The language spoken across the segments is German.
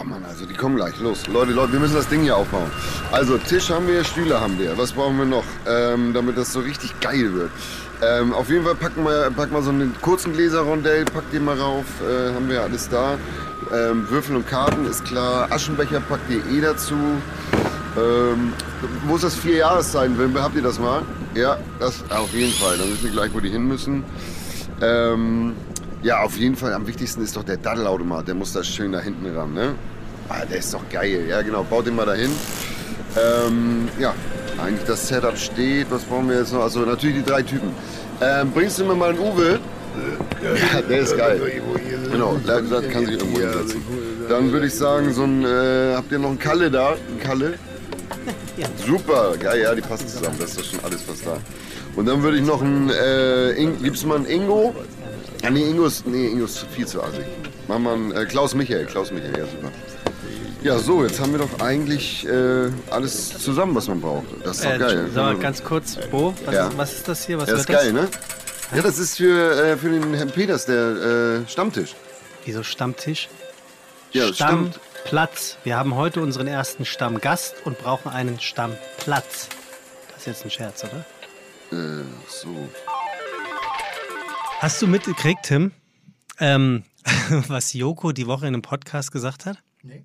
Oh Mann, also die kommen gleich. Los, Leute, Leute, wir müssen das Ding hier aufbauen. Also Tisch haben wir, Stühle haben wir. Was brauchen wir noch, ähm, damit das so richtig geil wird? Ähm, auf jeden Fall packen wir, packen wir so einen kurzen Gläserrondell, pack den mal rauf, äh, haben wir alles da. Ähm, Würfel und Karten ist klar. Aschenbecher packt ihr eh dazu. Ähm, ist das vier Jahreszeichen? Habt ihr das mal? Ja, das auf jeden Fall. Dann wissen wir gleich, wo die hin müssen. Ähm, ja, auf jeden Fall. Am wichtigsten ist doch der Daddelautomat. Der muss da schön da hinten ran, ne? Ah, der ist doch geil. Ja, genau. Baut den mal dahin. Ähm, ja, eigentlich das Setup steht. Was brauchen wir jetzt noch? Also natürlich die drei Typen. Ähm, bringst du mir mal einen Uwe? Ja, der ist geil. Genau, der kann sich irgendwo hinsetzen. Dann würde ich sagen, so ein, äh, habt ihr noch einen Kalle da? Ein Kalle? Ja. Super, geil, ja, die passen zusammen. Das ist doch schon alles fast da. Und dann würde ich noch einen, äh, In, gibt's mal einen Ingo? Nee, Ingo ist, nee, Ingo ist viel zu assig. Machen wir einen, äh, Klaus Michael, Klaus Michael, ja, super. Ja, so, jetzt haben wir doch eigentlich äh, alles zusammen, was man braucht. Das ist doch Äh, geil. Sag mal ganz kurz, Bo, was, Ja. ist, was ist das hier? Was Ja, wird ist geil, das? ne? Ja, das ist für, äh, für den Herrn Peters, der äh, Stammtisch. Wieso Stammtisch? Ja, stimmt. Stammplatz. Wir haben heute unseren ersten Stammgast und brauchen einen Stammplatz. Das ist jetzt ein Scherz, oder? Äh, so. Hast du mitgekriegt, Tim, ähm, was Joko die Woche in einem Podcast gesagt hat? Nee.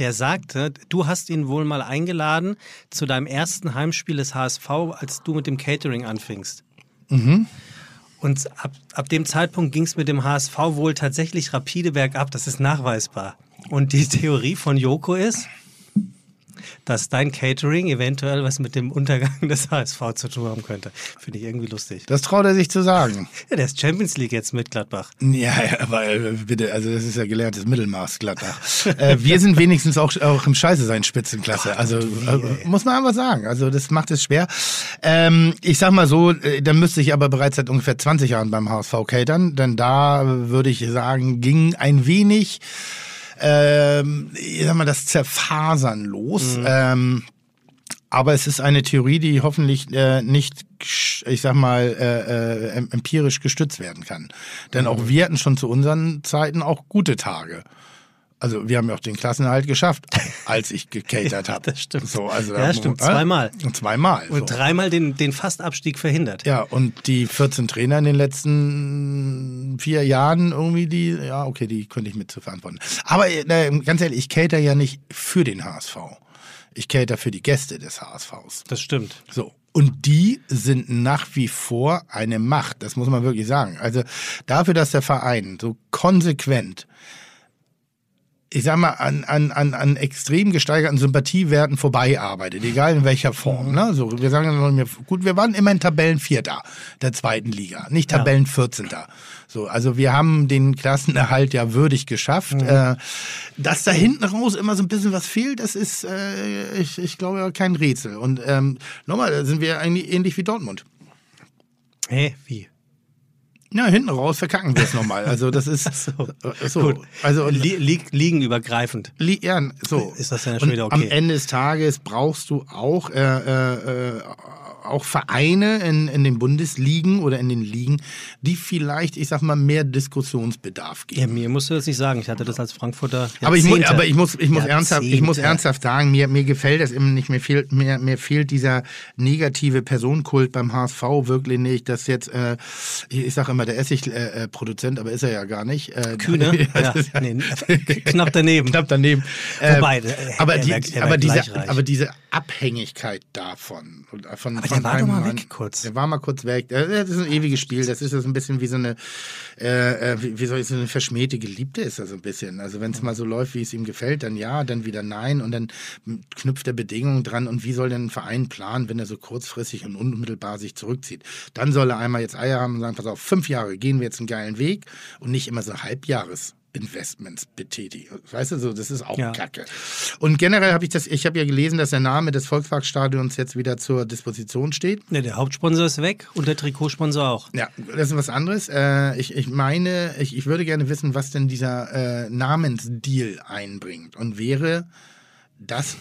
Der sagte, du hast ihn wohl mal eingeladen zu deinem ersten Heimspiel des HSV, als du mit dem Catering anfingst. Und ab, ab dem Zeitpunkt ging es mit dem HSV wohl tatsächlich rapide bergab. Das ist nachweisbar. Und die Theorie von Joko ist, dass dein Catering eventuell was mit dem Untergang des HSV zu tun haben könnte. Finde ich irgendwie lustig. Das traut er sich zu sagen. Ja, der ist Champions League jetzt mit Gladbach. Ja, äh, bitte, also das ist ja gelerntes Mittelmaß, Gladbach. äh, wir sind wenigstens auch, auch im Scheiße sein Spitzenklasse. Also äh, muss man einfach sagen. Also das macht es schwer. Ähm, ich sag mal so, äh, da müsste ich aber bereits seit ungefähr 20 Jahren beim HSV catern, denn da äh, würde ich sagen, ging ein wenig, ähm, ich sag mal, das Zerfasern los. Ähm, aber es ist eine Theorie, die hoffentlich äh, nicht, ich sag mal, äh, äh, em- empirisch gestützt werden kann. Denn auch wir hatten schon zu unseren Zeiten auch gute Tage. Also wir haben ja auch den Klassenerhalt geschafft, als ich gecatert habe. das stimmt. So, also Ja, stimmt, äh? zweimal. Und zweimal. Und so. dreimal den, den Fastabstieg verhindert. Ja, und die 14 Trainer in den letzten vier Jahren irgendwie, die, ja, okay, die könnte ich mit zu verantworten. Aber äh, ganz ehrlich, ich cater ja nicht für den HSV. Ich cater für die Gäste des HSVs. Das stimmt. So. Und die sind nach wie vor eine Macht. Das muss man wirklich sagen. Also dafür, dass der Verein so konsequent ich sag mal, an, an, an, an extrem gesteigerten Sympathiewerten vorbeiarbeitet, egal in welcher Form. Ne? So, wir sagen gut, wir waren immerhin Tabellenvierter der zweiten Liga, nicht Ja. Tabellenvierzehnter. So, also wir haben den Klassenerhalt ja würdig geschafft. Äh, dass da hinten raus immer so ein bisschen was fehlt, das ist, äh, ich, ich glaube, kein Rätsel. Und ähm, nochmal, da sind wir eigentlich ähnlich wie Dortmund. Hä, wie? Ja, hinten raus verkacken wir es nochmal. Also das ist So. äh, so. Gut. Also Li li liegenübergreifend. Li ja, so. Ist das ja schon wieder Am okay. Ende des Tages brauchst du auch, äh, äh, äh, auch Vereine in, in den Bundesligen oder in den Ligen, die vielleicht, ich sag mal, mehr Diskussionsbedarf geben. Ja, mir musst du das nicht sagen. Ich hatte das als Frankfurter. Aber ich, mu Jahrzehnte. aber ich muss, ich muss ernsthaft, ich muss Jahrzehnte. ernsthaft sagen, mir, mir gefällt das eben nicht. Mir fehlt, mir, mir fehlt dieser negative Personenkult beim HSV wirklich nicht. Dass jetzt, äh, ich, ich sage immer, der Essigproduzent, äh, Produzent, aber ist er ja gar nicht. Äh, Kühne? Ja, nee, knapp daneben. knapp daneben. Wobei, Äh, der- aber, er die, er aber, diese, aber diese Abhängigkeit davon. und Von, Aber von der war doch mal weg kurz. Der war mal kurz weg. Äh, Das ist ein ewiges Spiel. Das ist so ein bisschen wie so eine, äh, äh, wie, wie soll ich so eine verschmähte Geliebte ist das so ein bisschen. Also wenn es mal so läuft, wie es ihm gefällt, dann ja, dann wieder nein und dann knüpft er Bedingungen dran. Und wie soll denn ein Verein planen, wenn er so kurzfristig und unmittelbar sich zurückzieht? Dann soll er einmal jetzt Eier haben und sagen, pass auf, fünf Jahre gehen wir jetzt einen geilen Weg und nicht immer so Halbjahres. Investments betätigen. Weißt du, so, das ist auch Ja. Kacke. Und generell habe ich das, ich habe ja gelesen, dass der Name des Volksparkstadions jetzt wieder zur Disposition steht. Ja, der Hauptsponsor ist weg und der Trikotsponsor auch. Ja, das ist was anderes. Äh, ich, ich meine, ich, ich würde gerne wissen, was denn dieser äh, Namensdeal einbringt. Und wäre das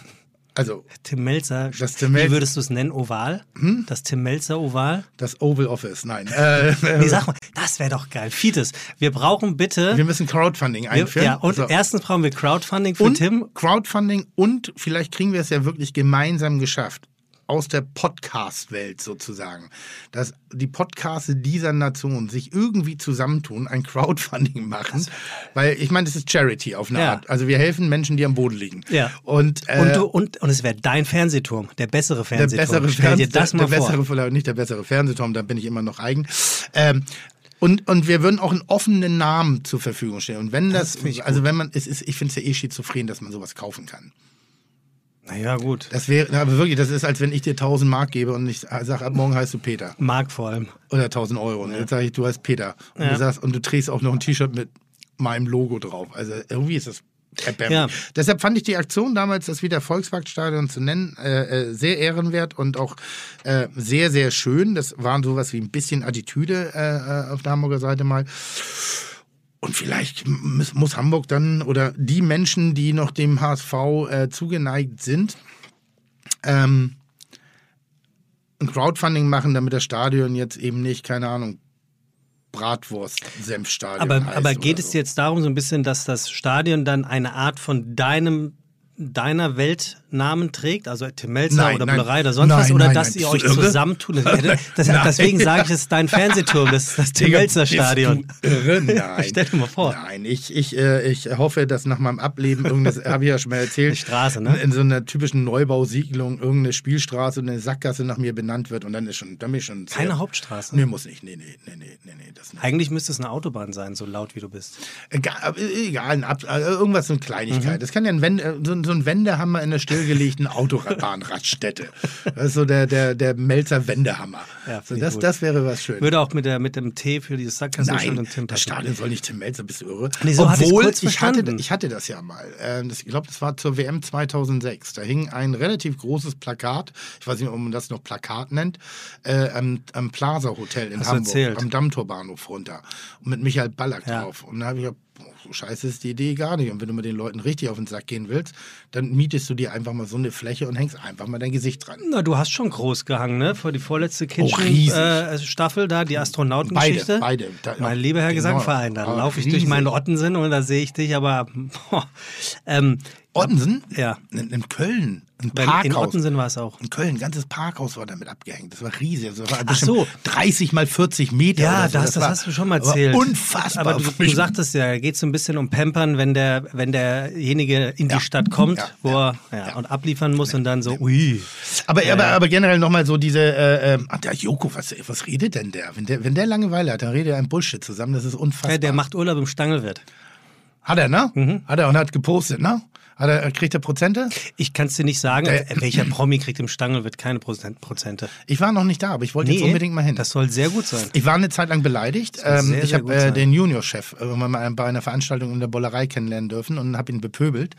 Also Tim Melzer, Das Tim Melzer- wie würdest du es nennen? Oval? Das Tim Melzer Oval? das Oval Office, nein. Äh, Nee, sag mal, das wäre doch geil. Fides, wir brauchen bitte. wir müssen Crowdfunding Wir, einführen. ja, und So. erstens brauchen wir Crowdfunding für und Tim. Crowdfunding und vielleicht kriegen wir es ja wirklich gemeinsam geschafft aus der Podcast-Welt sozusagen, dass die Podcasts dieser Nation sich irgendwie zusammentun, ein Crowdfunding machen, weil ich meine, das ist Charity auf eine Ja. Art. Also wir helfen Menschen, die am Boden liegen. Ja. Und, äh, Und, du, und, und es wäre dein Fernsehturm, der bessere der Fernsehturm. bessere Stell dir das mal der vor. bessere, vielleicht nicht der bessere Fernsehturm, da bin ich immer noch eigen. Ähm, und, und wir würden auch einen offenen Namen zur Verfügung stellen. Und wenn das, ich also wenn man, es ist, ich finde es ja eh schizophren, dass man sowas kaufen kann. Naja, gut. Das wäre, aber wirklich, das ist, als wenn ich dir 1000 Mark gebe und ich sage, ab morgen heißt du Peter. Mark vor allem. Oder 1000 Euro. Und jetzt sage ich, du heißt Peter. Und Ja. du sagst, und du trägst auch noch ein T-Shirt mit meinem Logo drauf. Also irgendwie ist das erbärmlich. Ja. Deshalb fand ich die Aktion damals, das wieder Volksparkstadion zu nennen, äh, äh, sehr ehrenwert und auch äh, sehr, sehr schön. Das war sowas wie ein bisschen Attitüde äh, äh, auf der Hamburger Seite mal. Und vielleicht muss, Hamburg dann oder die Menschen, die noch dem HSV äh, zugeneigt sind, ähm, ein Crowdfunding machen, damit das Stadion jetzt eben nicht, keine Ahnung, Bratwurst-Senfstadion Aber, heißt aber geht es so. jetzt darum, so ein bisschen, dass das Stadion dann eine Art von deinem deiner Weltnamen trägt, also Tim Melzer Nein, oder nein. Bullerei oder sonst Nein, was, oder dass ihr euch irre? zusammentun. Das, deswegen sage ich, es ist dein Fernsehturm, das, das Tim Melzer Stadion. Irre? Nein. Stell dir mal vor. Nein, ich, ich, äh, ich hoffe, dass nach meinem Ableben irgendwas, habe ich ja schon mal erzählt, Eine Straße, ne? in so einer typischen Neubausiedlung irgendeine Spielstraße und eine Sackgasse nach mir benannt wird und dann ist schon, dann bin ich schon sehr- Keine Hauptstraße. Nee, muss nicht. Nee, nee, nee, nee, nee, nee das nicht. Eigentlich müsste es eine Autobahn sein, so laut wie du bist. Egal, aber egal ein Ab äh, irgendwas so eine Mhm. Kleinigkeit. Das kann ja ein Wende, so, so ein Wendehammer in einer stillgelegten Autobahnraststätte. Das ist so der, der, der Melzer Wendehammer. Ja, so, das, gut. das wäre was schön. Würde auch mit, der, mit dem T für dieses Sackgasse Nein, und Tim das. Stadion soll nicht Tim Melzer, bist du irre? Nee, so hatte Obwohl, kurz ich, hatte, ich hatte das ja mal. Ähm, das, ich glaube, das war zur WM 2006. Da hing ein relativ großes Plakat, ich weiß nicht, ob man das noch Plakat nennt, äh, am, am Plaza Hotel in Hast Hamburg, am Dammtorbahnhof runter. Und mit Michael Ballack Ja. drauf. Und da habe ich boah, so scheiße ist die Idee gar nicht. Und wenn du mit den Leuten richtig auf den Sack gehen willst, dann mietest du dir einfach mal so eine Fläche und hängst einfach mal dein Gesicht dran. Na, du hast schon groß gehangen, ne? Vor die vorletzte Oh, riesig. Kitchen-Staffel da, die Astronautengeschichte. Beide, beide. Da- Mein lieber Herr genau. Gesangverein, da Ah, laufe ich durch meinen Ottensen und da sehe ich dich, aber boah, ähm, Ottensen? Ja. In, in Köln. Ein in, in Parkhaus. Ottensen war es auch. In Köln, ein ganzes Parkhaus war damit abgehängt. Das war riesig. Das war Ach so. 30 mal 40 Meter. Ja, so. das, das, war- hast du schon mal erzählt. Unfassbar. Aber du, du sagtest ja, da geht so ein bisschen um Pampern, wenn der, wenn derjenige in die Ja. Stadt kommt, Ja, wo ja, er und abliefern muss und dann so, ui. aber, aber, aber generell nochmal so diese, äh, äh, ach, der Joko, was, was redet denn der? Wenn, der? wenn der Langeweile hat, dann redet er ein Bullshit zusammen. Das ist unfassbar. Der macht Urlaub im Stangelwirt. hat er, ne? Mhm. Hat er und hat gepostet, ne? Er, kriegt er Prozente? Ich kann es dir nicht sagen, Der- äh, welcher Promi kriegt im Stangelwirt keine Prozent, Prozente. Ich war noch nicht da, aber ich wollte jetzt unbedingt mal hin. Das soll sehr gut sein. Ich war eine Zeit lang beleidigt. Ähm, sehr, ich habe äh, den Juniorchef äh, mal bei einer Veranstaltung in der Bollerei kennenlernen dürfen und habe ihn bepöbelt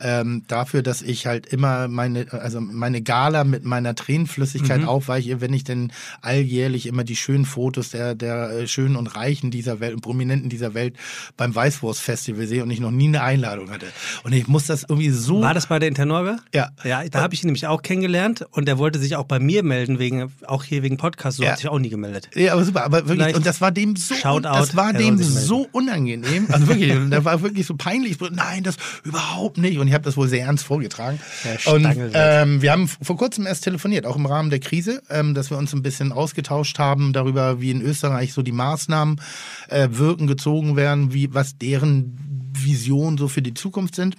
ähm, dafür, dass ich halt immer meine, also meine Gala mit meiner Tränenflüssigkeit Mhm. aufweiche, wenn ich denn alljährlich immer die schönen Fotos der, der äh, Schönen und Reichen dieser Welt und Prominenten dieser Welt beim Weißwurst-Festival sehe und ich noch nie eine Einladung hatte. Und ich muss das irgendwie so War das bei der Internorga? Ja. Ja, da habe ich ihn nämlich auch kennengelernt und der wollte sich auch bei mir melden, wegen, auch hier wegen Podcast. So Ja. hat sich auch nie gemeldet. Ja, aber super, aber wirklich, Vielleicht und das war dem so, Shoutout, das war dem so unangenehm, also wirklich, und der war wirklich so peinlich, nein, das überhaupt nicht, und ich habe das wohl sehr ernst vorgetragen. Der Und ähm, wir haben vor kurzem erst telefoniert, auch im Rahmen der Krise, ähm, dass wir uns ein bisschen ausgetauscht haben darüber, wie in Österreich so die Maßnahmen äh, wirken, gezogen werden, wie was deren Visionen so für die Zukunft sind.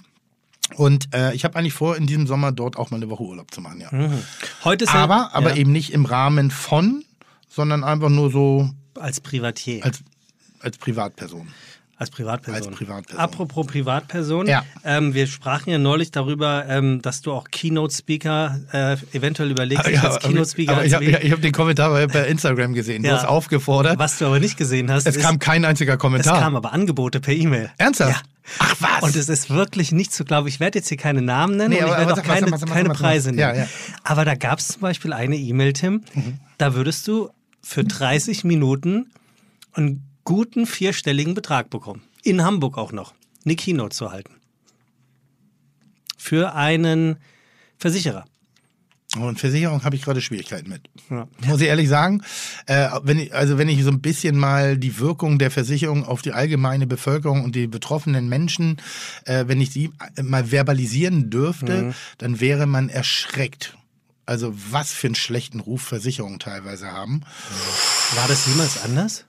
Und äh, ich habe eigentlich vor, in diesem Sommer dort auch mal eine Woche Urlaub zu machen, ja. Heute ist er- Aber, aber ja, eben nicht im Rahmen von, sondern einfach nur so als Privatier. als, als Privatperson. Als Privatperson. Als Privatperson. Apropos Privatperson, Ja. ähm, wir sprachen ja neulich darüber, ähm, dass du auch Keynote-Speaker äh, eventuell überlegst, dich als Keynote-Speaker aber ich habe hab den Kommentar bei, bei Instagram gesehen. Du Ja. hast aufgefordert. Was du aber nicht gesehen hast, Es ist, kam kein einziger es Kommentar. kamen aber Angebote per E-Mail. Ernsthaft? Ja. Ach was? Und es ist wirklich nicht zu glauben. Ich werde jetzt hier keine Namen nennen Nee, und ich aber- werde aber auch keine, mal, sag mal, keine. Preise nennen. Ja, ja. Aber da gab es zum Beispiel eine E-Mail, Tim, da würdest du für 30 Minuten einen guten vierstelligen Betrag bekommen. In Hamburg auch noch. Eine Keynote zu halten. Für einen Versicherer. Und Versicherung habe ich gerade Schwierigkeiten mit. Ja. Muss ich ehrlich sagen. Äh, wenn ich, also wenn ich so ein bisschen mal die Wirkung der Versicherung auf die allgemeine Bevölkerung und die betroffenen Menschen, äh, wenn ich sie mal verbalisieren dürfte, Mhm. dann wäre man erschreckt. Also was für einen schlechten Ruf Versicherungen teilweise haben. War das jemals anders?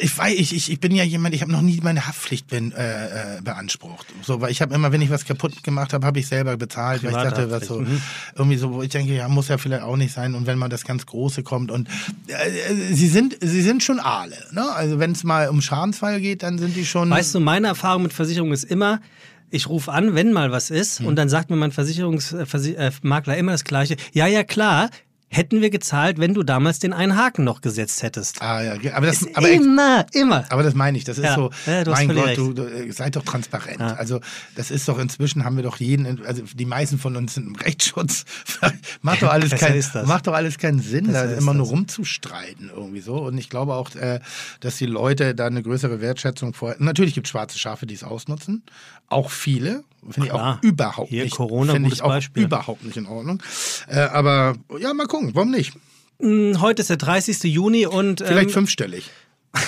Ich weiß, ich, ich, ich bin ja jemand, ich habe noch nie meine Haftpflicht bin, äh, äh, beansprucht. So, weil ich habe immer, wenn ich was kaputt gemacht habe, habe ich selber bezahlt. Weil ich dachte, was so, Privathaftpflicht, irgendwie so, wo ich denke, ja, muss ja vielleicht auch nicht sein. Und wenn mal das ganz Große kommt und äh, sie sind, sie sind schon Aale. Ne? Also wenn es mal um Schadensfall geht, dann sind die schon. Weißt du, meine Erfahrung mit Versicherung ist immer, ich rufe an, wenn mal was ist, Hm. und dann sagt mir mein Versicherungsmakler immer das Gleiche. Ja, ja, klar, hätten wir gezahlt, wenn du damals den einen Haken noch gesetzt hättest. Ah, ja, aber das, aber echt, immer, immer. Aber das meine ich, das ist Ja. so, Ja, mein Gott, du, du äh, seid doch transparent. Ja. Also das ist doch inzwischen haben wir doch jeden, also die meisten von uns sind im Rechtsschutz. macht doch alles das. macht doch alles keinen Sinn, da ist immer nur das. rumzustreiten irgendwie so. Und ich glaube auch, äh, dass die Leute da eine größere Wertschätzung vor. Natürlich gibt es schwarze Schafe, die es ausnutzen, auch viele. Finde ich auch überhaupt Hier nicht. Corona, finde ich auch Beispiel. überhaupt nicht in Ordnung. Äh, aber ja, mal gucken, warum nicht? Hm, Heute ist der 30. Juni und. Vielleicht ähm, fünfstellig.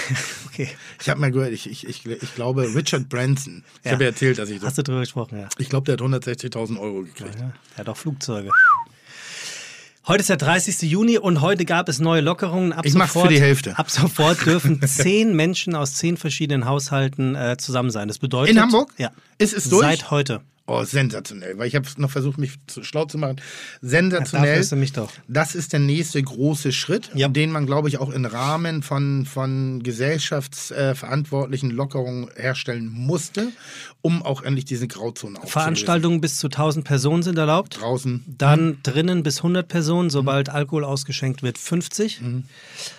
Okay. Ich habe mal gehört, ich, ich, ich, ich glaube, Richard Branson, ich Ja. habe ja erzählt, dass ich das Hast du drüber gesprochen, ja. Ich glaube, der hat 160.000 Euro gekriegt. ja. Er hat auch Flugzeuge. Heute ist der 30. Juni und heute gab es neue Lockerungen. Ab Ich mach's sofort, für die Hälfte. Ab sofort dürfen zehn Menschen aus zehn verschiedenen Haushalten äh, zusammen sein. Das bedeutet. In Hamburg? Ja. Ist es durch? Seit heute. Oh, sensationell. Weil ich habe noch versucht, mich zu, schlau zu machen. Ja, Sensationell. ist er mich doch. Das ist der nächste große Schritt, Ja. den man, glaube ich, auch im Rahmen von, von gesellschaftsverantwortlichen Lockerungen herstellen musste, um auch endlich diese Grauzonen aufzulösen. Veranstaltungen bis zu 1000 Personen sind erlaubt. Draußen. Dann drinnen bis 100 Personen, sobald Mhm. Alkohol ausgeschenkt wird, 50.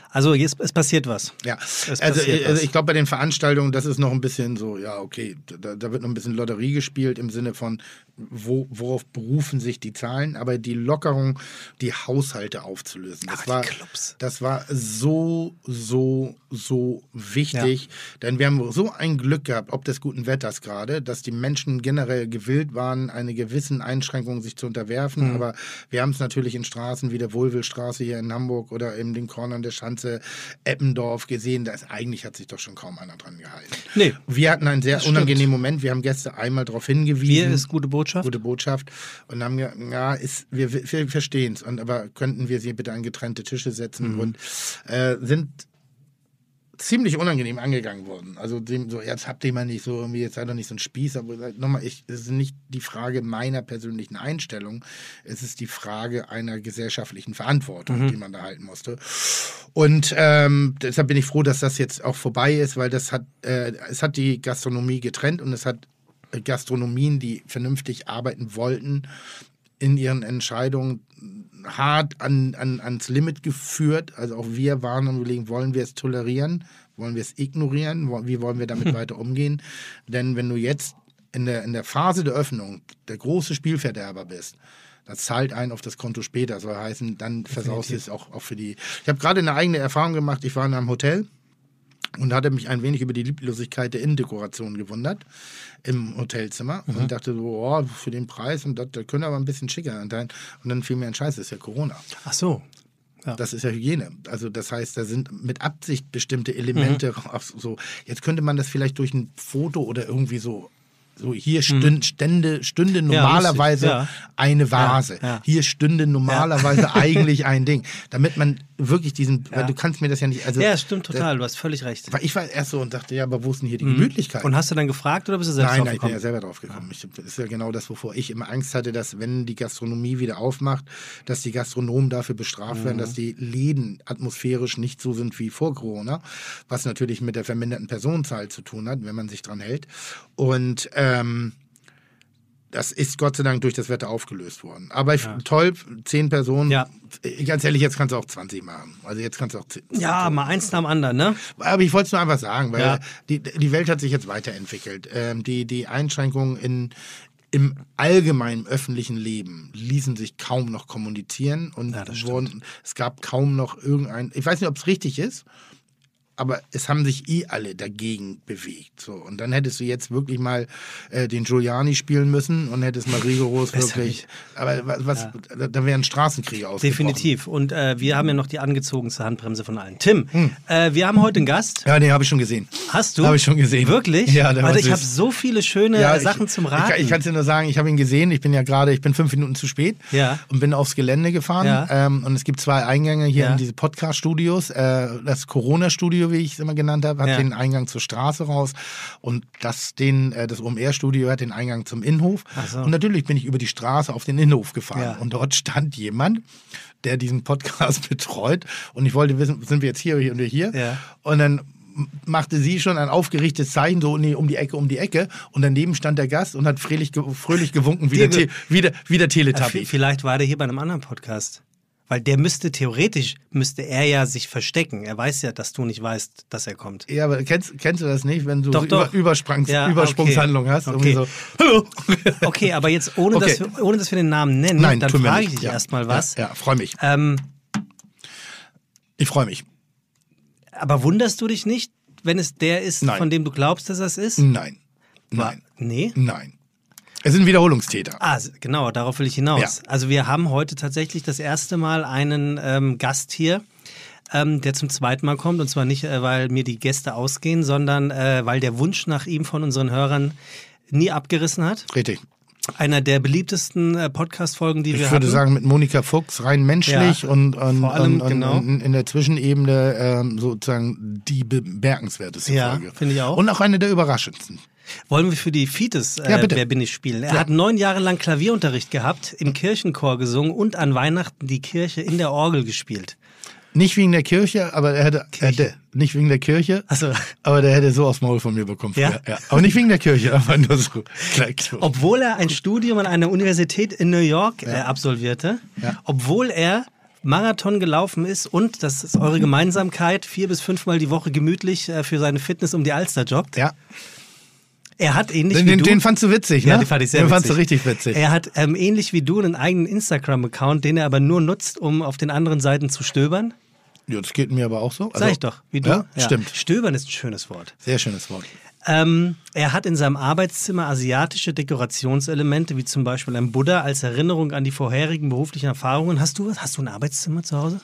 Also jetzt, es passiert was. Ja, Es also, passiert also was. ich glaube, bei den Veranstaltungen, das ist noch ein bisschen so, ja, okay, da, da wird noch ein bisschen Lotterie gespielt im Sinne von, wo, worauf berufen sich die Zahlen, aber die Lockerung, die Haushalte aufzulösen, das, war, Clubs. das war so, so, so wichtig, denn wir haben so ein Glück gehabt, ob des guten Wetters gerade, dass die Menschen generell gewillt waren, eine gewissen Einschränkung sich zu unterwerfen, Mhm. aber wir haben es natürlich in Straßen wie der Wohlwillstraße hier in Hamburg oder in den Cornern der Schanze, Eppendorf gesehen, da ist eigentlich hat sich doch schon kaum einer dran gehalten. Nee. Wir hatten einen sehr unangenehmen Moment. Wir haben Gäste einmal darauf hingewiesen. Hier ist gute Botschaft. Gute Botschaft. Und haben gesagt, ja, ist, wir, wir verstehen es. Aber könnten wir sie bitte an getrennte Tische setzen Mhm. und äh, sind ziemlich unangenehm angegangen worden. Also dem, so, jetzt habt ihr mal nicht so, irgendwie, jetzt seid doch nicht so ein Spieß, aber nochmal, ich, es ist nicht die Frage meiner persönlichen Einstellung, es ist die Frage einer gesellschaftlichen Verantwortung, die man da halten musste. Und ähm, deshalb bin ich froh, dass das jetzt auch vorbei ist, weil das hat, äh, es hat die Gastronomie getrennt und es hat Gastronomien, die vernünftig arbeiten wollten, in ihren Entscheidungen hart an, an, ans Limit geführt. Also auch wir waren und überlegen, wollen wir es tolerieren? Wollen wir es ignorieren? Wie wollen wir damit weiter umgehen? Denn wenn du jetzt in der, in der Phase der Öffnung der große Spielverderber bist, das zahlt ein auf das Konto später. Soll heißen, dann versaust du es auch, auch für die. Ich habe gerade eine eigene Erfahrung gemacht. Ich war in einem Hotel und hatte mich ein wenig über die Lieblosigkeit der Innendekoration gewundert im Hotelzimmer und dachte so, oh, für den Preis und das, das könnte aber ein bisschen schicker sein. Und dann fiel mir ein Scheiß, das ist ja Corona. Ach so. Ja. Das ist ja Hygiene. Also das heißt, da sind mit Absicht bestimmte Elemente raus- so. Jetzt könnte man das vielleicht durch ein Foto oder irgendwie so so hier stünd, stände, stünde normalerweise lustig, ja. eine Vase. Ja, ja. Hier stünde normalerweise eigentlich ein Ding. Damit man wirklich diesen, weil Ja. du kannst mir das ja nicht, also. ja, stimmt total. Du hast völlig recht. Weil ich war erst so und dachte, ja, aber wo ist denn hier die Gemütlichkeit? Mhm. Und hast du dann gefragt oder bist du selbst Nein, drauf nein, ich bin ja selber drauf gekommen. Ich, das ist ja genau das, wovor ich immer Angst hatte, dass wenn die Gastronomie wieder aufmacht, dass die Gastronomen dafür bestraft werden, Mhm. dass die Läden atmosphärisch nicht so sind wie vor Corona, was natürlich mit der verminderten Personenzahl zu tun hat, wenn man sich dran hält. Und ähm, das ist Gott sei Dank durch das Wetter aufgelöst worden. Aber ich, toll, zehn Personen. Ja. Ganz ehrlich, jetzt kannst du auch 20 machen. Also jetzt kannst du auch 10. Ja, mal eins nach dem anderen, ne? Aber ich wollte es nur einfach sagen, weil Ja. die, die Welt hat sich jetzt weiterentwickelt. Ähm, die, die Einschränkungen in, im allgemeinen öffentlichen Leben ließen sich kaum noch kommunizieren und Ja, wurden, es gab kaum noch irgendein, ich weiß nicht, ob es richtig ist, aber es haben sich eh alle dagegen bewegt. So. Und dann hättest du jetzt wirklich mal äh, den Giuliani spielen müssen und hättest mal rigoros wirklich. Aber was, was da, da wären Straßenkriege ausgebrochen. Definitiv. Und äh, wir haben ja noch die angezogenste Handbremse von allen. Tim, äh, wir haben heute einen Gast. Ja, den habe ich schon gesehen. Hast du? Habe ich schon gesehen. Wirklich? Ja, der Alter, ich habe so viele schöne Ja, Sachen ich, zum Ich, Raten. kann- ich kann es dir nur sagen, ich habe ihn gesehen. Ich bin ja gerade, ich bin fünf Minuten zu spät Ja. und bin aufs Gelände gefahren. Ja. Ähm, und es gibt zwei Eingänge hier Ja. in diese Podcast-Studios. Äh, das Corona-Studio, wie ich es immer genannt habe, hat Ja. den Eingang zur Straße raus. Und das, den, äh, das OMR-Studio hat den Eingang zum Innenhof. So. Und natürlich bin ich über die Straße auf den Innenhof gefahren. Ja. Und dort stand jemand, der diesen Podcast betreut. Und ich wollte wissen, sind wir jetzt hier oder hier? Ja. Und dann machte sie schon ein aufgerichtetes Zeichen, so nee, um die Ecke, um die Ecke. Und daneben stand der Gast und hat fröhlich, ge fröhlich gewunken, wie der, Te wie der, wie der Äh, Teletubby. Vielleicht war der hier bei einem anderen Podcast. Weil der müsste theoretisch, müsste er ja sich verstecken. Er weiß ja, dass du nicht weißt, dass er kommt. Ja, aber kennst, kennst du das nicht, wenn du Doch, so doch. Über, Übersprungs, Ja, Übersprungshandlung okay. hast? Okay. So, hallo. Okay, aber jetzt ohne, Okay. dass, wir, ohne dass wir den Namen nennen, Nein, dann frage ich dich ja. erstmal was. Ja, ja freue mich. Ähm, Ich freue mich. aber wunderst du dich nicht, wenn es der ist, Nein. von dem du glaubst, dass es ist? Nein. War- Nein. Nee? Nein. Es sind Wiederholungstäter. Ah, genau, darauf will ich hinaus. Ja. Also wir haben heute tatsächlich das erste Mal einen ähm, Gast hier, ähm, der zum zweiten Mal kommt. Und zwar nicht, äh, weil mir die Gäste ausgehen, sondern äh, weil der Wunsch nach ihm von unseren Hörern nie abgerissen hat. Richtig. Einer der beliebtesten äh, Podcast-Folgen, die Ich wir würde hatten. sagen, mit Monika Fuchs rein menschlich Ja, und, und, vor allem, und, und, genau. und in der Zwischenebene ähm, sozusagen die bemerkenswerteste Ja, Folge. finde ich auch. Und auch eine der überraschendsten. Wollen wir für die Fites äh, Ja. Wer bin ich spielen? Er Ja. hat neun Jahre lang Klavierunterricht gehabt, im Kirchenchor gesungen und an Weihnachten die Kirche in der Orgel gespielt. Nicht wegen der Kirche, aber er hätte, hätte nicht wegen der Kirche, Also, aber der hätte so aufs Maul von mir bekommen. Ja? ja. Aber nicht wegen der Kirche, aber nur so. So. obwohl er ein Studium an einer Universität in New York äh, absolvierte, obwohl er Marathon gelaufen ist und, das ist eure Gemeinsamkeit, vier bis fünfmal die Woche gemütlich äh, für seine Fitness um die Alster jobbt. Ja, Er hat ähnlich den, wie den, du... den fandst du witzig, ne? ja, den fand ich sehr Den witzig. fandst du richtig witzig. Er hat ähm, ähnlich wie du einen eigenen Instagram-Account, den er aber nur nutzt, um auf den anderen Seiten zu stöbern. Ja, das geht mir aber auch so. Also, Sag ich doch, wie du. Ja, stimmt. Stöbern ist ein schönes Wort. Sehr schönes Wort. Ähm, er hat in seinem Arbeitszimmer asiatische Dekorationselemente, wie zum Beispiel ein Buddha als Erinnerung an die vorherigen beruflichen Erfahrungen. Hast du was? Hast du ein Arbeitszimmer zu Hause?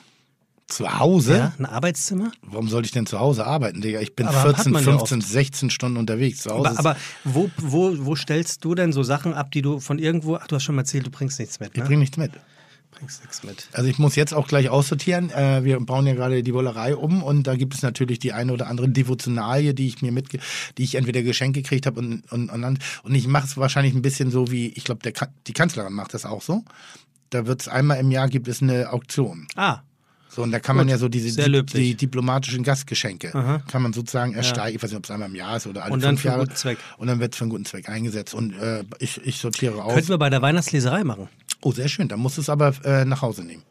Zu Hause? Ja, ein Arbeitszimmer? Warum sollte ich denn zu Hause arbeiten, Digga? Ich bin Aber hat 14, man ja 15, 16 Stunden unterwegs. Zu Hause Aber, aber wo, wo, wo stellst du denn so Sachen ab, die du von irgendwo. Ach, du hast schon mal erzählt, du bringst nichts mit. ich Ne? bringe nichts mit. bringst nichts mit. Also ich muss jetzt auch gleich aussortieren. Äh, wir bauen ja gerade die Wollerei um und da gibt es natürlich die eine oder andere Devotionalie, die ich mir mitge die ich entweder geschenkt gekriegt habe und, und, und, dann- und ich mache es wahrscheinlich ein bisschen so wie, ich glaube, die Kanzlerin macht das auch so. Da wird es einmal im Jahr gibt es eine Auktion. Ah, So, und da kann man Gut, ja so diese die, die diplomatischen Gastgeschenke, Aha. kann man sozusagen ersteigen. Ich weiß nicht, ob es einmal im Jahr ist oder alle Und dann fünf für einen Jahre. guten Zweck. Und dann wird es für einen guten Zweck eingesetzt. Und äh, ich, ich sortiere aus. könnten wir bei der Weihnachtsleserei machen. Oh, sehr schön. Dann musst du es aber äh, nach Hause nehmen.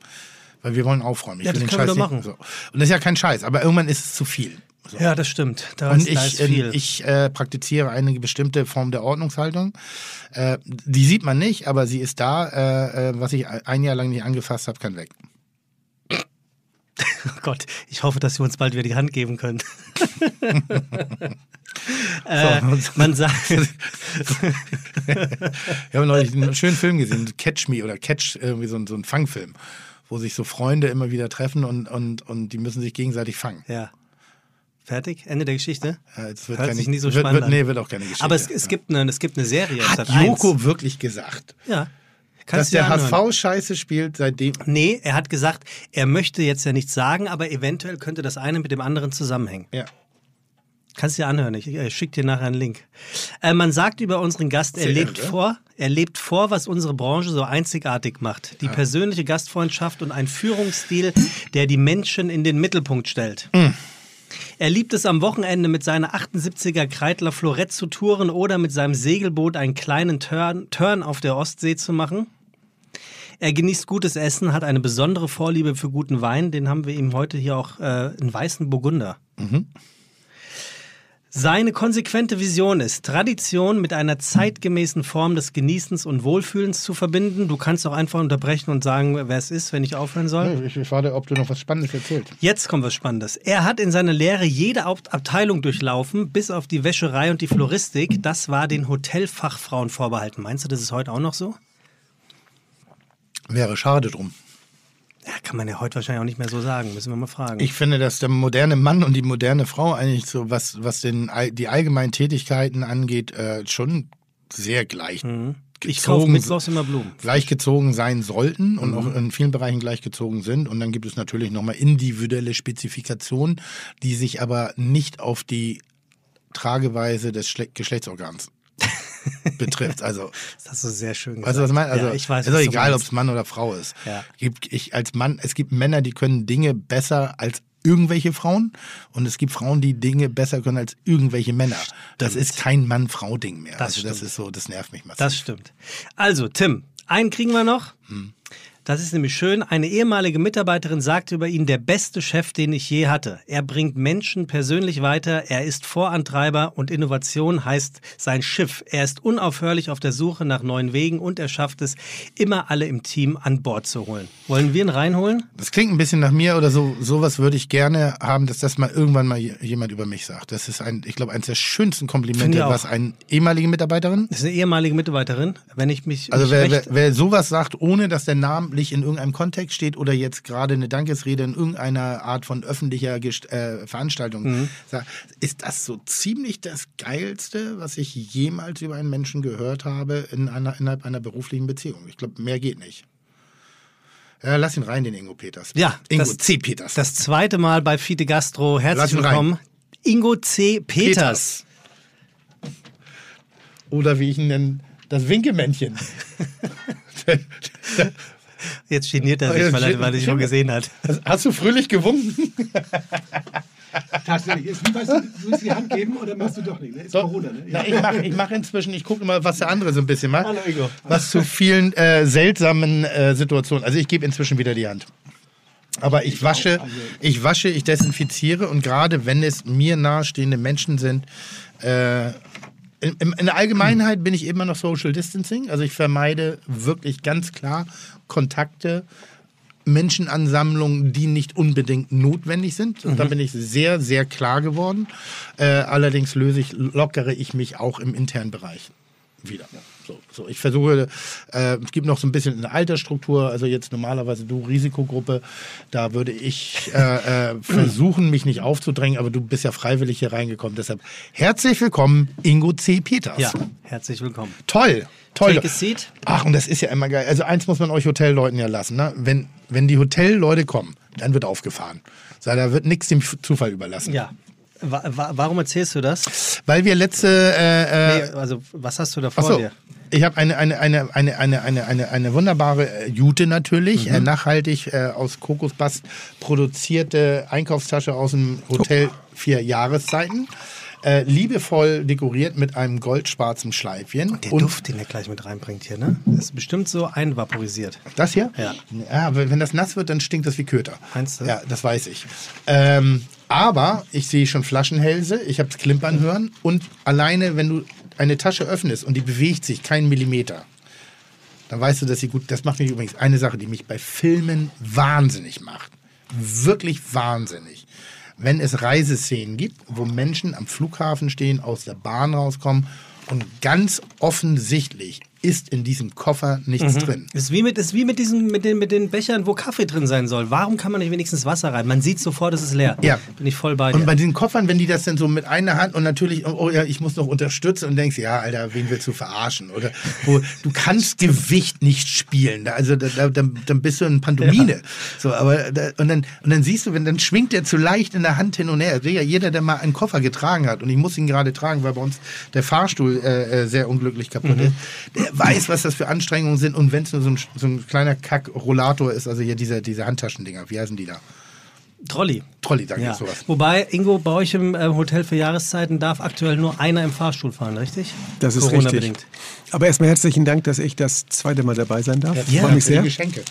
Weil wir wollen aufräumen. Ich Ja, will das den können wir doch nicht- machen. So. Und das ist ja kein Scheiß, aber irgendwann ist es zu viel. So. Ja, das stimmt. Da Und ist, ich, ist viel. ich äh, praktiziere eine bestimmte Form der Ordnungshaltung. Äh, die sieht man nicht, aber sie ist da. Äh, äh, was ich ein Jahr lang nicht angefasst habe, kann weg. Oh Gott, ich hoffe, dass wir uns bald wieder die Hand geben können. äh, man sagt, Wir haben neulich einen schönen Film gesehen, Catch Me oder Catch, irgendwie so ein, so ein Fangfilm, wo sich so Freunde immer wieder treffen und, und, und die müssen sich gegenseitig fangen. ja. Fertig? Ende der Geschichte? Ja, es wird Hört keine, sich nicht so wird, spannend wird, an. Nee, wird auch keine Geschichte. Aber es, es, Ja. gibt eine, es gibt eine Serie. Hat Sat. 1. Joko wirklich gesagt, Ja. Dass Kannst du der. HSV scheiße spielt, seitdem. Nee, er hat gesagt, er möchte jetzt ja nichts sagen, aber eventuell könnte das eine mit dem anderen zusammenhängen. Ja. Kannst dir anhören, ich äh, schicke dir nachher einen Link. Äh, man sagt über unseren Gast, er Sehr lebt irre. vor, er lebt vor, was unsere Branche so einzigartig macht. Die persönliche Gastfreundschaft und ein Führungsstil, der die Menschen in den Mittelpunkt stellt. Er liebt es am Wochenende mit seiner 78er Kreidler Florett zu touren oder mit seinem Segelboot einen kleinen Turn, Turn auf der Ostsee zu machen. Er genießt gutes Essen, hat eine besondere Vorliebe für guten Wein. Den haben wir ihm heute hier auch äh, einen weißen Burgunder. Seine konsequente Vision ist, Tradition mit einer zeitgemäßen Form des Genießens und Wohlfühlens zu verbinden. Du kannst auch einfach unterbrechen und sagen, wer es ist, wenn ich aufhören soll. Ich, ich warte, ob du noch was Spannendes erzählst. Jetzt kommt was Spannendes. Er hat in seiner Lehre jede Abteilung durchlaufen, bis auf die Wäscherei und die Floristik. Das war den Hotelfachfrauen vorbehalten. Meinst du, das ist heute auch noch so? Wäre schade drum. Ja, kann man ja heute wahrscheinlich auch nicht mehr so sagen. Müssen wir mal fragen. Ich finde, dass der moderne Mann und die moderne Frau eigentlich so, was, was den, die allgemeinen Tätigkeiten angeht, äh, schon sehr gleich. Mhm. Ich kaufe immer Blumen. Gleichgezogen sein sollten und mhm. auch in vielen Bereichen gleichgezogen sind. Und dann gibt es natürlich nochmal individuelle Spezifikationen, die sich aber nicht auf die Trageweise des Geschlechtsorgans betrifft. Also, das hast du sehr schön gesagt. Weißt du, was ich meine? Also, ja, ich weiß, ist doch egal, ob es Mann oder Frau ist. Ja. Ich, als Mann, es gibt Männer, die können Dinge besser als irgendwelche Frauen und es gibt Frauen, die Dinge besser können als irgendwelche Männer. Das stimmt. ist kein Mann-Frau-Ding mehr. Das also das stimmt. ist so, das nervt mich massiv. Das stimmt. Also, Tim, einen kriegen wir noch. Hm. Das ist nämlich schön. Eine ehemalige Mitarbeiterin sagte über ihn, der beste Chef, den ich je hatte. Er bringt Menschen persönlich weiter, er ist Vorantreiber und Innovation heißt sein Schiff. Er ist unaufhörlich auf der Suche nach neuen Wegen und er schafft es, immer alle im Team an Bord zu holen. Wollen wir ihn reinholen? Das klingt ein bisschen nach mir oder so. Sowas würde ich gerne haben, dass das mal irgendwann mal jemand über mich sagt. Das ist ein, ich glaube, eines der schönsten Komplimente, was eine ehemalige Mitarbeiterin. Das ist eine ehemalige Mitarbeiterin, wenn ich mich. Also wer, wer, wer sowas sagt, ohne dass der Name namentlich in irgendeinem Kontext steht oder jetzt gerade eine Dankesrede in irgendeiner Art von öffentlicher äh, Veranstaltung, mhm. ist das so ziemlich das Geilste, was ich jemals über einen Menschen gehört habe in einer, innerhalb einer beruflichen Beziehung. Ich glaube, mehr geht nicht. Ja, lass ihn rein, den Ingo Peters. Ja, Ingo das, C. Peters. Das zweite Mal bei Fide Gastro. Herzlich willkommen. Ingo C. Peters. Peters. Oder wie ich ihn nenne, das Winkemännchen. Jetzt geniert er sich, weil er, weil er dich schon gesehen hat. Hast du fröhlich gewunken? Tatsächlich. Ist, weißt du, willst du die Hand geben oder machst du doch nicht? Ne? Ist doch. Corona, ne? Ja. Na, ich mache ich mach inzwischen, ich gucke immer, was der andere so ein bisschen macht. Hallo Igor. Was zu vielen äh, seltsamen äh, Situationen. Also ich gebe inzwischen wieder die Hand. Aber ich, ich wasche, also ich wasche, ich desinfiziere und gerade wenn es mir nahestehende Menschen sind, äh, in, in, der Allgemeinheit bin ich immer noch Social Distancing. Also ich vermeide wirklich ganz klar Kontakte, Menschenansammlungen, die nicht unbedingt notwendig sind. Und mhm. da bin ich sehr, sehr klar geworden. Äh, allerdings löse ich, lockere ich mich auch im internen Bereich wieder. So, so. Ich versuche, äh, es gibt noch so ein bisschen eine Altersstruktur, also jetzt normalerweise du Risikogruppe, da würde ich äh, äh, versuchen, mich nicht aufzudrängen, aber du bist ja freiwillig hier reingekommen. Deshalb herzlich willkommen, Ingo C. Peters. Ja, herzlich willkommen. Toll, toll. Take a seat. Ach, und das ist ja immer geil. Also eins muss man euch Hotelleuten ja lassen, ne? Wenn, wenn die Hotelleute kommen, dann wird aufgefahren. Da wird nichts dem Zufall überlassen. Ja, Warum erzählst du das? Weil wir letzte. Äh, äh, nee, also, was hast du da vor so. dir? Ich habe eine, eine, eine, eine, eine, eine, eine, eine wunderbare äh, Jute natürlich, mhm. äh, nachhaltig äh, aus Kokosbast produzierte Einkaufstasche aus dem Hotel oh. Vier Jahreszeiten. Äh, liebevoll dekoriert mit einem goldschwarzen Schleifchen. Und der und Duft, den er gleich mit reinbringt hier, ne? Das ist bestimmt so einvaporisiert. Das hier? Ja. Ja, aber wenn das nass wird, dann stinkt das wie Köter. Meinst du? Ja, das weiß ich. Ähm, aber ich sehe schon Flaschenhälse, ich habe es klimpern hören und alleine, wenn du eine Tasche öffnest und die bewegt sich keinen Millimeter, dann weißt du, dass sie gut. Das macht mich übrigens eine Sache, die mich bei Filmen wahnsinnig macht. Wirklich wahnsinnig wenn es Reiseszenen gibt, wo Menschen am Flughafen stehen, aus der Bahn rauskommen und ganz offensichtlich ist in diesem Koffer nichts mhm. drin. Ist wie mit, ist wie mit, diesen, mit, den, mit den Bechern, wo Kaffee drin sein soll. Warum kann man nicht wenigstens Wasser rein? Man sieht sofort, es ist leer. Ja. Bin ich voll bei dir. Und bei diesen Koffern, wenn die das dann so mit einer Hand und natürlich, oh, oh ja, ich muss noch unterstützen und denkst, ja, Alter, wen willst du verarschen? Oder wo, du kannst Gewicht nicht spielen. Also da, da, dann bist du in Pantomine. Ja. So, aber da, und, dann, und dann siehst du, wenn dann schwingt der zu leicht in der Hand hin und her. Also ja, jeder, der mal einen Koffer getragen hat, und ich muss ihn gerade tragen, weil bei uns der Fahrstuhl äh, äh sehr unglücklich kaputt mhm. ist, der weiß, was das für Anstrengungen sind und wenn es nur so ein, so ein kleiner Kack-Rollator ist, also hier diese, diese Handtaschendinger, wie heißen die da? Trolley. Trolley, danke, ja. sowas. Wobei, Ingo, bei euch im äh, Hotel für Jahreszeiten darf aktuell nur einer im Fahrstuhl fahren, richtig? Das ist richtig. Aber erstmal herzlichen Dank, dass ich das zweite Mal dabei sein darf. Ja, Freue mich sehr. Geschenke.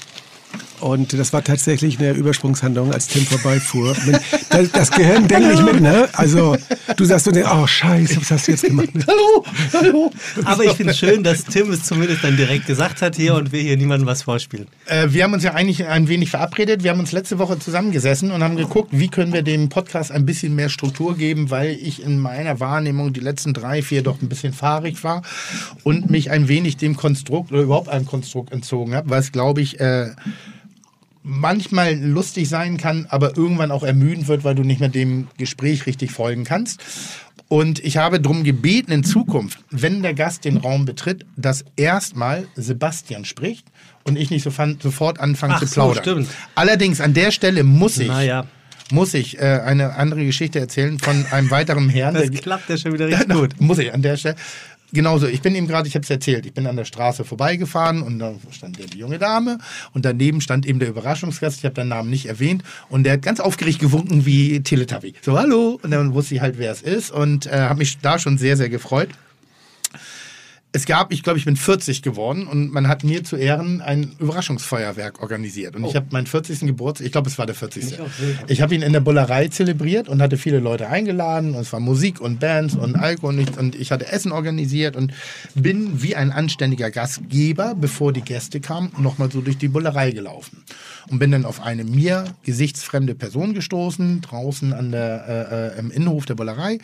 Und das war tatsächlich eine Übersprungshandlung, als Tim vorbeifuhr. Das, das Gehirn denkt nicht mit, ne? Also du sagst so, oh scheiße, was hast du jetzt gemacht? Hallo, hallo. Aber ich finde es schön, dass Tim es zumindest dann direkt gesagt hat hier und wir hier niemandem was vorspielen. Äh, wir haben uns ja eigentlich ein wenig verabredet. Wir haben uns letzte Woche zusammengesessen und haben geguckt, wie können wir dem Podcast ein bisschen mehr Struktur geben, weil ich in meiner Wahrnehmung die letzten drei, vier doch ein bisschen fahrig war und mich ein wenig dem Konstrukt oder überhaupt einem Konstrukt entzogen habe, was glaube ich äh, manchmal lustig sein kann, aber irgendwann auch ermüdend wird, weil du nicht mehr dem Gespräch richtig folgen kannst. Und ich habe darum gebeten, in Zukunft, wenn der Gast den Raum betritt, dass erstmal Sebastian spricht und ich nicht so sofort anfange Ach zu so, plaudern. stimmt. Allerdings an der Stelle muss ich, Naja. muss ich äh, eine andere Geschichte erzählen von einem weiteren Herrn. Das der- klappt ja schon wieder richtig gut. muss ich an der Stelle. Genauso, ich bin ihm gerade, ich habe es erzählt, ich bin an der Straße vorbeigefahren und da stand die junge Dame und daneben stand eben der Überraschungsgast, ich habe den Namen nicht erwähnt und der hat ganz aufgeregt gewunken wie Teletubby. So, hallo, und dann wusste ich halt, wer es ist und äh, habe mich da schon sehr, sehr gefreut. Es gab, ich glaube, ich bin 40 geworden und man hat mir zu Ehren ein Überraschungsfeuerwerk organisiert. Und ich habe meinen 40. Geburtstag, ich glaube, es war der 40. Ich habe ihn in der Bullerei zelebriert und hatte viele Leute eingeladen. Und es war Musik und Bands und Alkohol und ich, und ich hatte Essen organisiert und bin wie ein anständiger Gastgeber, bevor die Gäste kamen, nochmal so durch die Bullerei gelaufen. Und bin dann auf eine mir gesichtsfremde Person gestoßen, draußen an der, äh, äh, im Innenhof der Bullerei.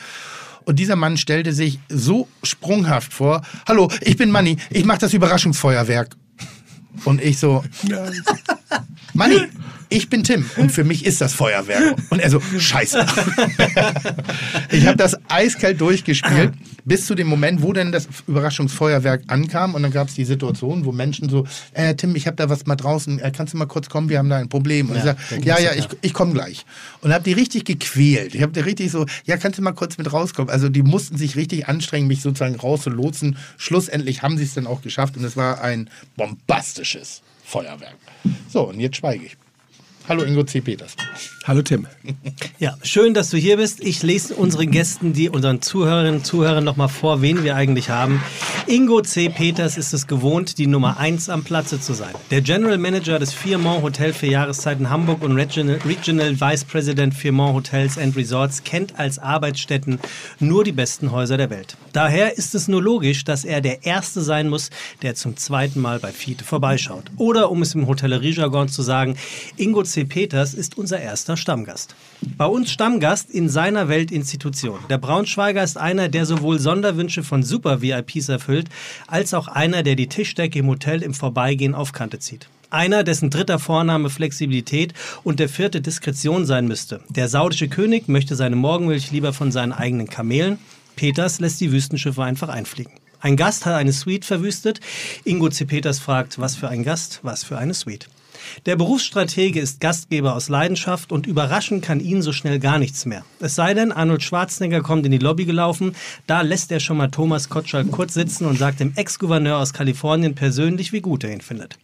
Und dieser Mann stellte sich so sprunghaft vor: Hallo, ich bin Manni, ich mache das Überraschungsfeuerwerk. Und ich so: Manni, ich bin Tim und für mich ist das Feuerwerk. Und er so: Scheiße. ich habe das eiskalt durchgespielt bis zu dem Moment, wo dann das Überraschungsfeuerwerk ankam. Und dann gab es die Situation, wo Menschen so: äh, Tim, ich habe da was mal draußen, äh, kannst du mal kurz kommen, wir haben da ein Problem. Und Ja, ich sag, der ja, ja, ich, ich komme gleich. Und habe die richtig gequält. Ich habe die richtig so, ja, kannst du mal kurz mit rauskommen? Also die mussten sich richtig anstrengen, mich sozusagen rauszulotsen. Schlussendlich haben sie es dann auch geschafft und es war ein bombastisches Feuerwerk. So, und jetzt schweige ich. Hallo Ingo C. Peters. Hallo Tim. Ja, schön, dass du hier bist. Ich lese unseren Gästen, die unseren Zuhörerinnen und Zuhörern nochmal vor, wen wir eigentlich haben. Ingo C. Peters ist es gewohnt, die Nummer 1 am Platze zu sein. Der General Manager des Firmont Hotel für Jahreszeiten Hamburg und Regional, Regional Vice President Firmont Hotels and Resorts kennt als Arbeitsstätten nur die besten Häuser der Welt. Daher ist es nur logisch, dass er der Erste sein muss, der zum zweiten Mal bei Fiete vorbeischaut. Oder um es im Hotelleriejargon zu sagen, Ingo C. Peters ist unser erster Stammgast. Bei uns Stammgast in seiner Weltinstitution. Der Braunschweiger ist einer, der sowohl Sonderwünsche von Super-VIPs erfüllt, als auch einer, der die Tischdecke im Hotel im Vorbeigehen auf Kante zieht. Einer, dessen dritter Vorname Flexibilität und der vierte Diskretion sein müsste. Der saudische König möchte seine Morgenmilch lieber von seinen eigenen Kamelen. Peters lässt die Wüstenschiffe einfach einfliegen. Ein Gast hat eine Suite verwüstet. Ingo C. Peters fragt, was für ein Gast, was für eine Suite. Der Berufsstratege ist Gastgeber aus Leidenschaft und überraschen kann ihn so schnell gar nichts mehr. Es sei denn, Arnold Schwarzenegger kommt in die Lobby gelaufen, da lässt er schon mal Thomas Gottschalk kurz sitzen und sagt dem Ex-Gouverneur aus Kalifornien persönlich, wie gut er ihn findet.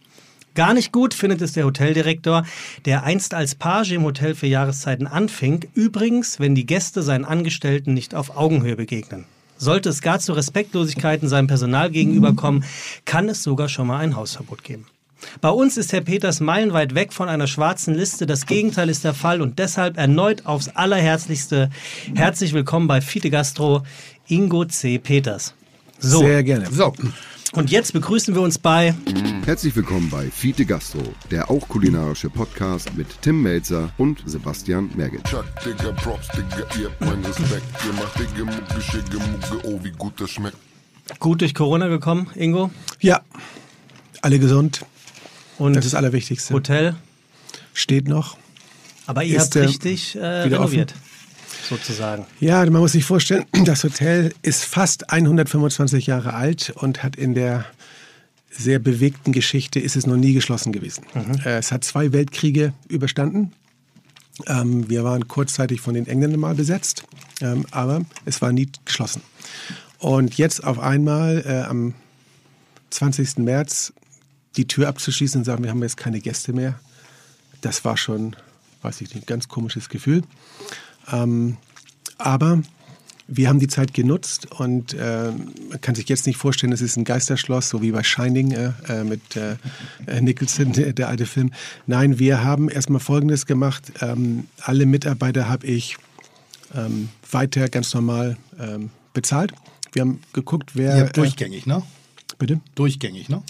Gar nicht gut findet es der Hoteldirektor, der einst als Page im Hotel für Jahreszeiten anfing, übrigens, wenn die Gäste seinen Angestellten nicht auf Augenhöhe begegnen. Sollte es gar zu Respektlosigkeiten seinem Personal gegenüberkommen, kann es sogar schon mal ein Hausverbot geben. Bei uns ist Herr Peters meilenweit weg von einer schwarzen Liste. Das Gegenteil ist der Fall und deshalb erneut aufs Allerherzlichste. Herzlich willkommen bei Fiete Gastro, Ingo C. Peters. So, Sehr gerne. So, und jetzt begrüßen wir uns bei Herzlich willkommen bei Fiete Gastro, der auch kulinarische Podcast mit Tim Melzer und Sebastian Merget. Chuck, Digga, Props, Digga, ihr habt meinen Respekt. Ihr macht Digga, Mucke, Schicke, Mucke, oh, wie gut das schmeckt. gut durch Corona gekommen, Ingo. Ja, alle gesund. Und Das ist das Allerwichtigste. Hotel. Steht noch. Aber ihr Ist, habt richtig äh, renoviert, sozusagen. Ja, man muss sich vorstellen, das Hotel ist fast 125 Jahre alt und hat in der sehr bewegten Geschichte ist es noch nie geschlossen gewesen. Äh, Es hat zwei Weltkriege überstanden. Ähm, wir waren kurzzeitig von den Engländern mal besetzt, ähm, aber es war nie geschlossen. Und jetzt auf einmal äh, am 20. März die Tür abzuschließen und sagen, wir haben jetzt keine Gäste mehr, das war schon, weiß ich nicht, ein ganz komisches Gefühl. Ähm, aber wir haben die Zeit genutzt und äh, man kann sich jetzt nicht vorstellen, es ist ein Geisterschloss, so wie bei Shining äh, äh mit äh, Nicholson, der, der, alte Film. Nein, wir haben erstmal Folgendes gemacht. Ähm, alle Mitarbeiter habe ich ähm, weiter ganz normal ähm, bezahlt. Wir haben geguckt, wer. Ja, durchgängig, ne? Bitte? Durchgängig, ne?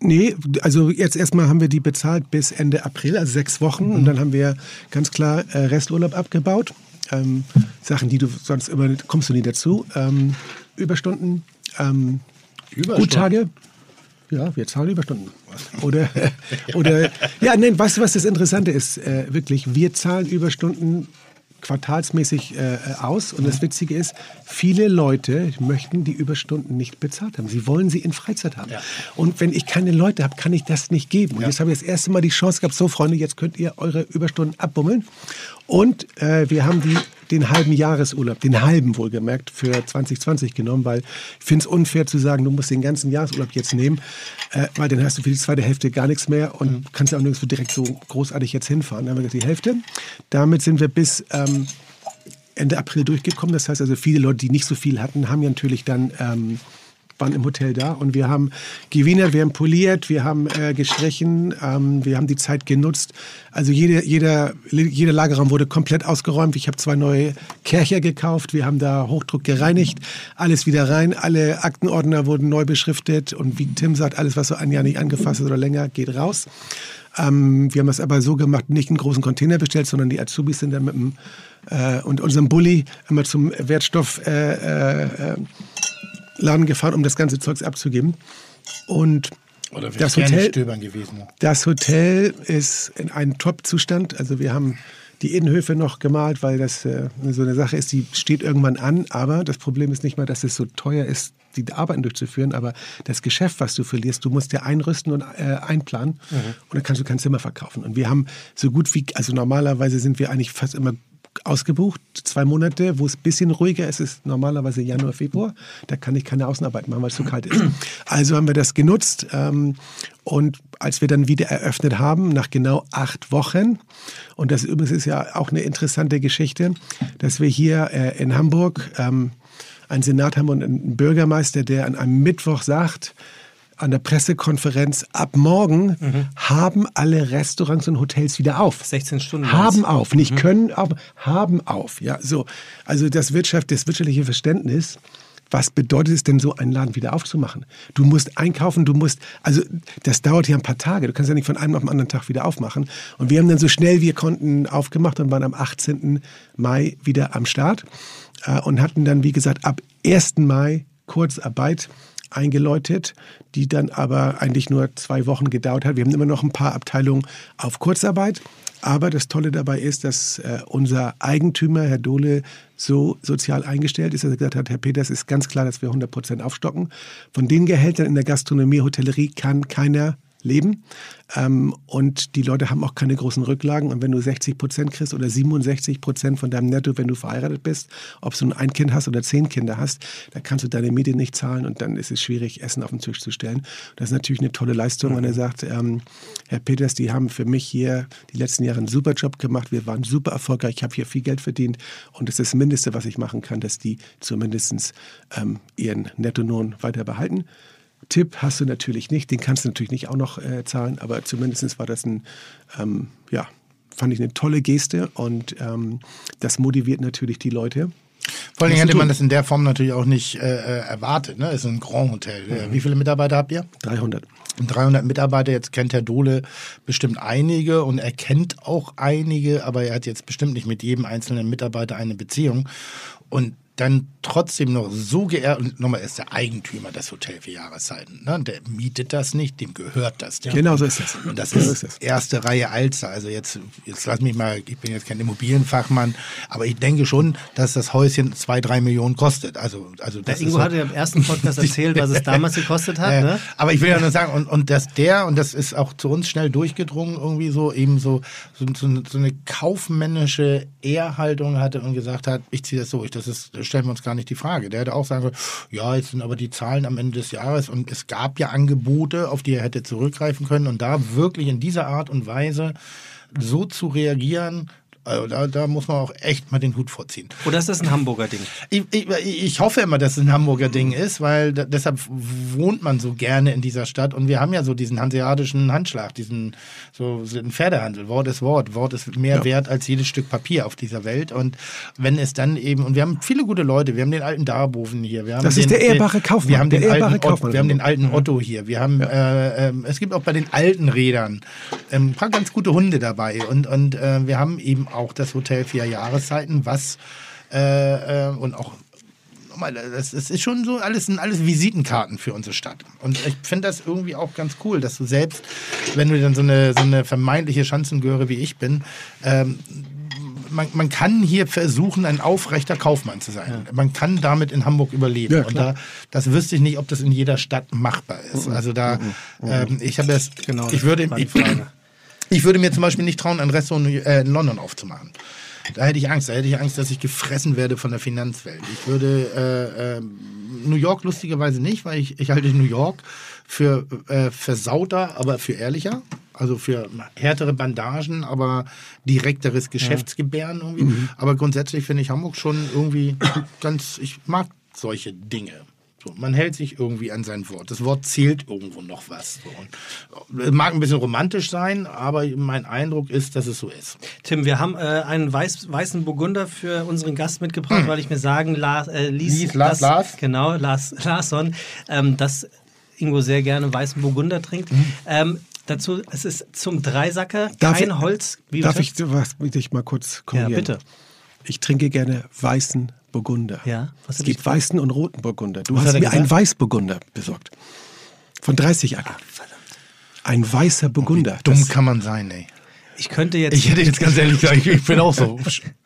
Nee, also jetzt erstmal haben wir die bezahlt bis Ende April, also sechs Wochen. Mhm. Und dann haben wir ganz klar äh, Resturlaub abgebaut. Ähm, Sachen, die du sonst immer kommst du nie dazu. Ähm, Überstunden, ähm, Überstunden. Guttage. Ja, wir zahlen Überstunden. Oder, oder ja, nein, weißt du, was das Interessante ist? Äh, wirklich, wir zahlen Überstunden quartalsmäßig äh, aus. Und das Witzige ist, viele Leute möchten die Überstunden nicht bezahlt haben. Sie wollen sie in Freizeit haben. Ja. Und wenn ich keine Leute habe, kann ich das nicht geben. Und ja. jetzt habe ich das erste Mal die Chance gehabt, so Freunde, jetzt könnt ihr eure Überstunden abbummeln. Und äh, wir haben die, den halben Jahresurlaub, den halben wohlgemerkt, für 2020 genommen, weil ich finde es unfair zu sagen, du musst den ganzen Jahresurlaub jetzt nehmen, äh, weil dann hast du für die zweite Hälfte gar nichts mehr und mhm. kannst ja auch nirgendwo direkt so großartig jetzt hinfahren. Dann haben wir gesagt, die Hälfte. Damit sind wir bis ähm, Ende April durchgekommen. Das heißt also, viele Leute, die nicht so viel hatten, haben ja natürlich dann... Ähm, waren im Hotel da und wir haben gewienert, wir haben poliert, wir haben äh, gestrichen, ähm, wir haben die Zeit genutzt. Also jede, jeder, jeder Lagerraum wurde komplett ausgeräumt. Ich habe zwei neue Kercher gekauft, wir haben da Hochdruck gereinigt, alles wieder rein, alle Aktenordner wurden neu beschriftet und wie Tim sagt, alles, was so ein Jahr nicht angefasst ist oder länger, geht raus. Ähm, wir haben das aber so gemacht, nicht einen großen Container bestellt, sondern die Azubis sind dann mit dem äh, und unserem Bulli immer zum Wertstoff äh, äh, äh Laden gefahren, um das ganze Zeugs abzugeben. Und Oder das Hotel, gewesen. das Hotel ist in einem Top-Zustand. Also wir haben die Innenhöfe noch gemalt, weil das äh, so eine Sache ist, die steht irgendwann an. Aber das Problem ist nicht mal, dass es so teuer ist, die Arbeiten durchzuführen, aber das Geschäft, was du verlierst, du musst dir einrüsten und äh, einplanen mhm. und dann kannst du kein Zimmer verkaufen. Und wir haben so gut wie, also normalerweise sind wir eigentlich fast immer ausgebucht, zwei Monate, wo es ein bisschen ruhiger ist. Ist normalerweise Januar, Februar. Da kann ich keine Außenarbeit machen, weil es zu kalt ist. Also haben wir das genutzt. Ähm, und als wir dann wieder eröffnet haben, nach genau acht Wochen, und das übrigens ist ja auch eine interessante Geschichte, dass wir hier äh, in Hamburg ähm, einen Senat haben und einen Bürgermeister, der an einem Mittwoch sagt, an der Pressekonferenz, ab morgen mhm. haben alle Restaurants und Hotels wieder auf. 16 Stunden. Haben auf, nicht mhm. können, aber haben auf. Ja, so. Also das Wirtschaft, das wirtschaftliche Verständnis, was bedeutet es denn, so einen Laden wieder aufzumachen? Du musst einkaufen, du musst, also das dauert ja ein paar Tage. Du kannst ja nicht von einem auf den anderen Tag wieder aufmachen. Und wir haben dann so schnell wir konnten aufgemacht und waren am 18. Mai wieder am Start äh, und hatten dann, wie gesagt, ab 1. Mai Kurzarbeit eingeläutet, die dann aber eigentlich nur zwei Wochen gedauert hat. Wir haben immer noch ein paar Abteilungen auf Kurzarbeit. Aber das Tolle dabei ist, dass äh, unser Eigentümer, Herr Dohle, so sozial eingestellt ist, dass er gesagt hat, Herr Peters, ist ganz klar, dass wir 100 Prozent aufstocken. Von den Gehältern in der Gastronomie, Hotellerie kann keiner leben. Ähm, und die Leute haben auch keine großen Rücklagen. Und wenn du 60 Prozent kriegst oder 67 Prozent von deinem Netto, wenn du verheiratet bist, ob du ein Kind hast oder zehn Kinder hast, dann kannst du deine Miete nicht zahlen und dann ist es schwierig, Essen auf den Tisch zu stellen. Das ist natürlich eine tolle Leistung. Mhm. Und er sagt, ähm, Herr Peters, die haben für mich hier die letzten Jahre einen super Job gemacht. Wir waren super erfolgreich. Ich habe hier viel Geld verdient. Und das ist das Mindeste, was ich machen kann, dass die zumindest ähm, ihren Nettolohn weiter behalten. Tipp hast du natürlich nicht, den kannst du natürlich nicht auch noch äh, zahlen, aber zumindest war das ein, ähm, ja, fand ich eine tolle Geste und ähm, das motiviert natürlich die Leute. Vor allem hätte man das in der Form natürlich auch nicht äh, äh erwartet. Ne? ist ein Grand Hotel. Mhm. Wie viele Mitarbeiter habt ihr? 300. 300 Mitarbeiter, jetzt kennt Herr Dohle bestimmt einige und er kennt auch einige, aber er hat jetzt bestimmt nicht mit jedem einzelnen Mitarbeiter eine Beziehung. Und dann trotzdem noch so geehrt, und nochmal, er ist der Eigentümer des Hotel für Jahreszeiten. Ne? Der mietet das nicht, dem gehört das. Ja. Genau so ist es. Und das ist, ist erste Reihe Alster. Also jetzt, jetzt lass mich mal, ich bin jetzt kein Immobilienfachmann, aber ich denke schon, dass das Häuschen zwei, drei Millionen kostet. Also, also das der Ingo hatte ja im ersten Podcast erzählt, was es damals gekostet hat. Äh, ne? Aber ich will ja nur sagen, und, und dass der, und das ist auch zu uns schnell durchgedrungen, irgendwie so, eben so, so, so, so eine kaufmännische Ehrhaltung hatte und gesagt hat, ich ziehe das durch. Das ist, das stellen wir uns gar nicht die Frage. Der hätte auch sagen können, ja, jetzt sind aber die Zahlen am Ende des Jahres und es gab ja Angebote, auf die er hätte zurückgreifen können und da wirklich in dieser Art und Weise so zu reagieren, Also da, da muss man auch echt mal den Hut vorziehen. Oder ist das ein Hamburger Ding? Ich, ich, ich hoffe immer, dass es ein Hamburger Ding ist, weil da, deshalb wohnt man so gerne in dieser Stadt. Und wir haben ja so diesen hanseatischen Handschlag, diesen so einen Pferdehandel. Wort ist Wort. Wort ist mehr wert als jedes Stück Papier auf dieser Welt. Und wenn es dann eben, und wir haben viele gute Leute, wir haben den alten Darboven hier. Wir haben Das den, ist der ehrbare Kaufmann, Wir haben der den, alten, ehrbare Otto, Kaufmann wir haben den alten Otto hier. Wir haben, äh, ähm, es gibt auch bei den alten Rädern ähm, ein paar ganz gute Hunde dabei. Und, und äh, wir haben eben auch das Hotel Vier Jahreszeiten, was äh, äh, und auch nochmal, das, das ist schon so alles, sind alles Visitenkarten für unsere Stadt. Und ich finde das irgendwie auch ganz cool, dass du selbst, wenn du dann so eine, so eine vermeintliche Schanzengöre wie ich bin, ähm, man, man kann hier versuchen, ein aufrechter Kaufmann zu sein. Man kann damit in Hamburg überleben. Ja, und da, das wüsste ich nicht, ob das in jeder Stadt machbar ist. Also da, ähm, ich habe das, Genau, ich würde, ich. Ich würde mir zum Beispiel nicht trauen, ein Restaurant äh, in London aufzumachen. Da hätte ich Angst. Da hätte ich Angst, dass ich gefressen werde von der Finanzwelt. Ich würde äh, äh, New York lustigerweise nicht, weil ich, ich halte New York für äh, versauter, aber für ehrlicher. Also für härtere Bandagen, aber direkteres Geschäftsgebären irgendwie. Aber grundsätzlich finde ich Hamburg schon irgendwie ganz, ich mag solche Dinge. So, man hält sich irgendwie an sein Wort. Das Wort zählt irgendwo noch was. So. Äh, mag ein bisschen romantisch sein, aber mein Eindruck ist, dass es so ist. Tim, wir haben äh, einen weiß, weißen Burgunder für unseren Gast mitgebracht, weil ich mir sagen Lars, äh, ließ, Lars- dass, Lars? Genau, Lars Larsson, ähm, dass Ingo sehr gerne weißen Burgunder trinkt. Ähm, dazu, es ist zum Dreisacker Darf kein ich- Holz. Wie Darf bitte? ich was, dich mal kurz Ja, korrigieren? bitte. Ich trinke gerne weißen Burgunder. Ja, was es gibt weißen und roten Burgunder. Du Was hast mir einen gesagt? Weißburgunder besorgt. Von 30 Acker. Ein weißer Burgunder. Dumm Das- kann man sein, ey. Ich könnte jetzt. Ich hätte jetzt ganz ehrlich gesagt, ich bin auch so.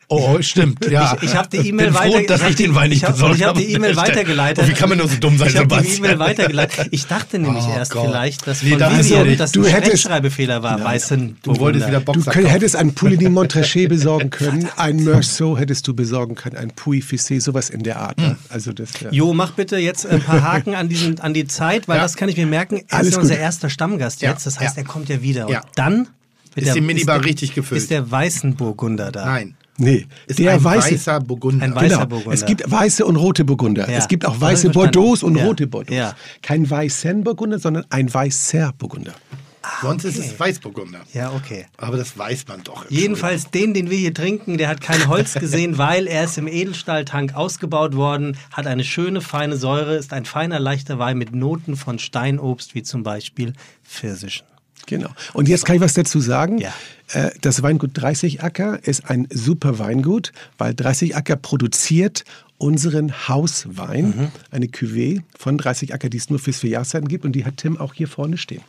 Oh, stimmt, ja. Ich, ich habe die E-Mail bin froh, weiter, dass ich den Wein nicht ich hab, besorgt Ich habe die. E-Mail weitergeleitet. Oh, wie kann man nur so dumm sein, Ich habe die Sebastian? E-Mail weitergeleitet. Ich dachte nämlich Oh erst Gott. vielleicht, dass Nee, von da du Vivian, dass du ein hättest- war. Weißen Du wolltest wieder Du Boxer könnt, kaufen. hättest ein Pouligny Montrachet besorgen können, ein Meursault hättest du besorgen können, ein Puy Fissé, sowas in der Art. Hm. ne? Also das, ja. Jo, mach bitte jetzt ein paar Haken an, diesen, an die Zeit, weil Ja. das kann ich mir merken. Er Alles ist ja unser erster Stammgast Ja, jetzt. Das heißt, ja. er kommt ja wieder. Ja. Und dann Ist die Minibar der- richtig gefüllt? Ist der Weißenburgunder da? Nein. Nee, Ist der ein weiße. weißer Burgunder. Ein weißer Genau. Burgunder. Es gibt weiße und rote Burgunder. Ja. Es gibt auch weiße. Bordeaux und Ja. rote Bordeaux. Ja. Kein weißen Burgunder, sondern ein weißer Burgunder. Sonst ist es Weißburgunder. Ja, okay. Aber das weiß man doch. Jedenfalls den, den wir hier trinken, der hat kein Holz gesehen, weil er ist im Edelstahltank ausgebaut worden, hat eine schöne, feine Säure, ist ein feiner, leichter Wein mit Noten von Steinobst, wie zum Beispiel Pfirsichen. Genau. Und jetzt kann ich was dazu sagen. Ja. Äh, Das Weingut 30 Acker ist ein super Weingut, weil 30 Acker produziert unseren Hauswein, Mhm. eine Cuvée von 30 Acker, die es nur fürs Vierjahreszeiten gibt und die hat Tim auch hier vorne stehen.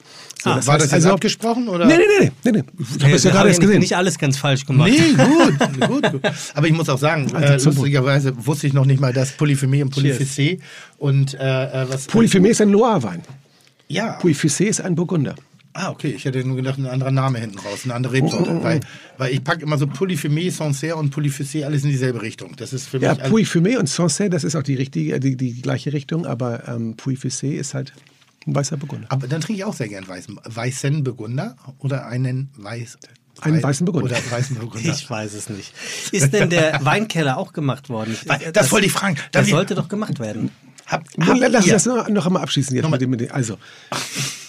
So, Ah, War heißt das jetzt also- abgesprochen? Oder? Nee, nee, nee, nee, nee. Ich habe Wir es ja gerade erst gesehen. nicht alles ganz falsch gemacht. Nee, gut, gut, gut. Aber ich muss auch sagen, Also äh, lustigerweise wusste ich noch nicht mal, dass Polyphemie und Polyphysé und äh, äh, was. Polyphemé ist ein Loire-Wein. ja. Fissé ist ein Burgunder. Ah, okay. Ich hätte nur gedacht, ein anderer Name hinten raus, eine andere Oh, Rebsorte. Weil, weil ich packe immer so Polyphemie, Sancerre und Polyphysé alles in dieselbe Richtung. Das ist für Ja, mich. all- Puy Fumé und Sancerre, das ist auch die, richtige, die, die gleiche Richtung, aber ähm, Puy Fissé ist halt ein weißer Burgunder. aber dann trinke ich auch sehr gern weißen, weißen Burgunder oder einen weiß. Einen Wei- weißen Burgunder. Oder weißen Burgunder. Ich weiß es nicht. Ist denn der Weinkeller auch gemacht worden? Weil- das wollte ich fragen. Das sollte doch gemacht werden. Hab, habt lass ihr- das noch, noch einmal abschließen jetzt Nochmal. mit dem, mit dem. Also,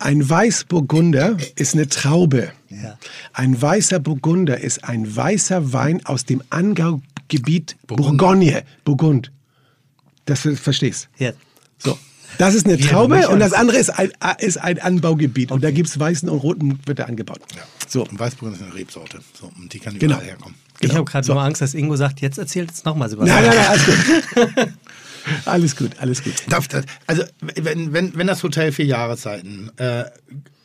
ein Weißburgunder ist eine Traube. Ja. Ein weißer Burgunder ist ein weißer Wein aus dem Angaugebiet Bourgogne. Burgund. Das ver- verstehst Ja. So. Das ist eine Wir Traube und das andere ist ein, ist ein Anbaugebiet. Und da gibt es weißen und roten, wird da angebaut. So. Und Weißburgunder ist eine Rebsorte. So, und die kann Genau. überall herkommen. Ich Genau. habe gerade So. nur Angst, dass Ingo sagt, jetzt erzählt es nochmal, Sebastian. Nein, nein, nein, alles gut. alles gut, alles gut. Darf das, also, wenn, wenn, wenn das Hotel vier Jahreszeiten, äh,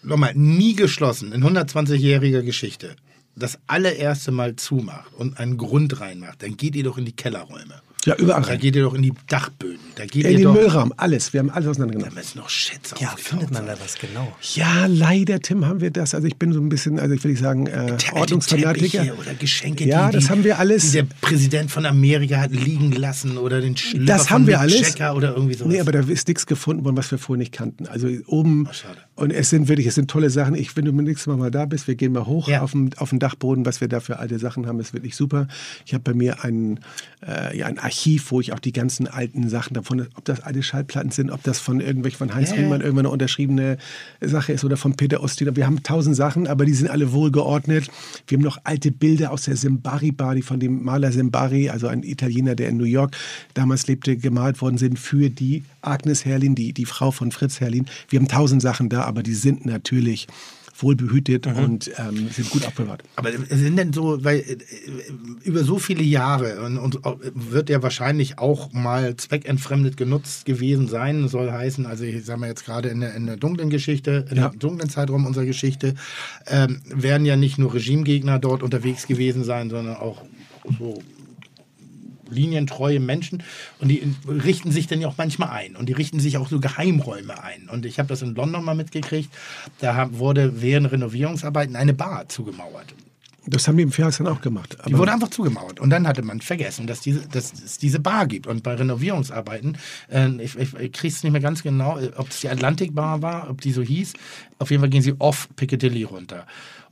nochmal, nie geschlossen, in 120-jähriger Geschichte, das allererste Mal zumacht und einen Grund reinmacht, dann geht ihr doch in die Kellerräume. Ja, überall Da geht ihr doch in die Dachböden. Da geht In ihr den doch. Müllraum, alles. Wir haben alles Da auseinandergenommen. müssen noch Schätze Ja, findet man da was genau? Ja, leider, Tim, haben wir das. Also ich bin so ein bisschen, also ich will nicht sagen, äh, Alte Ordnungsfanatiker. Oder Geschenke, Ja, die, das haben wir alles. Die der Präsident von Amerika hat liegen lassen oder den Schlüpper Das von haben wir alles. Jagger oder irgendwie sowas. Nee, aber da ist nichts gefunden worden, was wir vorher nicht kannten. Also oben schade. Und es sind wirklich, es sind tolle Sachen. Ich, wenn du nächstes Mal mal da bist, wir gehen mal hoch Ja. auf, den, auf den Dachboden, was wir da für alte Sachen haben, ist wirklich super. Ich habe bei mir ein, äh, ja, ein Archiv, wo ich auch die ganzen alten Sachen davon, ob das alte Schallplatten sind, ob das von irgendwelchen von Heinz Ja. Riemann irgendwann eine unterschriebene Sache ist oder von Peter Ostina. Wir haben tausend Sachen, aber die sind alle wohlgeordnet. Wir haben noch alte Bilder aus der Simbari Bar, die von dem Maler Simbari, also ein Italiener, der in New York damals lebte, gemalt worden sind für die Agnes Herrlin, die, die Frau von Fritz Herrlin. Wir haben tausend Sachen da, aber die sind natürlich wohlbehütet und ähm, sind gut aufbewahrt. Aber sind denn so, weil äh, über so viele Jahre und, und auch- wird ja wahrscheinlich auch mal zweckentfremdet genutzt gewesen sein, soll heißen, also ich sage mal jetzt gerade in der, in der dunklen Geschichte, in Ja. der dunklen Zeitraum unserer Geschichte, ähm, werden ja nicht nur Regimegegner dort unterwegs gewesen sein, sondern auch so linientreue Menschen und die richten sich dann ja auch manchmal ein und die richten sich auch so Geheimräume ein. Und ich habe das in London mal mitgekriegt, da wurde während Renovierungsarbeiten eine Bar zugemauert. Das haben die im Fernsehen dann auch gemacht. Die wurde einfach zugemauert. Und dann hatte man vergessen, dass, diese, dass es diese Bar gibt. Und bei Renovierungsarbeiten, äh, ich, ich, ich kriege es nicht mehr ganz genau, ob es die Atlantic Bar war, ob die so hieß. Auf jeden Fall gehen sie off Piccadilly runter.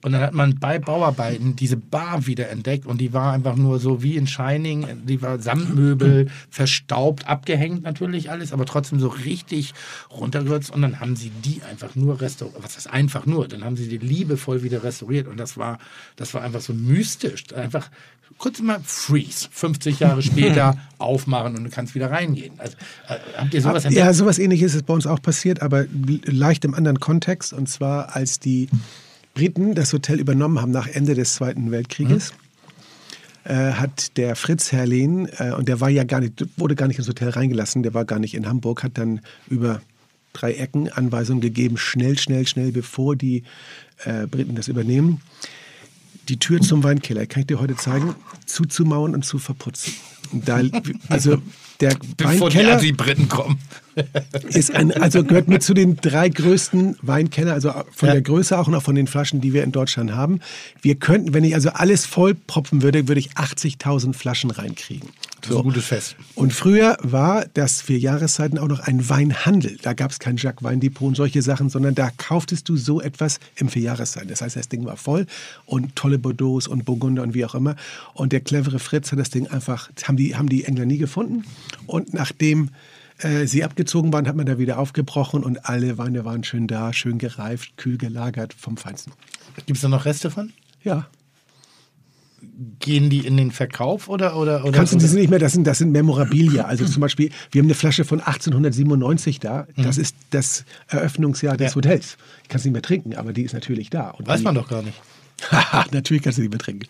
Und dann hat man bei Bauarbeiten diese Bar wieder entdeckt und die war einfach nur so wie in Shining, die war Samtmöbel, verstaubt, abgehängt natürlich alles, aber trotzdem so richtig runtergerützt und dann haben sie die einfach nur restauriert. Was ist einfach nur? Dann haben sie die liebevoll wieder restauriert und das war, das war einfach so mystisch. Einfach kurz mal freeze. 50 Jahre später aufmachen und du kannst wieder reingehen. Also, äh, habt ihr sowas entdeckt? Ja, sowas ähnliches ist bei uns auch passiert, aber leicht im anderen Kontext. Und zwar, als die Briten das Hotel übernommen haben nach Ende des Zweiten Weltkrieges, äh, hat der Fritz Herrlehn, äh, und der war ja gar nicht, wurde gar nicht ins Hotel reingelassen, der war gar nicht in Hamburg, hat dann über drei Ecken Anweisungen gegeben, schnell, schnell, schnell, bevor die äh, Briten das übernehmen, die Tür zum Weinkeller, kann ich dir heute zeigen, zuzumauern und zu verputzen. Da, also der Bevor die, Weinkeller also die Briten kommen. ist ein, also gehört mit zu den drei größten Weinkeller, also von Ja. der Größe auch und auch von den Flaschen, die wir in Deutschland haben. Wir könnten, wenn ich also alles vollpropfen würde, würde ich 80.000 Flaschen reinkriegen. Das ist ein gutes Fest. Und früher war das für Jahreszeiten auch noch ein Weinhandel. Da gab es kein Jacques Weindepot und solche Sachen, sondern da kauftest du so etwas im für Jahreszeiten. Das heißt, das Ding war voll und tolle Bordeaux und Burgunder und wie auch immer. Und der clevere Fritz hat das Ding einfach, haben die, haben die Engländer nie gefunden. Und nachdem äh, sie abgezogen waren, hat man da wieder aufgebrochen und alle Weine waren schön da, schön gereift, kühl gelagert vom Feinsten. Gibt es da noch Reste von? Ja. Gehen die in den Verkauf oder? oder, oder Kannst du diese nicht mehr, das sind, das sind Memorabilia. Also zum Beispiel, wir haben eine Flasche von 1897 da. Das ist das Eröffnungsjahr des Ja. Hotels. Ich kann es nicht mehr trinken, aber die ist natürlich da. Und Weiß die- man doch gar nicht. Haha, natürlich kannst du die mehr trinken.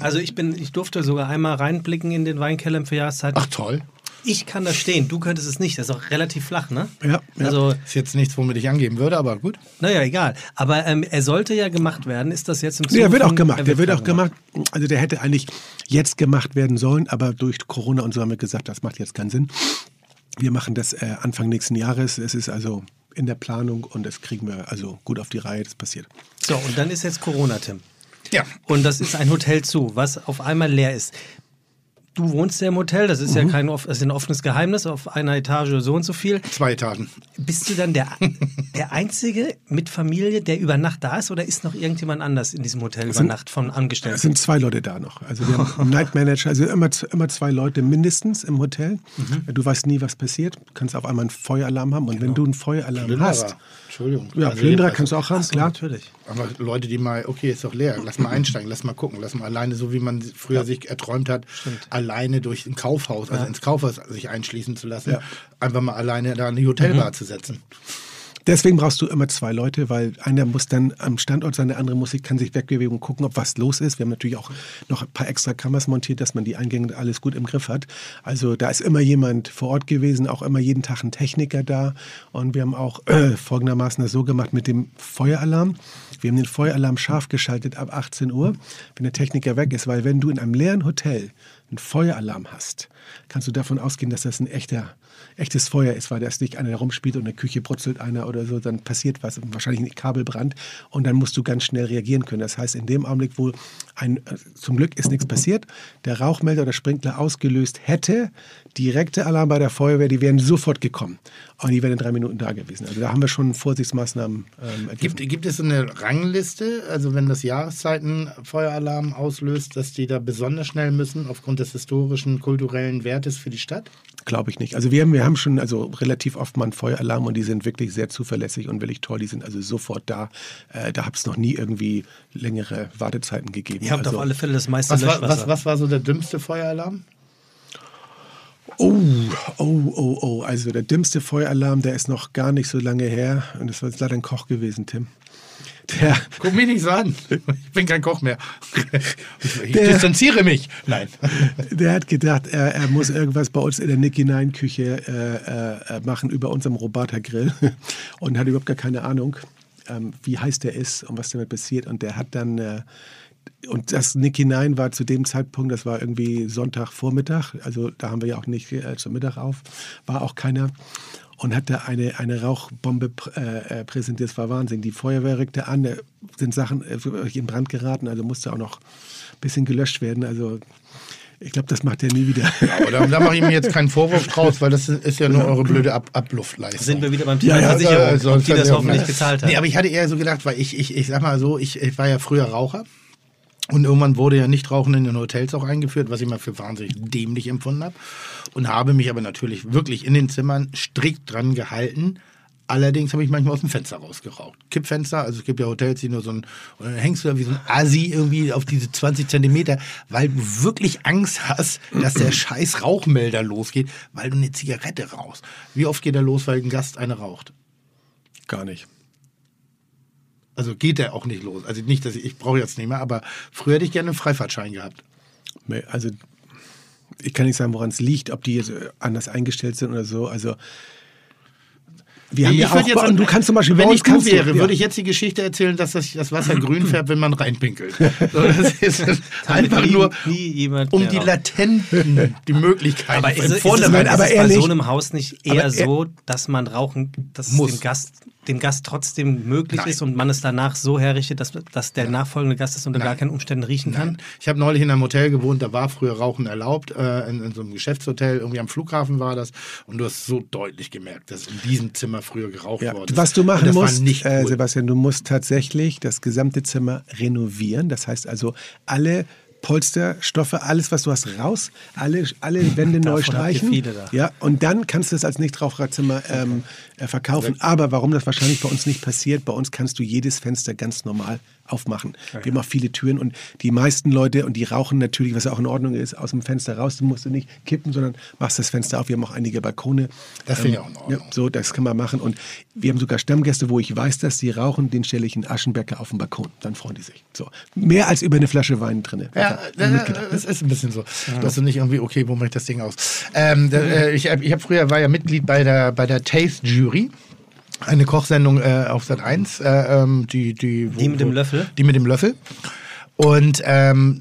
Also ich bin, ich durfte sogar einmal reinblicken in den Weinkeller im Jahreszeit. Ach toll. Ich kann da stehen, du könntest es nicht. Das ist auch relativ flach, ne? Ja, ja. Also, Ist jetzt nichts, womit ich angeben würde, aber gut. naja, egal. Aber ähm, er sollte ja gemacht werden. Ist das jetzt im Nee, der wird auch gemacht. er Der wird auch gerade gemacht. Also der hätte eigentlich jetzt gemacht werden sollen, aber durch Corona und so haben wir gesagt, das macht jetzt keinen Sinn. Wir machen das äh, Anfang nächsten Jahres. Es ist also in der Planung und das kriegen wir also gut auf die Reihe. Das passiert. So, und dann ist jetzt Corona, Tim. Ja. Und das ist ein Hotel zu, was auf einmal leer ist. Du wohnst ja im Hotel, das ist ja kein das ist ein offenes Geheimnis, auf einer Etage so und so viel. Zwei Etagen. Bist du dann der, der Einzige mit Familie, der über Nacht da ist, oder ist noch irgendjemand anders in diesem Hotel über Nacht von Es Angestellten? sind zwei Leute da noch. Also wir haben Night Manager, also immer, immer zwei Leute mindestens im Hotel. Du weißt nie, was passiert. Du kannst auf einmal einen Feueralarm haben und wenn du einen Feueralarm hast, Entschuldigung. ja, Also, Plünderer also, kannst du auch haben, klar. natürlich. Aber Leute, die mal, okay, ist doch leer, lass mal einsteigen, lass mal gucken, lass mal alleine, so wie man früher sich erträumt hat, alleine durch ein Kaufhaus, also ins Kaufhaus sich einschließen zu lassen, Ja. einfach mal alleine da in die Hotelbar zu setzen. Deswegen brauchst du immer zwei Leute, weil einer muss dann am Standort sein, der andere muss kann sich wegbewegen und gucken, ob was los ist. Wir haben natürlich auch noch ein paar extra Kameras montiert, dass man die Eingänge alles gut im Griff hat. Also da ist immer jemand vor Ort gewesen, auch immer jeden Tag ein Techniker da. Und wir haben auch äh, folgendermaßen das so gemacht mit dem Feueralarm. Wir haben den Feueralarm scharf geschaltet ab 18 Uhr, wenn der Techniker weg ist, weil wenn du in einem leeren Hotel einen Feueralarm hast, kannst du davon ausgehen, dass das ein echter, echtes Feuer ist, weil da ist nicht einer rumspielt und in der Küche brutzelt einer oder so, dann passiert was, wahrscheinlich ein Kabelbrand und dann musst du ganz schnell reagieren können. Das heißt, in dem Augenblick, wo ein, äh, zum Glück ist nichts passiert, der Rauchmelder oder Sprinkler ausgelöst hätte, direkte Alarm bei der Feuerwehr, die wären sofort gekommen und die wären in drei Minuten da gewesen. Also da haben wir schon Vorsichtsmaßnahmen ähm. Gibt, gibt es so eine Rangliste, also wenn das Jahreszeitenfeueralarm auslöst, dass die da besonders schnell müssen aufgrund des historischen, kulturellen Wertes für die Stadt? Glaube ich nicht. Also wir haben, wir haben schon also relativ oft mal einen Feueralarm und die sind wirklich sehr zuverlässig und wirklich toll. Die sind also sofort da. Äh, da hat es noch nie irgendwie längere Wartezeiten gegeben. Ihr habt also, auf alle Fälle das meiste Was war, was, was war so der dümmste Feueralarm? Oh, oh, oh. Also der dümmste Feueralarm, der ist noch gar nicht so lange her. Und das war jetzt leider ein Koch gewesen, Tim. Der, Guck mich nicht so an. Ich bin kein Koch mehr. Ich Der- distanziere mich. Nein. der hat gedacht, er, er muss irgendwas bei uns in der Nicky Nine Küche äh, äh, machen über unserem Robotergrill und hat überhaupt gar keine Ahnung, ähm, wie heiß der ist und was damit passiert. Und der hat dann äh, und das Nicky Nine war zu dem Zeitpunkt, das war irgendwie Sonntagvormittag, also da haben wir ja auch nicht äh, zum Mittag auf, war auch keiner. Und hat da eine, eine Rauchbombe pr- äh, äh, präsentiert. Das war Wahnsinn. Die Feuerwehr rückte an, da sind Sachen äh, in Brand geraten, also musste auch noch ein bisschen gelöscht werden. Also ich glaube, das macht er nie wieder. Aber da, da mache ich mir jetzt keinen Vorwurf draus, weil das ist ja nur eure blöde Ab Abluftleistung. Sind wir wieder beim Thema Ja, ja, Versicherung, also, die das hoffentlich gezahlt hat. Nee, aber ich hatte eher so gedacht, weil ich, ich, ich sag mal so, ich, ich war ja früher Raucher. Und irgendwann wurde ja Nichtrauchen in den Hotels auch eingeführt, was ich mal für wahnsinnig dämlich empfunden habe. Und habe mich aber natürlich wirklich in den Zimmern strikt dran gehalten. Allerdings habe ich manchmal aus dem Fenster rausgeraucht. Kippfenster, also es gibt ja Hotels, die nur so ein, und dann hängst du da wie so ein Assi irgendwie auf diese 20 Zentimeter, weil du wirklich Angst hast, dass der scheiß Rauchmelder losgeht, weil du eine Zigarette rauchst. Wie oft geht er los, weil ein Gast eine raucht? Gar nicht. Also geht der auch nicht los. Also nicht, dass ich, ich brauche jetzt nicht mehr, aber früher hätte ich gerne einen Freifahrtschein gehabt. Nee, Also ich kann nicht sagen, woran es liegt, ob die jetzt äh, anders eingestellt sind oder so. Also wir haben Ich ja auch, jetzt du kannst zum Beispiel bei wenn ich du wäre, ja. würde ich jetzt die Geschichte erzählen, dass das, das Wasser grün färbt, wenn man reinpinkelt. So, das ist einfach nur, jemand um die. Latenten, die Möglichkeiten Aber ist, es- ist, es, vorne Nein, ist aber es bei ehrlich- so einem Haus nicht eher aber er- so, dass man rauchen, dass Muss. dem Gast, dem Gast trotzdem möglich Nein. ist und man es danach so herrichtet, dass, dass der nachfolgende Gast es unter gar keinen Umständen riechen kann? Ich habe neulich in einem Hotel gewohnt, da war früher Rauchen erlaubt, äh, in, in so einem Geschäftshotel, irgendwie am Flughafen war das. Und du hast so deutlich gemerkt, dass in diesem Zimmer früher geraucht Ja, worden ist. was du machen musst, äh, cool. Sebastian, du musst tatsächlich das gesamte Zimmer renovieren. Das heißt also alle Polsterstoffe, alles, was du hast, raus, alle, alle Wände neu streichen. Ja, und dann kannst du es als Nichtraucherzimmer ähm, äh, verkaufen. Aber warum das wahrscheinlich bei uns nicht passiert, bei uns kannst du jedes Fenster ganz normal aufmachen. Wir haben auch viele Türen und die meisten Leute, und die rauchen natürlich, was ja auch in Ordnung ist, aus dem Fenster raus. Du musst du nicht kippen, sondern machst das Fenster auf. Wir haben auch einige Balkone. Das finde ich auch in Ordnung. Ja, so, das kann man machen. Und wir haben sogar Stammgäste, wo ich weiß, dass die rauchen, den stelle ich einen Aschenbecker auf den Balkon. Dann freuen die sich. So. Mehr als über eine Flasche Wein drin. Ja, das ist ein bisschen so. Dass du nicht irgendwie, okay, wo mache ich das Ding aus? Ähm, da, äh, ich ich habe früher war ja Mitglied bei der, bei der Taste Jury. Eine Kochsendung äh, auf Sat 1, äh, ähm, die, die, wo, Die mit dem Löffel? Die mit dem Löffel. Und ähm,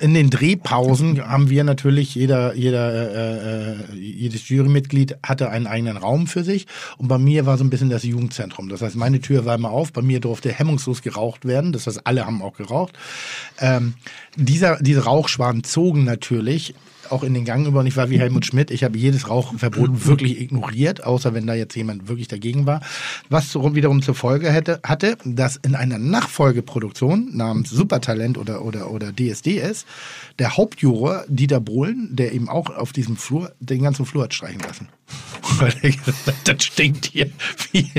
in den Drehpausen haben wir natürlich, jeder, jeder, äh, äh, jedes Jurymitglied hatte einen eigenen Raum für sich. Und bei mir war so ein bisschen das Jugendzentrum. Das heißt, meine Tür war immer auf. Bei mir durfte hemmungslos geraucht werden. Das heißt, alle haben auch geraucht. Ähm, dieser, diese Rauchschwaden zogen natürlich auch in den Gang über und ich war wie Helmut Schmidt. Ich habe jedes Rauchverbot wirklich ignoriert, außer wenn da jetzt jemand wirklich dagegen war. Was wiederum zur Folge hätte, hatte, dass in einer Nachfolgeproduktion namens Supertalent oder, oder, oder DSDS der Hauptjuror Dieter Bohlen, der eben auch auf diesem Flur den ganzen Flur hat streichen lassen. Weil er gesagt hat, das stinkt hier wie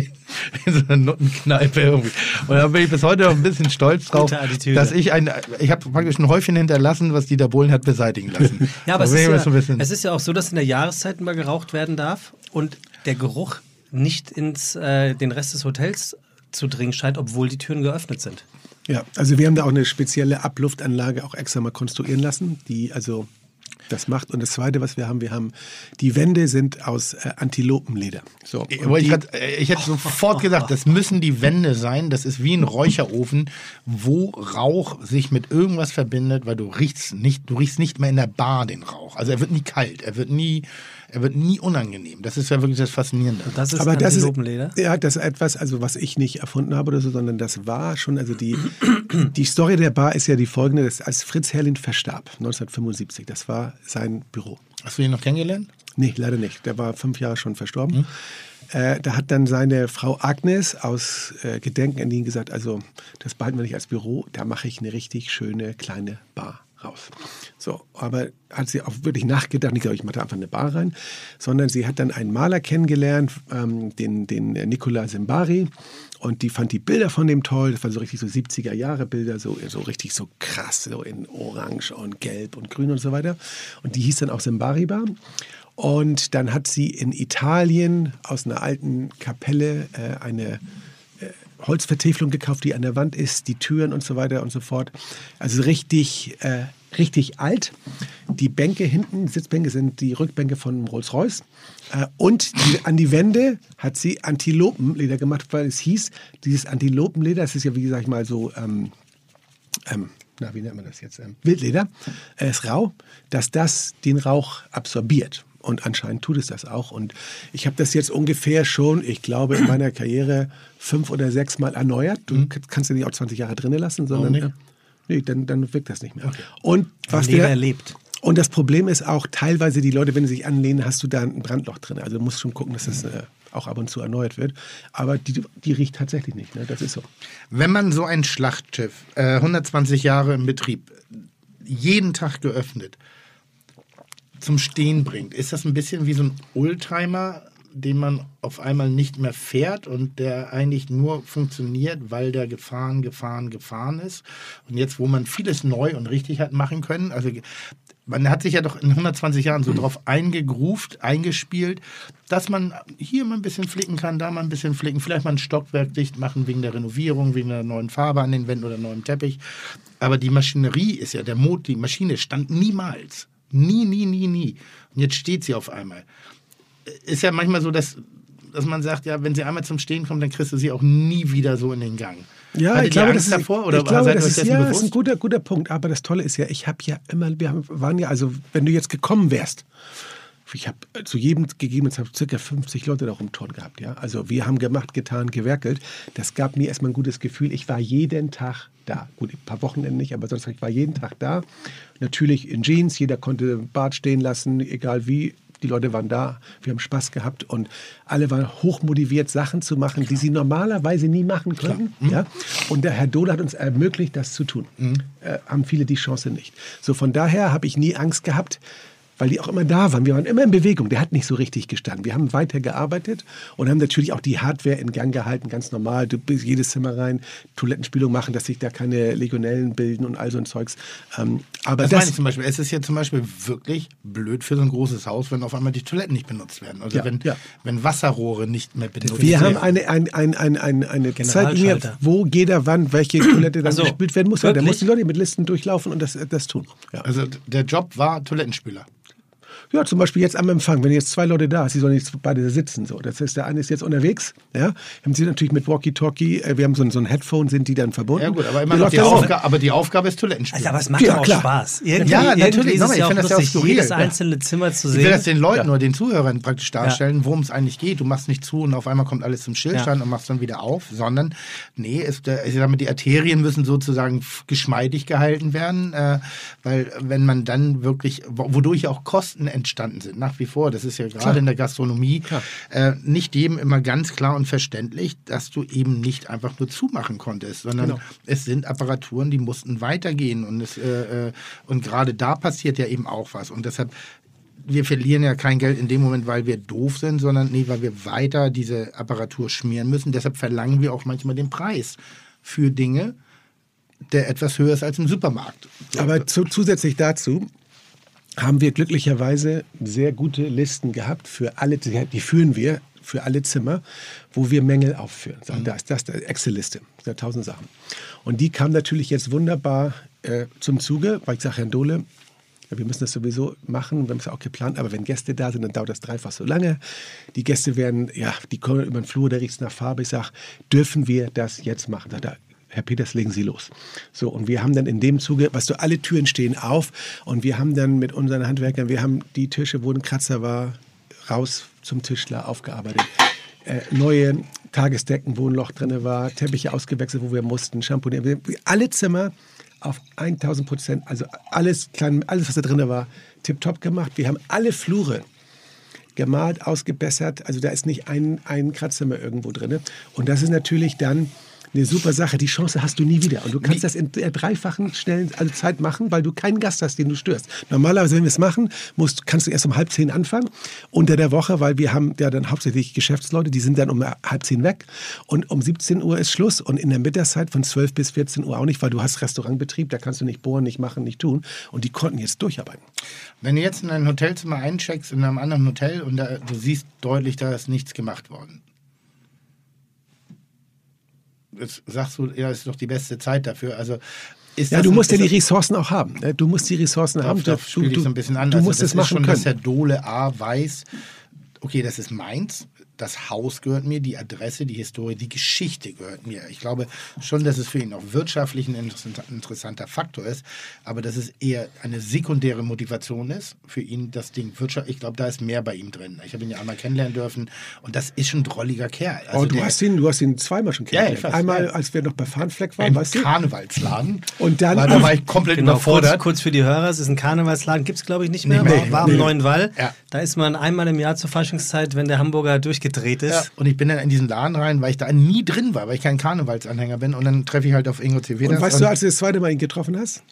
in so einer Nuttenkneipe irgendwie. Und da bin ich bis heute noch ein bisschen stolz drauf, dass ich ein, ich habe praktisch ein Häufchen hinterlassen, was Dieter Bohlen hat beseitigen lassen. Ja, aber es ist ja, so es ist ja auch so, dass in der Jahreszeit mal geraucht werden darf und der Geruch nicht ins äh, den Rest des Hotels zu dringen scheint, obwohl die Türen geöffnet sind. Ja, also wir haben da auch eine spezielle Abluftanlage auch extra mal konstruieren lassen, die also das macht. Und das Zweite, was wir haben, wir haben, die Wände sind aus äh, Antilopenleder. So, Ich, die- grad, äh, ich hätte sofort gesagt, das müssen die Wände sein. Das ist wie ein Räucherofen, wo Rauch sich mit irgendwas verbindet, weil du riechst nicht, du riechst nicht mehr in der Bar den Rauch. Also er wird nie kalt, er wird nie, er wird nie unangenehm. Das ist ja wirklich das Faszinierende. Das ist aber das ist, ja, das ist etwas, also was ich nicht erfunden habe oder so, sondern das war schon, also die, die Story der Bar ist ja die folgende, dass als Fritz Herrlin verstarb, 1975, das war sein Büro. Hast du ihn noch kennengelernt? Nee, leider nicht. Der war fünf Jahre schon verstorben. Äh, da hat dann seine Frau Agnes aus äh, Gedenken an ihn gesagt, also das behalten wir nicht als Büro, da mache ich eine richtig schöne kleine Bar raus. So, aber hat sie auch wirklich nachgedacht, nicht, ich mache da einfach eine Bar rein, sondern sie hat dann einen Maler kennengelernt, ähm, den, den Nicola Simbari. Und die fand die Bilder von dem toll. Das waren so richtig so 70er Jahre Bilder, so, so richtig so krass, so in Orange und Gelb und Grün und so weiter. Und die hieß dann auch Simbari Bar. Und dann hat sie in Italien aus einer alten Kapelle äh, eine Holzvertäfelung gekauft, die an der Wand ist, die Türen und so weiter und so fort. Also richtig, äh, richtig alt. Die Bänke hinten, Sitzbänke sind die Rückbänke von Rolls-Royce. Äh, und die, an die Wände hat sie Antilopenleder gemacht, weil es hieß, dieses Antilopenleder, das ist ja wie gesagt mal so ähm, ähm, na, wie nennt man das jetzt? Ähm, Wildleder, äh, ist rau, dass das den Rauch absorbiert. Und anscheinend tut es das auch. Und ich habe das jetzt ungefähr schon, ich glaube, in meiner Karriere fünf oder sechs Mal erneuert. Du k- kannst ja nicht auch 20 Jahre drinnen lassen, sondern äh, nee, dann, dann wirkt das nicht mehr. Und was der, erlebt. und das Problem ist auch, teilweise die Leute, wenn sie sich anlehnen, hast du da ein Brandloch drin. Also du musst schon gucken, dass das äh, auch ab und zu erneuert wird. Aber die, die riecht tatsächlich nicht. Ne? Das ist so. Wenn man so ein Schlachtschiff, äh, 120 Jahre im Betrieb, jeden Tag geöffnet, zum Stehen bringt, ist das ein bisschen wie so ein Oldtimer, den man auf einmal nicht mehr fährt und der eigentlich nur funktioniert, weil der gefahren, gefahren, gefahren ist. Und jetzt, wo man vieles neu und richtig hat machen können, also man hat sich ja doch in 120 Jahren so drauf eingegruft, eingespielt, dass man hier mal ein bisschen flicken kann, da mal ein bisschen flicken, vielleicht mal ein Stockwerk dicht machen wegen der Renovierung, wegen der neuen Farbe an den Wänden oder neuem Teppich. Aber die Maschinerie ist ja, der Mot, die Maschine stand niemals. Nie, nie, nie, nie. Und jetzt steht sie auf einmal. Ist ja manchmal so, dass, dass man sagt, ja, wenn sie einmal zum Stehen kommt, dann kriegst du sie auch nie wieder so in den Gang. Ja, Hattet ich glaube, ihr das Angst ist, davor oder ich glaube, das ist, ja, das ist ein guter, guter Punkt. Aber das Tolle ist ja, ich habe ja immer, wir haben, waren ja, also wenn du jetzt gekommen wärst, ich habe zu jedem gegeben, habe circa 50 Leute da rumtouren gehabt. Ja? Also wir haben gemacht, getan, gewerkelt. Das gab mir erstmal ein gutes Gefühl. Ich war jeden Tag da. Gut, ein paar Wochenenden nicht, aber sonst ich war jeden Tag da. Natürlich in Jeans, jeder konnte Bart stehen lassen, egal wie. Die Leute waren da, wir haben Spaß gehabt und alle waren hochmotiviert, Sachen zu machen, die sie normalerweise nie machen könnten. Ja? Und der Herr Dohle hat uns ermöglicht, das zu tun. Äh, haben viele die Chance nicht. So von daher habe ich nie Angst gehabt, weil die auch immer da waren. Wir waren immer in Bewegung. Der hat nicht so richtig gestanden. Wir haben weiter gearbeitet und haben natürlich auch die Hardware in Gang gehalten, ganz normal. Du bist jedes Zimmer rein, Toilettenspülung machen, dass sich da keine Legionellen bilden und all so ein Zeugs. Ähm, aber Das, das, meine ich zum Beispiel. Es ist ja zum Beispiel wirklich blöd für so ein großes Haus, wenn auf einmal die Toiletten nicht benutzt werden. Also Ja, wenn, ja. wenn Wasserrohre nicht mehr benutzt wir haben werden. eine, ein, ein, ein, ein, eine Zeitlinie, wo jeder wann welche Toilette dann so, gespült werden muss. Ja, Da mussten die Leute mit Listen durchlaufen und das, das tun. Ja. Also der Job war Toilettenspüler. Ja, zum Beispiel jetzt am Empfang, wenn jetzt zwei Leute da sind, sie sollen jetzt beide sitzen. So. Das heißt, der eine ist jetzt unterwegs, ja, haben sie natürlich mit Walkie-Talkie, äh, wir haben so ein, so ein Headphone, sind die dann verbunden. Ja gut, aber immer die, da rum. Aufga aber die Aufgabe ist Toilettenspüler. Also, aber es macht Ja, auch klar. Spaß. Irgendwie, Ja, natürlich. irgendwie ist es ich ja auch finde das ja auch jedes einzelne Zimmer zu Ich sehen. will das den Leuten Ja. oder den Zuhörern praktisch darstellen, worum es eigentlich geht. Du machst nicht zu und auf einmal kommt alles zum Stillstand Ja. und machst dann wieder auf, sondern nee, es, der, ich sag mal, die Arterien müssen sozusagen geschmeidig gehalten werden, äh, weil wenn man dann wirklich, wo- wodurch auch Kosten entstanden sind, nach wie vor, das ist ja gerade in der Gastronomie äh, nicht jedem immer ganz klar und verständlich, dass du eben nicht einfach nur zumachen konntest, sondern Genau. es sind Apparaturen, die mussten weitergehen und es äh, äh, und gerade da passiert ja eben auch was und deshalb wir verlieren ja kein Geld in dem Moment, weil wir doof sind, sondern nee, weil wir weiter diese Apparatur schmieren müssen. Deshalb verlangen wir auch manchmal den Preis für Dinge, der etwas höher ist als im Supermarkt. Aber zu, zusätzlich dazu haben wir glücklicherweise sehr gute Listen gehabt für alle, die führen wir für alle Zimmer, wo wir Mängel aufführen. Sagen, da ist das, da Excel-Liste, da tausend Sachen. Und die kam natürlich jetzt wunderbar äh, zum Zuge, weil ich sage, Herrn Dohle, Wir müssen das sowieso machen, wir haben es auch geplant, aber wenn Gäste da sind, dann dauert das dreifach so lange. Die Gäste werden, ja, die kommen über den Flur, der riecht nach Farbe. Ich sage, dürfen wir das jetzt machen? Er, Herr Peters, legen Sie los. So, und wir haben dann in dem Zuge, weißt du, alle Türen stehen auf und wir haben dann mit unseren Handwerkern, wir haben die Tische, wo ein Kratzer war, raus zum Tischler aufgearbeitet. Äh, neue Tagesdecken, wo ein Loch drin war, Teppiche ausgewechselt, wo wir mussten, Shampoo. Alle Zimmer auf 1000 Prozent, also alles, klein, alles, was da drin war, tipptopp gemacht. Wir haben alle Flure gemalt, ausgebessert. Also da ist nicht ein, ein Kratzer mehr irgendwo drin. Und das ist natürlich dann eine super Sache. Die Chance hast du nie wieder. Und du kannst das in der dreifachen schnellen also Zeit machen, weil du keinen Gast hast, den du störst. Normalerweise, wenn wir es machen, musst, kannst du erst um halb zehn anfangen unter der Woche, weil wir haben ja dann hauptsächlich Geschäftsleute, die sind dann um halb zehn weg. Und um 17 Uhr ist Schluss. Und in der Mittagszeit von 12 bis 14 Uhr auch nicht, weil du hast Restaurantbetrieb, da kannst du nicht bohren, nicht machen, nicht tun. Und die konnten jetzt durcharbeiten. Wenn du jetzt in ein Hotelzimmer eincheckst, in einem anderen Hotel und da, du siehst deutlich, da ist nichts gemacht worden. Jetzt sagst du, ja, ist doch die beste Zeit dafür. Also ist Ja, du ein- musst ja ist die Ressourcen auch haben. ne? Du musst die Ressourcen haben. Du, du, so ein bisschen anders. du musst das es machen schon, können. dass Herr Dole A weiß, okay, das ist meins, das Haus gehört mir, die Adresse, die Historie, die Geschichte gehört mir. Ich glaube schon, dass es für ihn auch wirtschaftlich ein interessant- interessanter Faktor ist, aber dass es eher eine sekundäre Motivation ist für ihn, das Ding Wirtschaft. Ich glaube, da ist mehr bei ihm drin. Ich habe ihn ja einmal kennenlernen dürfen und das ist schon ein drolliger Kerl. Also oh, du, der- hast ihn, du hast ihn zweimal schon Ja, kennengelernt. ich weiß, Einmal, ja. als wir noch bei Farnfleck waren, im weißt du? Karnevalsladen. Und dann- da war ich komplett Genau, kurz, überfordert. kurz für die Hörer, es ist ein Karnevalsladen, gibt es glaube ich nicht mehr, Nee, war, nee, war am nee. Neuen Wall. Ja. Da ist man einmal im Jahr zur Faschingszeit, wenn der Hamburger durchgedreht ist. Ja, und ich bin dann in diesen Laden rein, weil ich da nie drin war, weil ich kein Karnevalsanhänger bin. Und dann treffe ich halt auf Ingo TV. Und weißt du, als du das zweite Mal ihn getroffen hast?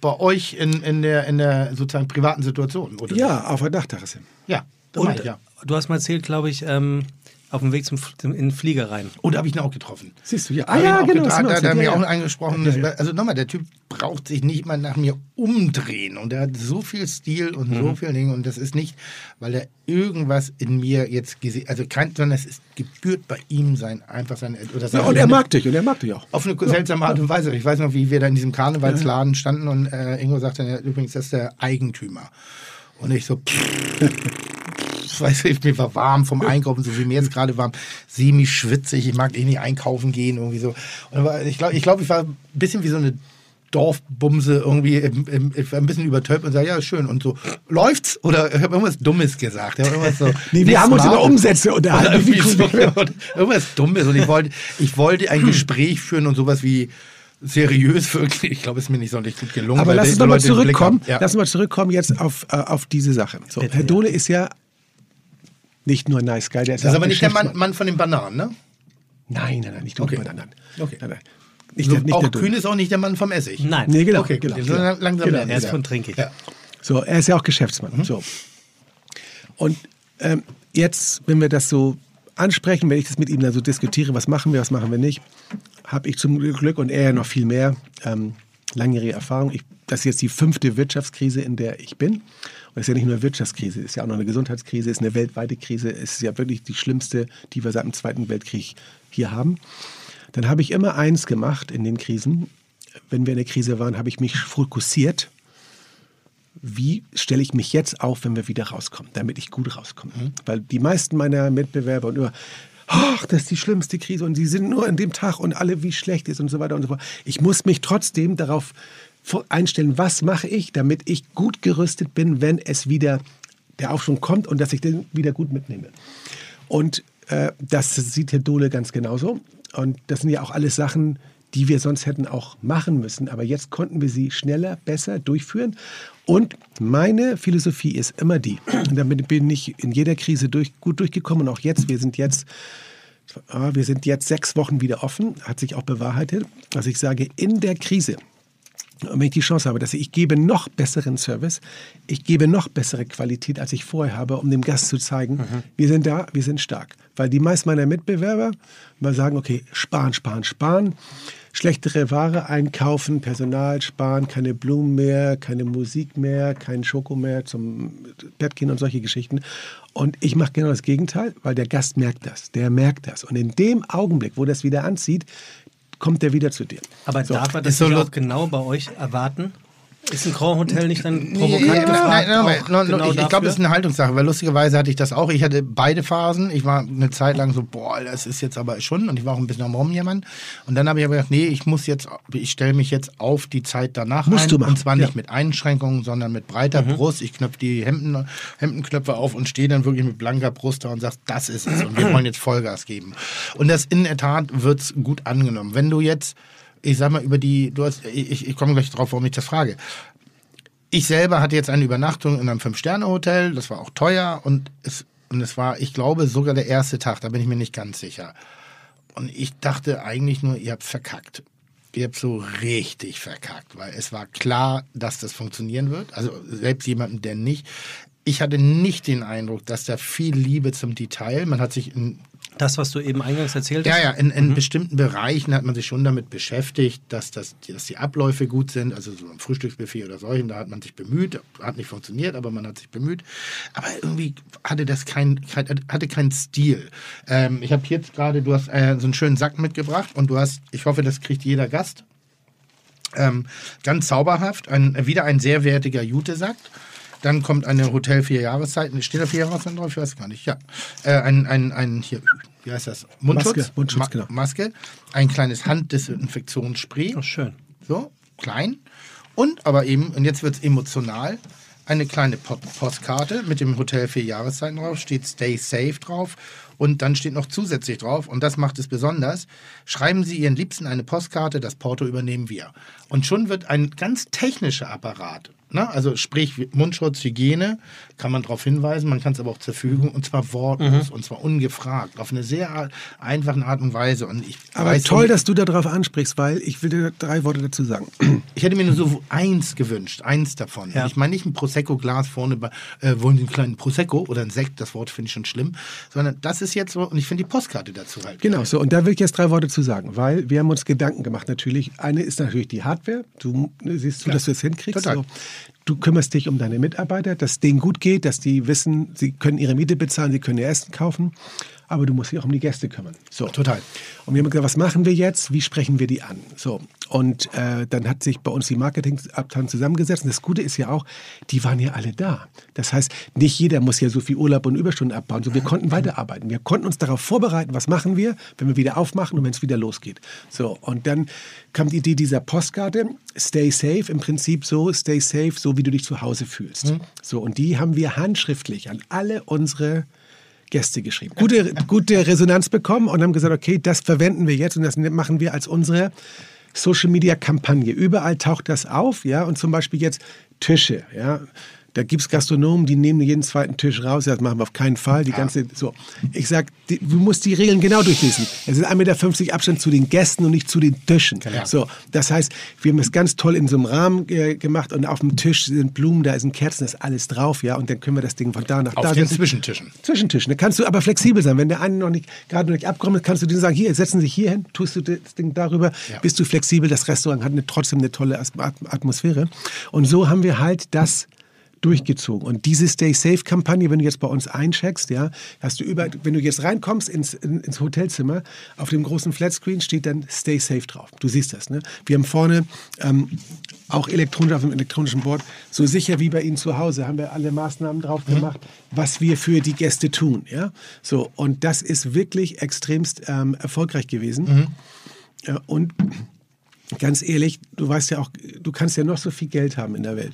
bei euch in, in, der, in der sozusagen privaten Situation, oder? Ja, auf der Dachterrasse. Ja, das Und ich, ja. du hast mal erzählt, glaube ich, ähm, auf dem Weg zum, F- in den Flieger rein. Und da habe ich ihn auch getroffen. Siehst du, ja. Hab ihn auch genau. getra- das haben wir Da, haben wir ja, auch ja. angesprochen. Ja, ja. Also nochmal, der Typ braucht sich nicht mal nach mir umdrehen. Und er hat so viel Stil und Mhm. so viel Dinge. Und das ist nicht, weil er irgendwas in mir jetzt gesehen also kein, sondern es ist gebührt bei ihm sein, einfach sein. Oder Ja, sein und er mag dich und er mag dich auch. Auf eine seltsame Art und Weise. Ich weiß noch, wie wir da in diesem Karnevalsladen standen und äh, Ingo sagte, ja, übrigens, das ist der Eigentümer. Und ich so, pff, weiß ich, mir war warm vom Einkaufen, so wie mir jetzt gerade warm, semi schwitzig, ich mag eh nicht einkaufen gehen, irgendwie so. Und ich glaube, ich, glaub, ich war ein bisschen wie so eine Dorfbumse irgendwie im, im, ich war ein bisschen übertönt und sage, ja, schön. Und so, läuft's? Oder ich habe irgendwas Dummes gesagt. Irgendwas so, Nee, wir haben uns über Umsätze unterhalten. Irgendwas Dummes. Und ich wollte, ich wollte ein Gespräch führen und sowas wie seriös wirklich. Ich glaube, es ist mir nicht sonderlich gut gelungen. Aber lass uns nochmal zurückkommen. Ja. Lass uns mal zurückkommen jetzt auf, äh, auf diese Sache. So, Herr Dohle ist ja nicht nur ein nice guy, der ist Das ist aber nicht der Mann. Mann von den Bananen, ne? Nein, nein, nein, nicht Okay. okay. bei anderen. Okay. Nein, nein. Nicht So, der, nicht auch der. Kühn ist auch nicht der Mann vom Essig. Nein, Nee, genau. Okay, genau, genau. Langsam Genau. er ist von Trinkig. Ja. So, er ist ja auch Geschäftsmann. Mhm. So. Und ähm, jetzt, wenn wir das so ansprechen, wenn ich das mit ihm dann so diskutiere, was machen wir, was machen wir nicht, habe ich zum Glück und er ja noch viel mehr ähm, langjährige Erfahrung. Ich, das ist jetzt die fünfte Wirtschaftskrise, in der ich bin. Und es ist ja nicht nur eine Wirtschaftskrise, es ist ja auch noch eine Gesundheitskrise, es ist eine weltweite Krise, es ist ja wirklich die schlimmste, die wir seit dem Zweiten Weltkrieg hier haben. Dann habe ich immer eins gemacht in den Krisen. Wenn wir in der Krise waren, habe ich mich fokussiert wie stelle ich mich jetzt auf, wenn wir wieder rauskommen, damit ich gut rauskomme. Weil die meisten meiner Mitbewerber und immer, ach, das ist die schlimmste Krise und die sind nur an dem Tag und alle, wie schlecht ist und so weiter und so fort. Ich muss mich trotzdem darauf einstellen, was mache ich, damit ich gut gerüstet bin, wenn es wieder der Aufschwung kommt und dass ich den wieder gut mitnehme. Und äh, das sieht Herr Dohle ganz genauso. Und das sind ja auch alles Sachen, die wir sonst hätten auch machen müssen. Aber jetzt konnten wir sie schneller, besser durchführen. Und meine Philosophie ist immer die, und damit bin ich in jeder Krise durch, gut durchgekommen. Und auch jetzt, wir sind jetzt, ah, wir sind jetzt sechs Wochen wieder offen, hat sich auch bewahrheitet. Also ich sage, in der Krise, und wenn ich die Chance habe, dass ich, ich gebe noch besseren Service, ich gebe noch bessere Qualität, als ich vorher habe, um dem Gast zu zeigen, wir sind da, wir sind stark. Weil die meisten meiner Mitbewerber mal sagen, okay, sparen, sparen, sparen, schlechtere Ware einkaufen, Personal sparen, keine Blumen mehr, keine Musik mehr, kein Schoko mehr zum Bett gehen und solche Geschichten. Und ich mache genau das Gegenteil, weil der Gast merkt das, der merkt das. Und in dem Augenblick, wo das wieder anzieht, kommt er wieder zu dir. Aber So. darf er das so auch genau bei euch erwarten? Ist ein Grand Hotel nicht dann provokant ja, gefragt? nein, nein, nein, genau ich, ich glaube, das ist eine Haltungssache, weil lustigerweise hatte ich das auch. Ich hatte beide Phasen. Ich war eine Zeit lang so, boah, das ist jetzt aber schon. Und ich war auch ein bisschen am Rumjammern. Und dann habe ich aber gedacht, nee, ich muss jetzt, ich stelle mich jetzt auf die Zeit danach Musst ein. du machen, Und zwar nicht ja. mit Einschränkungen, sondern mit breiter Mhm. Brust. Ich knöpfe die Hemden, Hemdenknöpfe auf und stehe dann wirklich mit blanker Brust da und sage, das ist es. Und wir wollen jetzt Vollgas geben. Und das in der Tat wird es gut angenommen. Wenn du jetzt, ich sag mal, über die, du hast, ich, ich komme gleich drauf, warum ich das frage. Ich selber hatte jetzt eine Übernachtung in einem Fünf-Sterne-Hotel, das war auch teuer und es, und es war, ich glaube, sogar der erste Tag, da bin ich mir nicht ganz sicher. Und ich dachte eigentlich nur, ihr habt verkackt. Ihr habt so richtig verkackt, weil es war klar, dass das funktionieren wird. Also selbst jemanden, der nicht. Ich hatte nicht den Eindruck, dass da viel Liebe zum Detail. Man hat sich in Das, was du eben eingangs erzählt ja, hast? ja, in, in bestimmten Bereichen hat man sich schon damit beschäftigt, dass, das, dass die Abläufe gut sind. Also so ein Frühstücksbuffet oder solchen, da hat man sich bemüht. Hat nicht funktioniert, aber man hat sich bemüht. Aber irgendwie hatte das kein, kein hatte keinen Stil. Ähm, ich habe jetzt gerade, du hast äh, so einen schönen Sack mitgebracht und du hast, ich hoffe, das kriegt jeder Gast. Ähm, ganz zauberhaft, ein, wieder ein sehr wertiger Jutesack. Dann kommt eine Hotel vier Jahreszeiten. Steht da vier Jahreszeiten drauf? Ich weiß gar nicht. Ja. Äh, ein, ein, ein, hier, wie heißt das? Mundschutz. Maske, Mundschutz, genau. Maske. Ein kleines Handdesinfektionsspray. Oh, schön. So, klein. Und aber eben, und jetzt wird es emotional, eine kleine Po- Postkarte mit dem Hotel vier Jahreszeiten drauf, steht Stay Safe drauf und dann steht noch zusätzlich drauf, und das macht es besonders, schreiben Sie Ihren Liebsten eine Postkarte, das Porto übernehmen wir. Und schon wird ein ganz technischer Apparat, ne? also sprich Mundschutz, Hygiene, kann man darauf hinweisen, man kann es aber auch zerfügen, und zwar wortlos, und zwar ungefragt, auf eine sehr einfache Art und Weise. Und ich Aber weiß toll, dass du darauf ansprichst, weil ich will dir drei Worte dazu sagen. ich hätte mir nur so eins gewünscht, eins davon. Ja. Ich meine nicht ein Prosecco-Glas vorne, bei, äh, wollen Sie einen kleinen Prosecco oder ein Sekt, das Wort finde ich schon schlimm, sondern das ist jetzt so, und ich finde die Postkarte dazu halt. Genau, geil. so. Und da will ich jetzt drei Worte zu sagen, weil wir haben uns Gedanken gemacht natürlich. Eine ist natürlich die Hardware. Du ne, siehst du, dass du es hinkriegst. Total. So. Du kümmerst dich um deine Mitarbeiter, dass denen gut geht, dass die wissen, sie können ihre Miete bezahlen, sie können ihr Essen kaufen. Aber du musst dich auch um die Gäste kümmern. So. Total. Und wir haben gesagt, was machen wir jetzt? Wie sprechen wir die an? So. Und äh, dann hat sich bei uns die Marketingabteilung zusammengesetzt. Und das Gute ist ja auch, die waren ja alle da. Das heißt, nicht jeder muss ja so viel Urlaub und Überstunden abbauen. So, wir konnten weiterarbeiten. Wir konnten uns darauf vorbereiten, was machen wir, wenn wir wieder aufmachen und wenn es wieder losgeht. So. Und dann kam die Idee dieser Postkarte, Stay Safe, im Prinzip so, Stay Safe, so wie du dich zu Hause fühlst. So. Und die haben wir handschriftlich an alle unsere Gäste geschrieben. Gute, gute Resonanz bekommen und haben gesagt, okay, das verwenden wir jetzt und das machen wir als unsere Social Media Kampagne. Überall taucht das auf, ja, und zum Beispiel jetzt Tische, ja. Da gibt es Gastronomen, die nehmen jeden zweiten Tisch raus. Das machen wir auf keinen Fall. Die ganze, so. Ich sag, die, du musst die Regeln genau durchlesen. Es ist 1,50 Meter Abstand zu den Gästen und nicht zu den Tischen. So, das heißt, wir haben es ganz toll in so einem Rahmen äh, gemacht und auf dem Tisch sind Blumen, da sind Kerzen, da ist alles drauf, ja. Und dann können wir das Ding von da nach Auf da den setzen. Zwischentischen. Zwischentischen. Da kannst du aber flexibel sein. Wenn der eine noch nicht, gerade noch nicht abgekommen ist, kannst du denen sagen, hier, setzen Sie sich hier hin, tust du das Ding darüber, Ja. bist du flexibel. Das Restaurant hat eine, trotzdem eine tolle Atmosphäre. Und so haben wir halt das durchgezogen. Und diese Stay Safe Kampagne, wenn du jetzt bei uns eincheckst, ja, hast du über, wenn du jetzt reinkommst ins, in, ins Hotelzimmer, auf dem großen Flatscreen steht dann Stay Safe drauf. Du siehst das, ne? Wir haben vorne ähm, auch elektronisch auf dem elektronischen Board, so sicher wie bei Ihnen zu Hause, haben wir alle Maßnahmen drauf gemacht, was wir für die Gäste tun, ja. So, und das ist wirklich extremst ähm, erfolgreich gewesen. Ja, und ganz ehrlich, du weißt ja auch, du kannst ja noch so viel Geld haben in der Welt.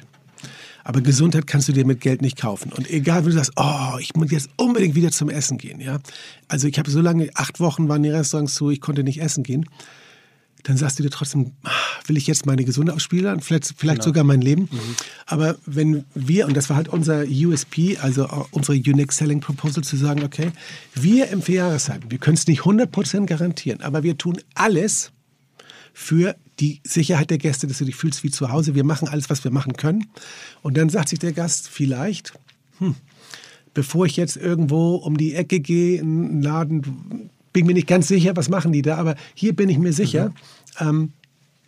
Aber Gesundheit kannst du dir mit Geld nicht kaufen. Und egal, wenn du sagst, oh, ich muss jetzt unbedingt wieder zum Essen gehen, ja. Also ich habe so lange, acht Wochen waren die Restaurants zu, ich konnte nicht essen gehen. Dann sagst du dir trotzdem, ah, will ich jetzt meine Gesundheit aufspielen, vielleicht, vielleicht sogar mein Leben. Aber wenn wir, und das war halt unser USP, also unsere Unique Selling Proposal, zu sagen, okay, wir im Vierjahreszeiten, wir können es nicht 100% garantieren, aber wir tun alles, für die Sicherheit der Gäste, dass du dich fühlst wie zu Hause. Wir machen alles, was wir machen können. Und dann sagt sich der Gast vielleicht, hm, bevor ich jetzt irgendwo um die Ecke gehe, in einen Laden, bin mir nicht ganz sicher, was machen die da, aber hier bin ich mir sicher, ähm,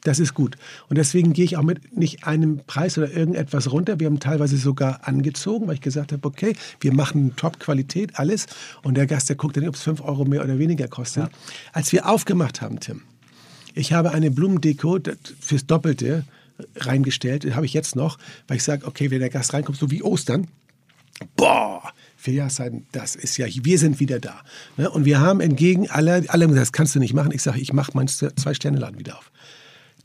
das ist gut. Und deswegen gehe ich auch mit nicht einem Preis oder irgendetwas runter. Wir haben teilweise sogar angezogen, weil ich gesagt habe, okay, wir machen Top-Qualität, alles. Und der Gast, der guckt dann, ob es 5 Euro mehr oder weniger kostet. Als wir aufgemacht haben, Tim, ich habe eine Blumendeko das- fürs Doppelte reingestellt, habe ich jetzt noch, weil ich sage, okay, wenn der Gast reinkommt, so wie Ostern, boah, vier Jahreszeiten, das ist ja, wir sind wieder da. Ne? Und wir haben entgegen aller, allem gesagt, das kannst du nicht machen. Ich sage, ich mache meinen Zwei-Sterne-Laden wieder auf.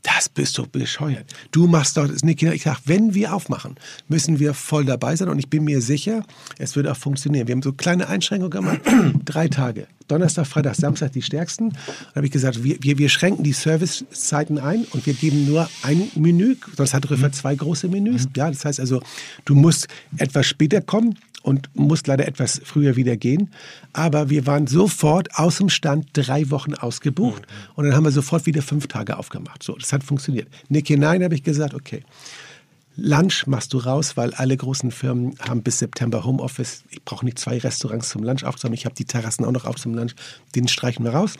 Das bist du bescheuert. Du machst doch das nicht. Ich sage, wenn wir aufmachen, müssen wir voll dabei sein. Und ich bin mir sicher, es wird auch funktionieren. Wir haben so kleine Einschränkungen gemacht. Drei Tage. Donnerstag, Freitag, Samstag die stärksten. Dann habe ich gesagt, wir, wir, wir schränken die Servicezeiten ein und wir geben nur ein Menü. Sonst hat Rüffer zwei große Menüs. Ja, das heißt also, du musst etwas später kommen und musst leider etwas früher wieder gehen. Aber wir waren sofort aus dem Stand drei Wochen ausgebucht und dann haben wir sofort wieder fünf Tage aufgemacht. So, das hat funktioniert. Nick hinein habe ich gesagt, okay. Lunch machst du raus, weil alle großen Firmen haben bis September Homeoffice. Ich brauche nicht zwei Restaurants zum Lunch aufzumachen. Ich habe die Terrassen auch noch auf zum Lunch. Den streichen wir raus.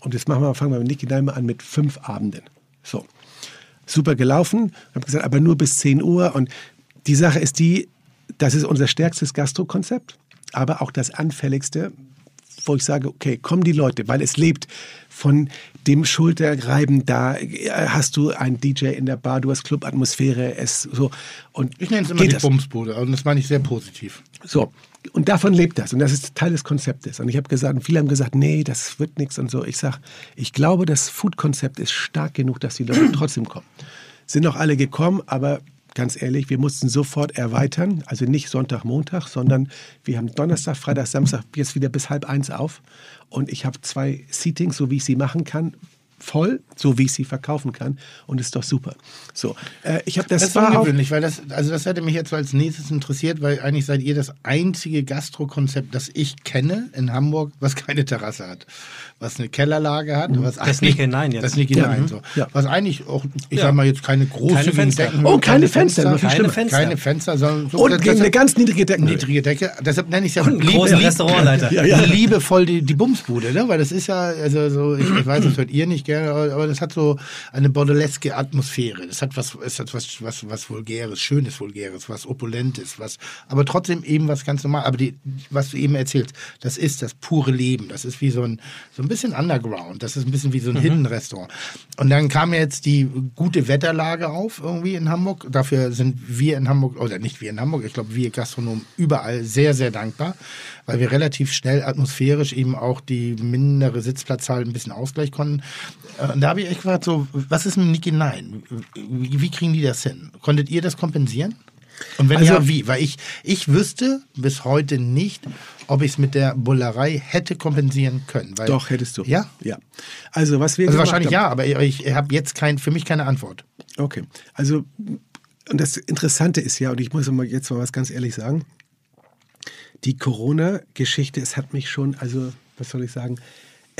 Und jetzt machen wir, fangen wir mit Nick hinein an mit fünf Abenden. So. Super gelaufen. Ich habe gesagt, aber nur bis 10 Uhr. Und die Sache ist die, das ist unser stärkstes Gastro-Konzept, aber auch das anfälligste, wo ich sage, okay, kommen die Leute, weil es lebt von dem Schulterreiben, da äh, hast du einen DJ in der Bar, du hast Clubatmosphäre, es so und Ich nenne es immer die das. Bumsbude und das meine ich sehr positiv. So. Und davon lebt das. Und das ist Teil des Konzeptes. Und ich habe gesagt, und viele haben gesagt, nee, das wird nichts und so. Ich sage, ich glaube, das Food-Konzept ist stark genug, dass die Leute trotzdem kommen. Sind auch alle gekommen, aber ganz ehrlich, wir mussten sofort erweitern. Also nicht Sonntag, Montag, sondern wir haben Donnerstag, Freitag, Samstag jetzt wieder bis halb eins auf. Und ich habe zwei Seatings, so wie ich sie machen kann, voll, so wie ich sie verkaufen kann. Und ist doch super. So, äh, ich habe das, Das ist ungewöhnlich, weil das, also das hätte mich jetzt als nächstes interessiert, weil eigentlich seid ihr das einzige Gastrokonzept, das ich kenne in Hamburg, was keine Terrasse hat. Was eine Kellerlage hat. Was Das Nick hinein jetzt. Das Nick Ja, hinein, mhm. so. Ja. Was eigentlich auch, ich Ja. sag mal jetzt keine großzügigen Fenster. Decken. Oh, keine Fenster, noch viel keine. Fenster. keine Fenster, sondern so, und das- gegen das- eine ganz niedrige Decke. niedrige Decke. Deshalb nenne ich es ja Und einen großen Restaurantleiter. Ja, ja. Liebevoll die, die Bumsbude, ne? Weil das ist ja, also so, ich, ich weiß, das hört ihr nicht gerne, aber, aber das hat so eine bordeleske Atmosphäre. Das hat was, es hat was, was, was Vulgäres, Schönes Vulgäres, was Opulentes, was, aber trotzdem eben was ganz normal. Aber die, was du eben erzählst, das ist das pure Leben. Das ist wie so ein, so ein bisschen Underground. Das ist ein bisschen wie so ein Hidden Restaurant. Und dann kam jetzt die gute Wetterlage auf irgendwie in Hamburg. Dafür sind wir in Hamburg, oder nicht wir in Hamburg, ich glaube wir Gastronomen überall sehr, sehr dankbar, weil wir relativ schnell atmosphärisch eben auch die mindere Sitzplatzzahl ein bisschen ausgleichen konnten. Äh, Und da habe ich echt gefragt, so, was ist mit Niki Nein? Wie, wie kriegen die das hin? Konntet ihr das kompensieren? Und wenn Also- ja, wie? Weil ich, ich wüsste bis heute nicht, ob ich es mit der Bullerei hätte kompensieren können. Weil, Doch, hättest du. Ja? Ja. Also, was wir Also wahrscheinlich haben, ja, aber ich, ich habe jetzt kein, für mich keine Antwort. Okay, also und das Interessante ist ja, und ich muss jetzt mal was ganz ehrlich sagen, die Corona-Geschichte, es hat mich schon, also was soll ich sagen,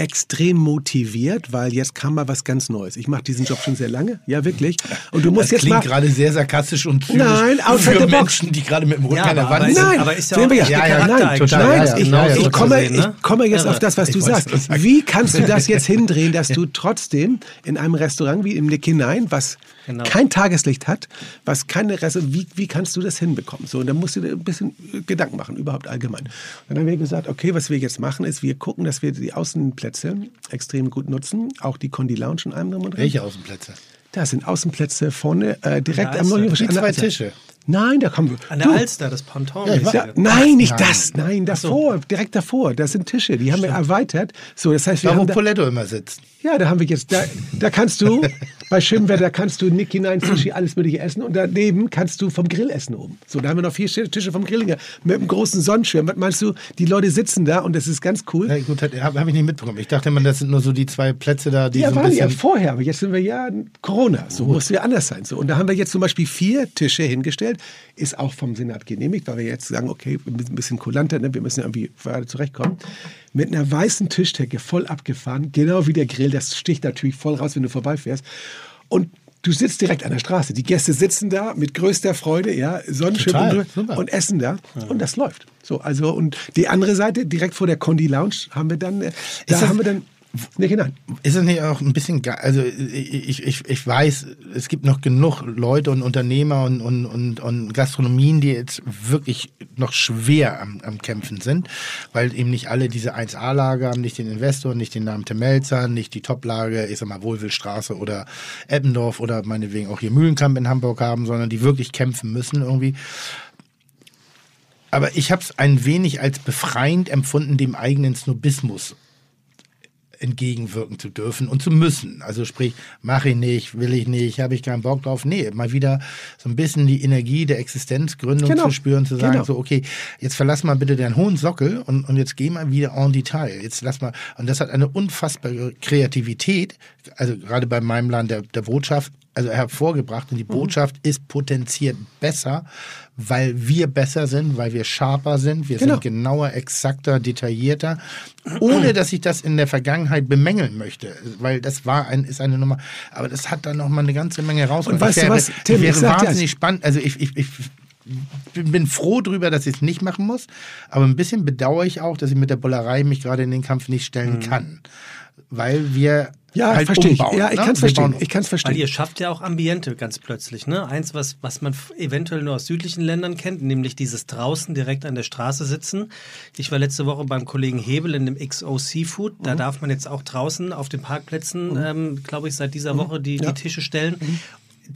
extrem motiviert, weil jetzt kam mal was ganz Neues. Ich mache diesen Job schon sehr lange, ja wirklich. Und du musst Das jetzt klingt mal, gerade sehr sarkastisch und zynisch Nein, outside für. Menschen, die gerade mit dem Rücken Ja, an der aber- Wand aber- sind. Nein, ist ja auch ja. Ja, ja, nein, total, Nein, ich, ja, ja, ich, so komme, ne? ich komme jetzt auf das, was du Ich weiß, sagst. was du sagst. Wie kannst du das jetzt hindrehen, dass du trotzdem in einem Restaurant wie im Nick hinein, was Genau. kein Tageslicht hat, was keine Restaurant, wie, wie kannst du das hinbekommen? So, und dann musst du dir ein bisschen Gedanken machen, überhaupt allgemein. Und dann haben wir gesagt, okay, was wir jetzt machen, ist, wir gucken, dass wir die Außenplätze extrem gut nutzen, auch die Condi Lounge in einem drum und dran. Welche Außenplätze? Da sind Außenplätze vorne, äh, direkt Da am er. Die zwei. Tische. Nein, da kommen wir. An der Du, Alster, das Ponton. Ja, war- ja, nein, nicht nein. das. Nein, davor, direkt davor. Das sind Tische, die haben wir erweitert. So, das heißt, wir Da, wo Poletto immer sitzt. ja, da haben wir jetzt, da, da kannst du, bei schönem Wetter kannst du Nick hinein, Sushi, alles mögliche essen und daneben kannst du vom Grill essen oben. So, da haben wir noch vier Tische vom Grill hier, mit einem großen Sonnenschirm. Was meinst du, die Leute sitzen da und das ist ganz cool. Ja, gut, habe hab ich nicht mitbekommen. Ich dachte immer, das sind nur so die zwei Plätze da, die ja, so ein waren ja bisschen... vorher, aber jetzt sind wir ja Corona. So muss ja anders sein. So. Und da haben wir jetzt zum Beispiel vier Tische hingestellt. Ist auch vom Senat genehmigt, weil wir jetzt sagen, okay, ein bisschen kulanter, ne? wir müssen ja irgendwie gerade zurechtkommen. Mit einer weißen Tischdecke voll abgefahren, genau wie der Grill. Das sticht natürlich voll raus, wenn du vorbeifährst. Und du sitzt direkt an der Straße. Die Gäste sitzen da mit größter Freude, ja, Sonnenschirm und, essen da. Und das läuft. So, also, und die andere Seite, direkt vor der Condi Lounge, haben wir dann, äh, da das- haben wir dann nicht hinein. Ist es nicht auch ein bisschen, ge- also ich, ich, ich weiß, es gibt noch genug Leute und Unternehmer und, und, und, und Gastronomien, die jetzt wirklich noch schwer am, am Kämpfen sind, weil eben nicht alle diese 1A-Lage haben, nicht den Investor, nicht den Namen Melzer, nicht die Top-Lage, ich sag mal Wohlwillstraße oder Eppendorf oder meinetwegen auch hier Mühlenkamp in Hamburg haben, sondern die wirklich kämpfen müssen irgendwie. Aber ich habe es ein wenig als befreiend empfunden, dem eigenen Snobismus entgegenwirken zu dürfen und zu müssen. Also sprich, mache ich nicht, will ich nicht, habe ich keinen Bock drauf. Nee, mal wieder so ein bisschen die Energie der Existenzgründung Genau. zu spüren, zu sagen, Genau. so, okay, jetzt verlass mal bitte deinen hohen Sockel und, und jetzt geh mal wieder en Detail. Jetzt lass mal, und das hat eine unfassbare Kreativität, also gerade bei meinem Land der, der Botschaft, also hervorgebracht. Und die Mhm. Botschaft ist potenziert besser, weil wir besser sind, weil wir sharper sind, wir Genau. sind genauer, exakter, detaillierter, ohne dass ich das in der Vergangenheit bemängeln möchte, weil das war ein, ist eine Nummer, aber das hat dann noch mal eine ganze Menge raus. Und weißt ich du wäre, was, Tim, wäre wahnsinnig spannend, also ich, ich, ich bin froh drüber, dass ich es nicht machen muss, aber ein bisschen bedauere ich auch, dass ich mit der Bullerei mich gerade in den Kampf nicht stellen kann, weil wir Mhm. Ja, halt verstehe ich. umbauen, Ja, ich ne? kann es verstehen. um. Ich kann es Weil verstehen. ihr schafft ja auch Ambiente ganz plötzlich. Ne? Eins, was, was man eventuell nur aus südlichen Ländern kennt, nämlich dieses draußen direkt an der Straße sitzen. Ich war letzte Woche beim Kollegen Hebel in dem XO Seafood. Mhm. Da darf man jetzt auch draußen auf den Parkplätzen, ähm, glaube ich, seit dieser Woche die, die Tische stellen. Mhm.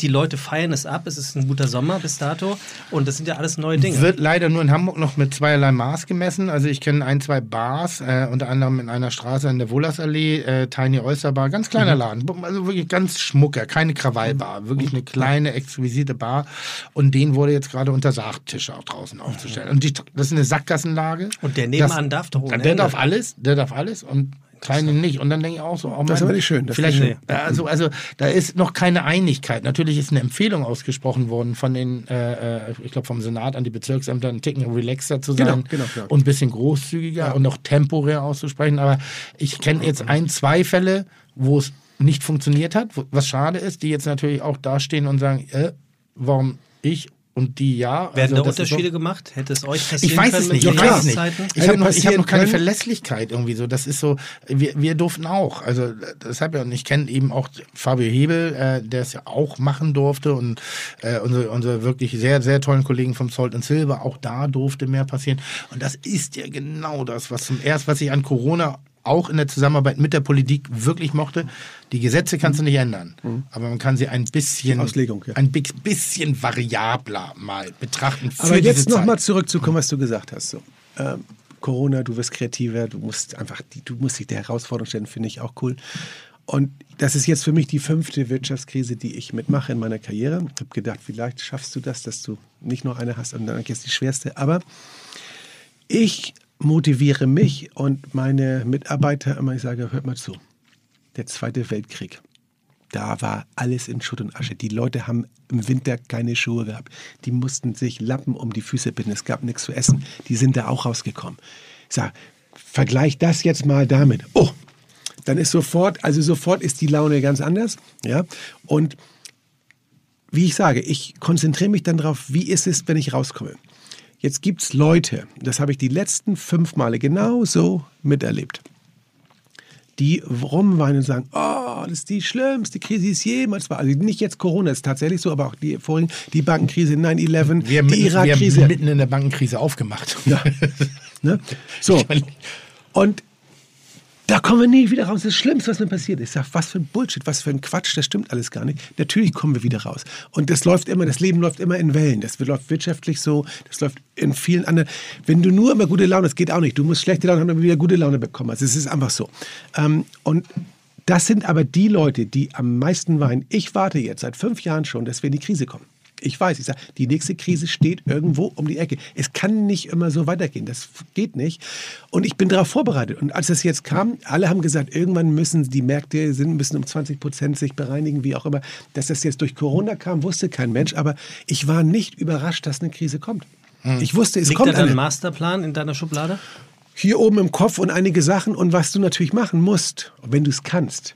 Die Leute feiern es ab. Es ist ein guter Sommer bis dato. Und das sind ja alles neue Dinge. Wird leider nur in Hamburg noch mit zweierlei Maß gemessen. Also ich kenne ein, zwei Bars, äh, unter anderem in einer Straße in der Wollersallee, äh, Tiny Oyster Bar, ganz kleiner Laden, also wirklich ganz schmucker, keine Krawallbar, wirklich eine kleine, exquisite Bar. Und denen wurde jetzt gerade untersagt, Tische auch draußen aufzustellen. Und die, das ist eine Sackgassenlage. Und der nebenan das, darf doch ohne Der Ende. darf alles, der darf alles und Kleine nicht. Und dann denke ich auch so, oh Mann, Das ist aber nicht schön, das Vielleicht, ja, also, also da ist noch keine Einigkeit. Natürlich ist eine Empfehlung ausgesprochen worden von den, äh, äh, ich glaube vom Senat an die Bezirksämter, einen Ticken relaxer zu sein Genau, genau, genau. und ein bisschen großzügiger und noch temporär auszusprechen. Aber ich kenne jetzt ein, zwei Fälle, wo es nicht funktioniert hat, was schade ist, die jetzt natürlich auch dastehen und sagen, äh, warum ich und die ja. Werden Also da Unterschiede so- gemacht? Hätte es euch passieren ich weiß können es mit nicht, ich weiß es nicht. Ich habe noch, ich hab noch keine können. Verlässlichkeit irgendwie so. Das ist so, wir, wir durften auch. Also deshalb ja, und ich kenne eben auch Fabio Hebel, äh, der es ja auch machen durfte und äh, unsere, unsere wirklich sehr, sehr tollen Kollegen vom Salt and Silver, auch da durfte mehr passieren. Und das ist ja genau das, was zum erst, was ich an Corona auch in der Zusammenarbeit mit der Politik wirklich mochte. Die Gesetze kannst du nicht ändern, aber man kann sie ein bisschen, Auslegung, ja. ein bi- bisschen variabler mal betrachten. Für Aber jetzt nochmal zurückzukommen, was du gesagt hast. So. Ähm, Corona, du wirst kreativer, du musst einfach, du musst dich der Herausforderung stellen, finde ich auch cool. Und das ist jetzt für mich die fünfte Wirtschaftskrise, die ich mitmache in meiner Karriere. Ich habe gedacht, vielleicht schaffst du das, dass du nicht nur eine hast, dann jetzt die schwerste. Aber ich motiviere mich und meine Mitarbeiter immer, ich sage, hört mal zu. Der Zweite Weltkrieg. Da war alles in Schutt und Asche. Die Leute haben im Winter keine Schuhe gehabt. Die mussten sich Lappen um die Füße binden. Es gab nichts zu essen. Die sind da auch rausgekommen. Ich sage, vergleich das jetzt mal damit. Oh, dann ist sofort, also sofort ist die Laune ganz anders. Ja, und wie ich sage, ich konzentriere mich dann darauf, wie ist es, wenn ich rauskomme. Jetzt gibt es Leute, das habe ich die letzten fünf Male genau so miterlebt, die rumweinen und sagen, oh, das ist die schlimmste Krise, die es jemals war. Also nicht jetzt Corona, ist tatsächlich so, aber auch die vorigen, die Bankenkrise 9-11, Wir haben die mitten, wir haben Irak-Krise. mitten in der Bankenkrise aufgemacht. Ja. Ne? So. Und da kommen wir nie wieder raus. Das ist das Schlimmste, was mir passiert ist. Ich sag, was für ein Bullshit, was für ein Quatsch, das stimmt alles gar nicht. Natürlich kommen wir wieder raus. Und das läuft immer, das Leben läuft immer in Wellen. Das läuft wirtschaftlich so, das läuft in vielen anderen. Wenn du nur immer gute Laune, das geht auch nicht. Du musst schlechte Laune haben, damit du wieder gute Laune bekommen. Also es ist einfach so. Ähm, und das sind aber die Leute, die am meisten weinen. Ich warte jetzt seit fünf Jahren schon, dass wir in die Krise kommen. Ich weiß, ich sage, die nächste Krise steht irgendwo um die Ecke. Es kann nicht immer so weitergehen. Das geht nicht. Und ich bin darauf vorbereitet. Und als das jetzt kam, alle haben gesagt, irgendwann müssen die Märkte sind, müssen um 20 Prozent sich bereinigen, wie auch immer. Dass das jetzt durch Corona kam, wusste kein Mensch. Aber ich war nicht überrascht, dass eine Krise kommt. Ich wusste, es Liegt da kommt dein eine Masterplan in deiner Schublade? hier oben im Kopf und einige Sachen und was du natürlich machen musst, wenn du es kannst,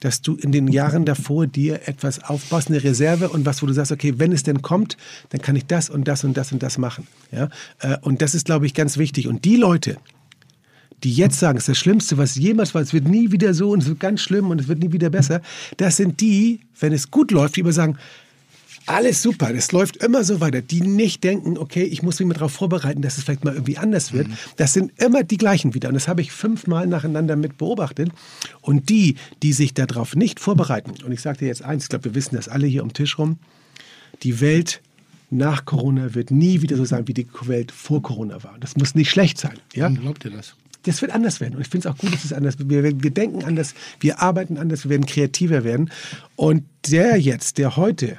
dass du in den Jahren davor dir etwas aufbaust, eine Reserve und was, wo du sagst, okay, wenn es denn kommt, dann kann ich das und das und das und das machen. Ja? Äh, Und das ist, glaube ich, ganz wichtig. Und die Leute, die jetzt sagen, es ist das Schlimmste, was jemals war, es wird nie wieder so und es wird ganz schlimm und es wird nie wieder besser, das sind die, wenn es gut läuft, die immer sagen, alles super, das läuft immer so weiter. Die nicht denken, okay, ich muss mich mal darauf vorbereiten, dass es vielleicht mal irgendwie anders wird. Das sind immer die gleichen wieder. Und das habe ich fünfmal nacheinander mit beobachtet. Und die, die sich darauf nicht vorbereiten, und ich sage dir jetzt eins, ich glaube, wir wissen das alle hier um Tisch rum, die Welt nach Corona wird nie wieder so sein, wie die Welt vor Corona war. Das muss nicht schlecht sein. Ja? Glaubt ihr das? das wird anders werden. Und ich finde es auch gut, dass es anders wird. Wir, wir denken anders, wir arbeiten anders, wir werden kreativer werden. Und der jetzt, der heute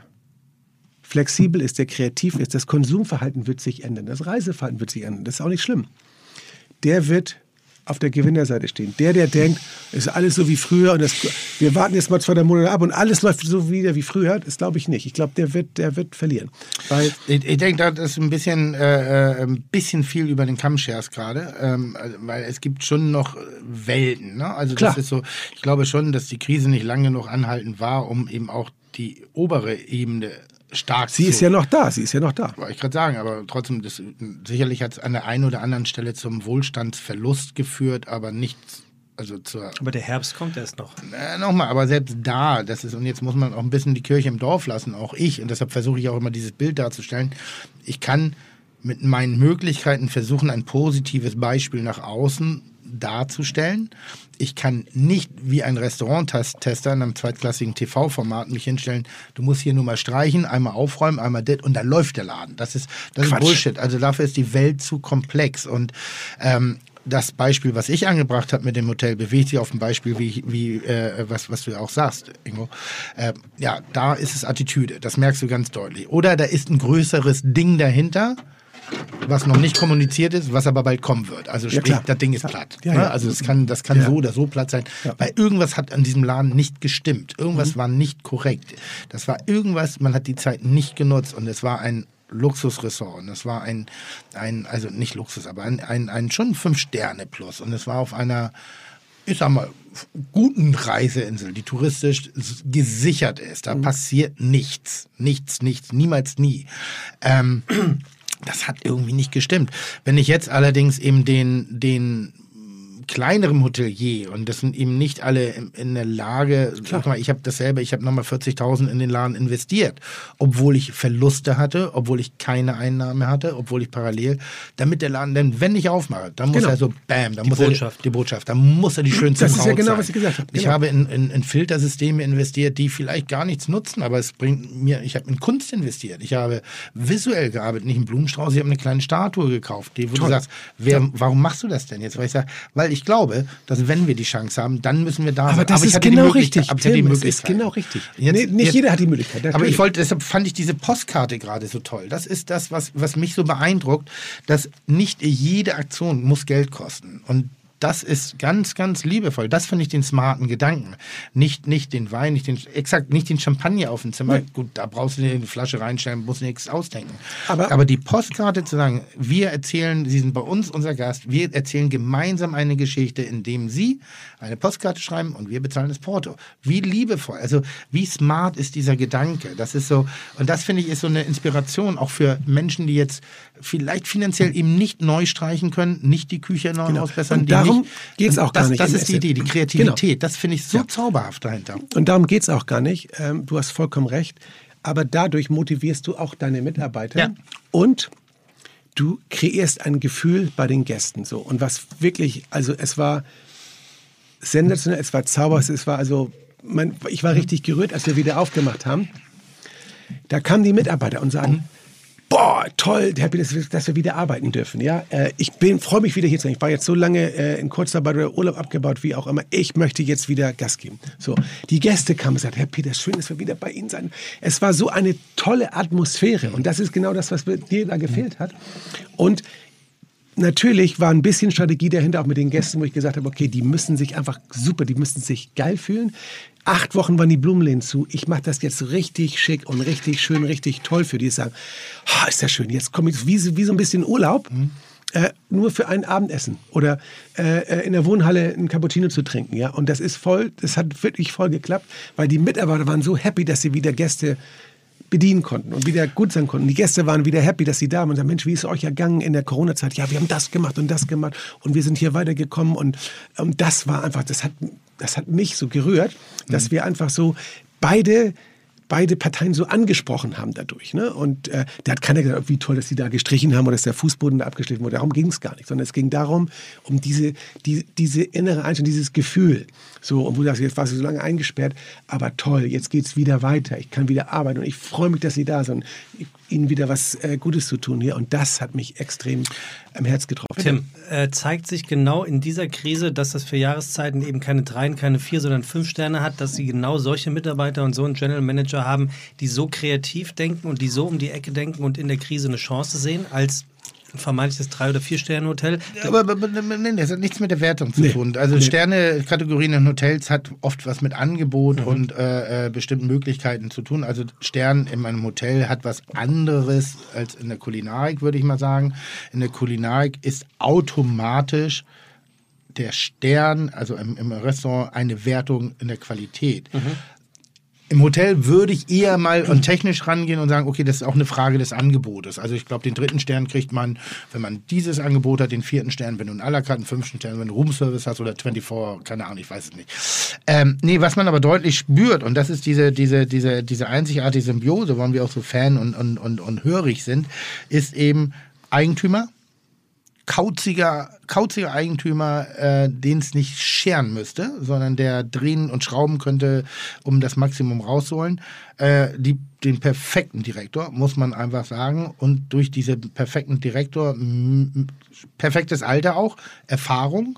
flexibel ist, der kreativ ist, das Konsumverhalten wird sich ändern, das Reiseverhalten wird sich ändern. Das ist auch nicht schlimm. Der wird auf der Gewinnerseite stehen. Der, der denkt, es ist alles so wie früher und das, wir warten jetzt mal zwei drei Monate ab und alles läuft so wieder wie früher, das glaube ich nicht. Ich glaube, der wird, der wird verlieren. Weil Ich, ich denke, das ist ein bisschen, äh, äh, ein bisschen viel über den Kamm scherst gerade, ähm, also, weil es gibt schon noch Welten. Ne? Also Klar. das ist so, ich glaube schon, dass die Krise nicht lange genug anhaltend war, um eben auch die obere Ebene stark sie zu ist ja noch da, sie ist ja noch da. wollte ich gerade sagen, aber trotzdem, das, sicherlich hat es an der einen oder anderen Stelle zum Wohlstandsverlust geführt, aber nicht, also zur, Aber der Herbst kommt erst noch. äh, nochmal, aber selbst da, das ist, und jetzt muss man auch ein bisschen die Kirche im Dorf lassen, auch ich, und deshalb versuche ich auch immer dieses Bild darzustellen. Ich kann mit meinen Möglichkeiten versuchen, ein positives Beispiel nach außen darzustellen. Ich kann nicht wie ein Restauranttester in einem zweitklassigen TV-Format mich hinstellen, du musst hier nur mal streichen, einmal aufräumen, einmal das und dann läuft der Laden. Das ist, das ist. Bullshit. Also dafür ist die Welt zu komplex. Und ähm, das Beispiel, was ich angebracht habe mit dem Hotel, bewegt sich auf ein Beispiel, wie, wie äh, was, was du ja auch sagst, Ingo. Äh, ja, da ist es Attitüde. Das merkst du ganz deutlich. Oder da ist ein größeres Ding dahinter, was noch nicht kommuniziert ist, was aber bald kommen wird. Also sprich, klar. das Ding ist platt. Ja, ne? ja. Also das kann, das kann Ja. so oder so platt sein, Ja. weil irgendwas hat an diesem Laden nicht gestimmt. Mhm. Irgendwas war nicht korrekt. Das war irgendwas, man hat die Zeit nicht genutzt und es war ein Luxusressort und es war ein, ein also nicht Luxus, aber ein, ein, ein schon Fünf-Sterne-Plus und es war auf einer ich sag mal, guten Reiseinsel, die touristisch gesichert ist. Da passiert nichts. Nichts, nichts, niemals nie. Ähm, das hat irgendwie nicht gestimmt. Wenn ich jetzt allerdings eben den, den kleinerem Hotelier und das sind eben nicht alle in, in der Lage, guck mal, ich habe dasselbe, ich habe nochmal 40.000 in den Laden investiert, obwohl ich Verluste hatte, obwohl ich keine Einnahme hatte, obwohl ich parallel, damit der Laden denn, wenn ich aufmache, dann muss Genau. er so, bam, dann Die muss Botschaft. er die Botschaft, dann muss er die schönste Das ist ja genau, sein. was ich gesagt habe. Ich Genau. habe in, in, in Filtersysteme investiert, die vielleicht gar nichts nutzen, aber es bringt mir, ich habe in Kunst investiert. Ich habe visuell gearbeitet, nicht in Blumenstrauß, ich habe eine kleine Statue gekauft, die, wo du Toll. sagst, wer, warum machst du das denn jetzt? Weil ich sage, weil ich glaube, dass wenn wir die Chance haben, dann müssen wir da Aber sein. das ich ist genau richtig. Aber ich Tim, Möglichkeit. ist genau richtig. Jetzt- nee, nicht jetzt- jeder hat die Möglichkeit. aber natürlich. ich wollte, deshalb fand ich diese Postkarte gerade so toll. Das ist das, was, was mich so beeindruckt, dass nicht jede Aktion muss Geld kosten. Und das ist ganz, ganz liebevoll. Das finde ich den smarten Gedanken. Nicht, nicht den Wein, nicht den, exakt, nicht den Champagner auf dem Zimmer. Gut, da brauchst du eine Flasche reinstellen, musst nichts ausdenken. Aber- Aber die Postkarte zu sagen, wir erzählen, Sie sind bei uns unser Gast, wir erzählen gemeinsam eine Geschichte, indem Sie eine Postkarte schreiben und wir bezahlen das Porto. Wie liebevoll, also wie smart ist dieser Gedanke? Das ist so, und das finde ich ist so eine Inspiration auch für Menschen, die jetzt vielleicht finanziell eben nicht neu streichen können, nicht die Küche neu Genau. ausbessern. Die darum geht's und auch gar das, nicht Das ist die. Idee, die Genau. Kreativität. Das finde ich so zauberhaft dahinter. Und darum geht es auch gar nicht. Ähm, du hast vollkommen recht. Aber dadurch motivierst du auch deine Mitarbeiter. Ja. Und du kreierst ein Gefühl bei den Gästen. So. Und was wirklich, also es war sensationell, es war zauberhaft, es war also, man, ich war richtig gerührt, als wir wieder aufgemacht haben. Da kamen die Mitarbeiter und sagen, boah, toll, Happy, dass, wir- dass wir wieder arbeiten dürfen. Ja, äh, ich freue mich wieder hier zu sein. Ich war jetzt so lange äh, in Kurzarbeit oder Urlaub abgebaut, wie auch immer. Ich möchte jetzt wieder Gas geben. So, die Gäste kamen und sagten, Herr Peter, schön, dass wir wieder bei Ihnen sein. Es war so eine tolle Atmosphäre und das ist genau das, was dir da gefehlt hat. Und Natürlich war ein bisschen Strategie dahinter, auch mit den Gästen, wo ich gesagt habe, okay, die müssen sich einfach super, die müssen sich geil fühlen. Acht Wochen waren die Blumenläden zu. Ich mache das jetzt richtig schick und richtig schön, richtig toll für die. Die sagen, "Ah, ist das schön, jetzt komme ich wie, so- wie so ein bisschen Urlaub. Äh, nur für ein Abendessen oder äh, äh, in der Wohnhalle ein Cappuccino zu trinken, ja. Und das ist voll, das hat wirklich voll geklappt, weil die Mitarbeiter waren so happy, dass sie wieder Gäste bedienen konnten und wieder gut sein konnten. Die Gäste waren wieder happy, dass sie da waren und sagen, Mensch, wie ist es euch ergangen in der Corona-Zeit? Ja, wir haben das gemacht und das gemacht und wir sind hier weitergekommen und, und das war einfach, das hat, das hat mich so gerührt, dass wir einfach so beide beide Parteien so angesprochen haben dadurch. Ne? Und äh, da hat keiner gesagt, wie toll, dass sie da gestrichen haben oder dass der Fußboden da abgeschliffen wurde. Darum ging es gar nicht, sondern es ging darum, um diese, die, diese innere Einstellung, dieses Gefühl. So, und wo du sagst, jetzt warst du so lange eingesperrt, aber toll, jetzt geht es wieder weiter. Ich kann wieder arbeiten und ich freue mich, dass sie da sind. Ihnen wieder was äh, Gutes zu tun hier. Und das hat mich extrem am Herz getroffen. Tim, äh, zeigt sich genau in dieser Krise, dass das für Jahreszeiten eben keine drei, keine vier, sondern fünf Sterne hat, dass sie genau solche Mitarbeiter und so einen General Manager haben, die so kreativ denken und die so um die Ecke denken und in der Krise eine Chance sehen, als ein vermeintliches drei- oder vier Sterne Hotel. Aber, aber, aber nee, das hat nichts mit der Wertung zu Nee. tun. Also Nee. Sterne-Kategorien in Hotels hat oft was mit Angebot Mhm. und äh, äh, bestimmten Möglichkeiten zu tun. Also Stern in einem Hotel hat was anderes als in der Kulinarik, würde ich mal sagen. In der Kulinarik ist automatisch der Stern, also im, im Restaurant, eine Wertung in der Qualität. Im Hotel würde ich eher mal und technisch rangehen und sagen, okay, das ist auch eine Frage des Angebotes. Also ich glaube, den dritten Stern kriegt man, wenn man dieses Angebot hat, den vierten Stern, wenn du einen à la fünften Stern, wenn du Roomservice hast oder 24, keine Ahnung, ich weiß es nicht. Ähm, nee, was man aber deutlich spürt, und das ist diese, diese, diese, diese einzigartige Symbiose, warum wir auch so Fan und, und, und, und hörig sind, ist eben Eigentümer, kauziger, kauziger Eigentümer, äh, den es nicht scheren müsste, sondern der drehen und schrauben könnte, um das Maximum rauszuholen. Äh, die, den perfekten Direktor, muss man einfach sagen. Und durch diesen perfekten Direktor, perfektes Alter auch, Erfahrung,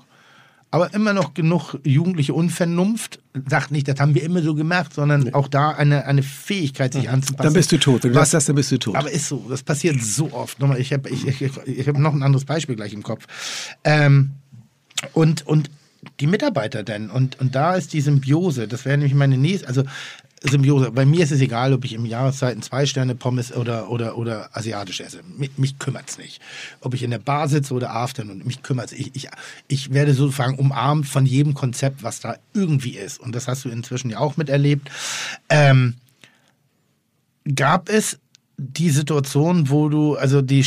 aber immer noch genug jugendliche Unvernunft. Sagt nicht, das haben wir immer so gemacht, sondern auch da eine, eine Fähigkeit, sich anzupassen. Dann bist du tot. Wenn du das dann bist du tot. aber ist so, das passiert so oft. Nochmal, Ich habe ich, ich, ich hab noch ein anderes Beispiel gleich im Kopf. Ähm, und, und die Mitarbeiter denn, und, und da ist die Symbiose, das wäre nämlich meine nächste, also Symbiose. Bei mir ist es egal, ob ich im Jahreszeiten zwei Sterne Pommes oder, oder, oder asiatisch esse. Mich, mich kümmert es nicht. Ob ich in der Bar sitze oder Afternoon, mich kümmert es. Ich, ich, ich werde sozusagen umarmt von jedem Konzept, was da irgendwie ist. Und das hast du inzwischen ja auch miterlebt. Ähm, gab es die Situation, wo du, also die,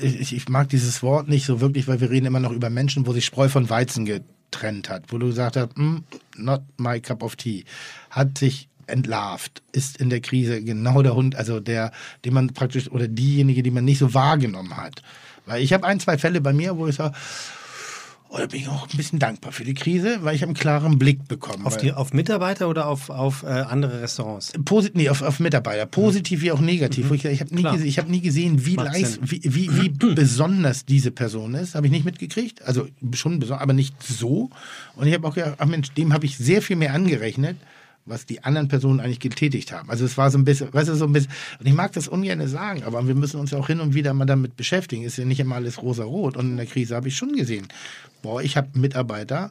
ich, ich mag dieses Wort nicht so wirklich, weil wir reden immer noch über Menschen, wo sich Spreu von Weizen getrennt hat, wo du gesagt hast, "Mm, not my cup of tea, hat sich entlarvt, ist in der Krise genau der Hund, also der, den man praktisch, oder diejenige, die man nicht so wahrgenommen hat. Weil ich habe ein, zwei Fälle bei mir, wo ich sage, oh, da bin ich auch ein bisschen dankbar für die Krise, weil ich habe einen klaren Blick bekommen. Auf, die, auf Mitarbeiter oder auf, auf äh, andere Restaurants? Posit nee, auf, auf Mitarbeiter, positiv wie auch negativ. Wo ich ich habe nie, Klar. gese ich hab nie gesehen, wie, leis, wie, wie, wie besonders diese Person ist. Habe ich nicht mitgekriegt. Also schon besonders, aber nicht so. Und ich habe auch gedacht, ach Mensch, dem habe ich sehr viel mehr angerechnet, was die anderen Personen eigentlich getätigt haben. Also es war so ein bisschen, weißt du, so ein bisschen, und ich mag das ungern sagen, aber wir müssen uns ja auch hin und wieder mal damit beschäftigen. Ist ja nicht immer alles rosa-rot. Und in der Krise habe ich schon gesehen, boah, ich habe Mitarbeiter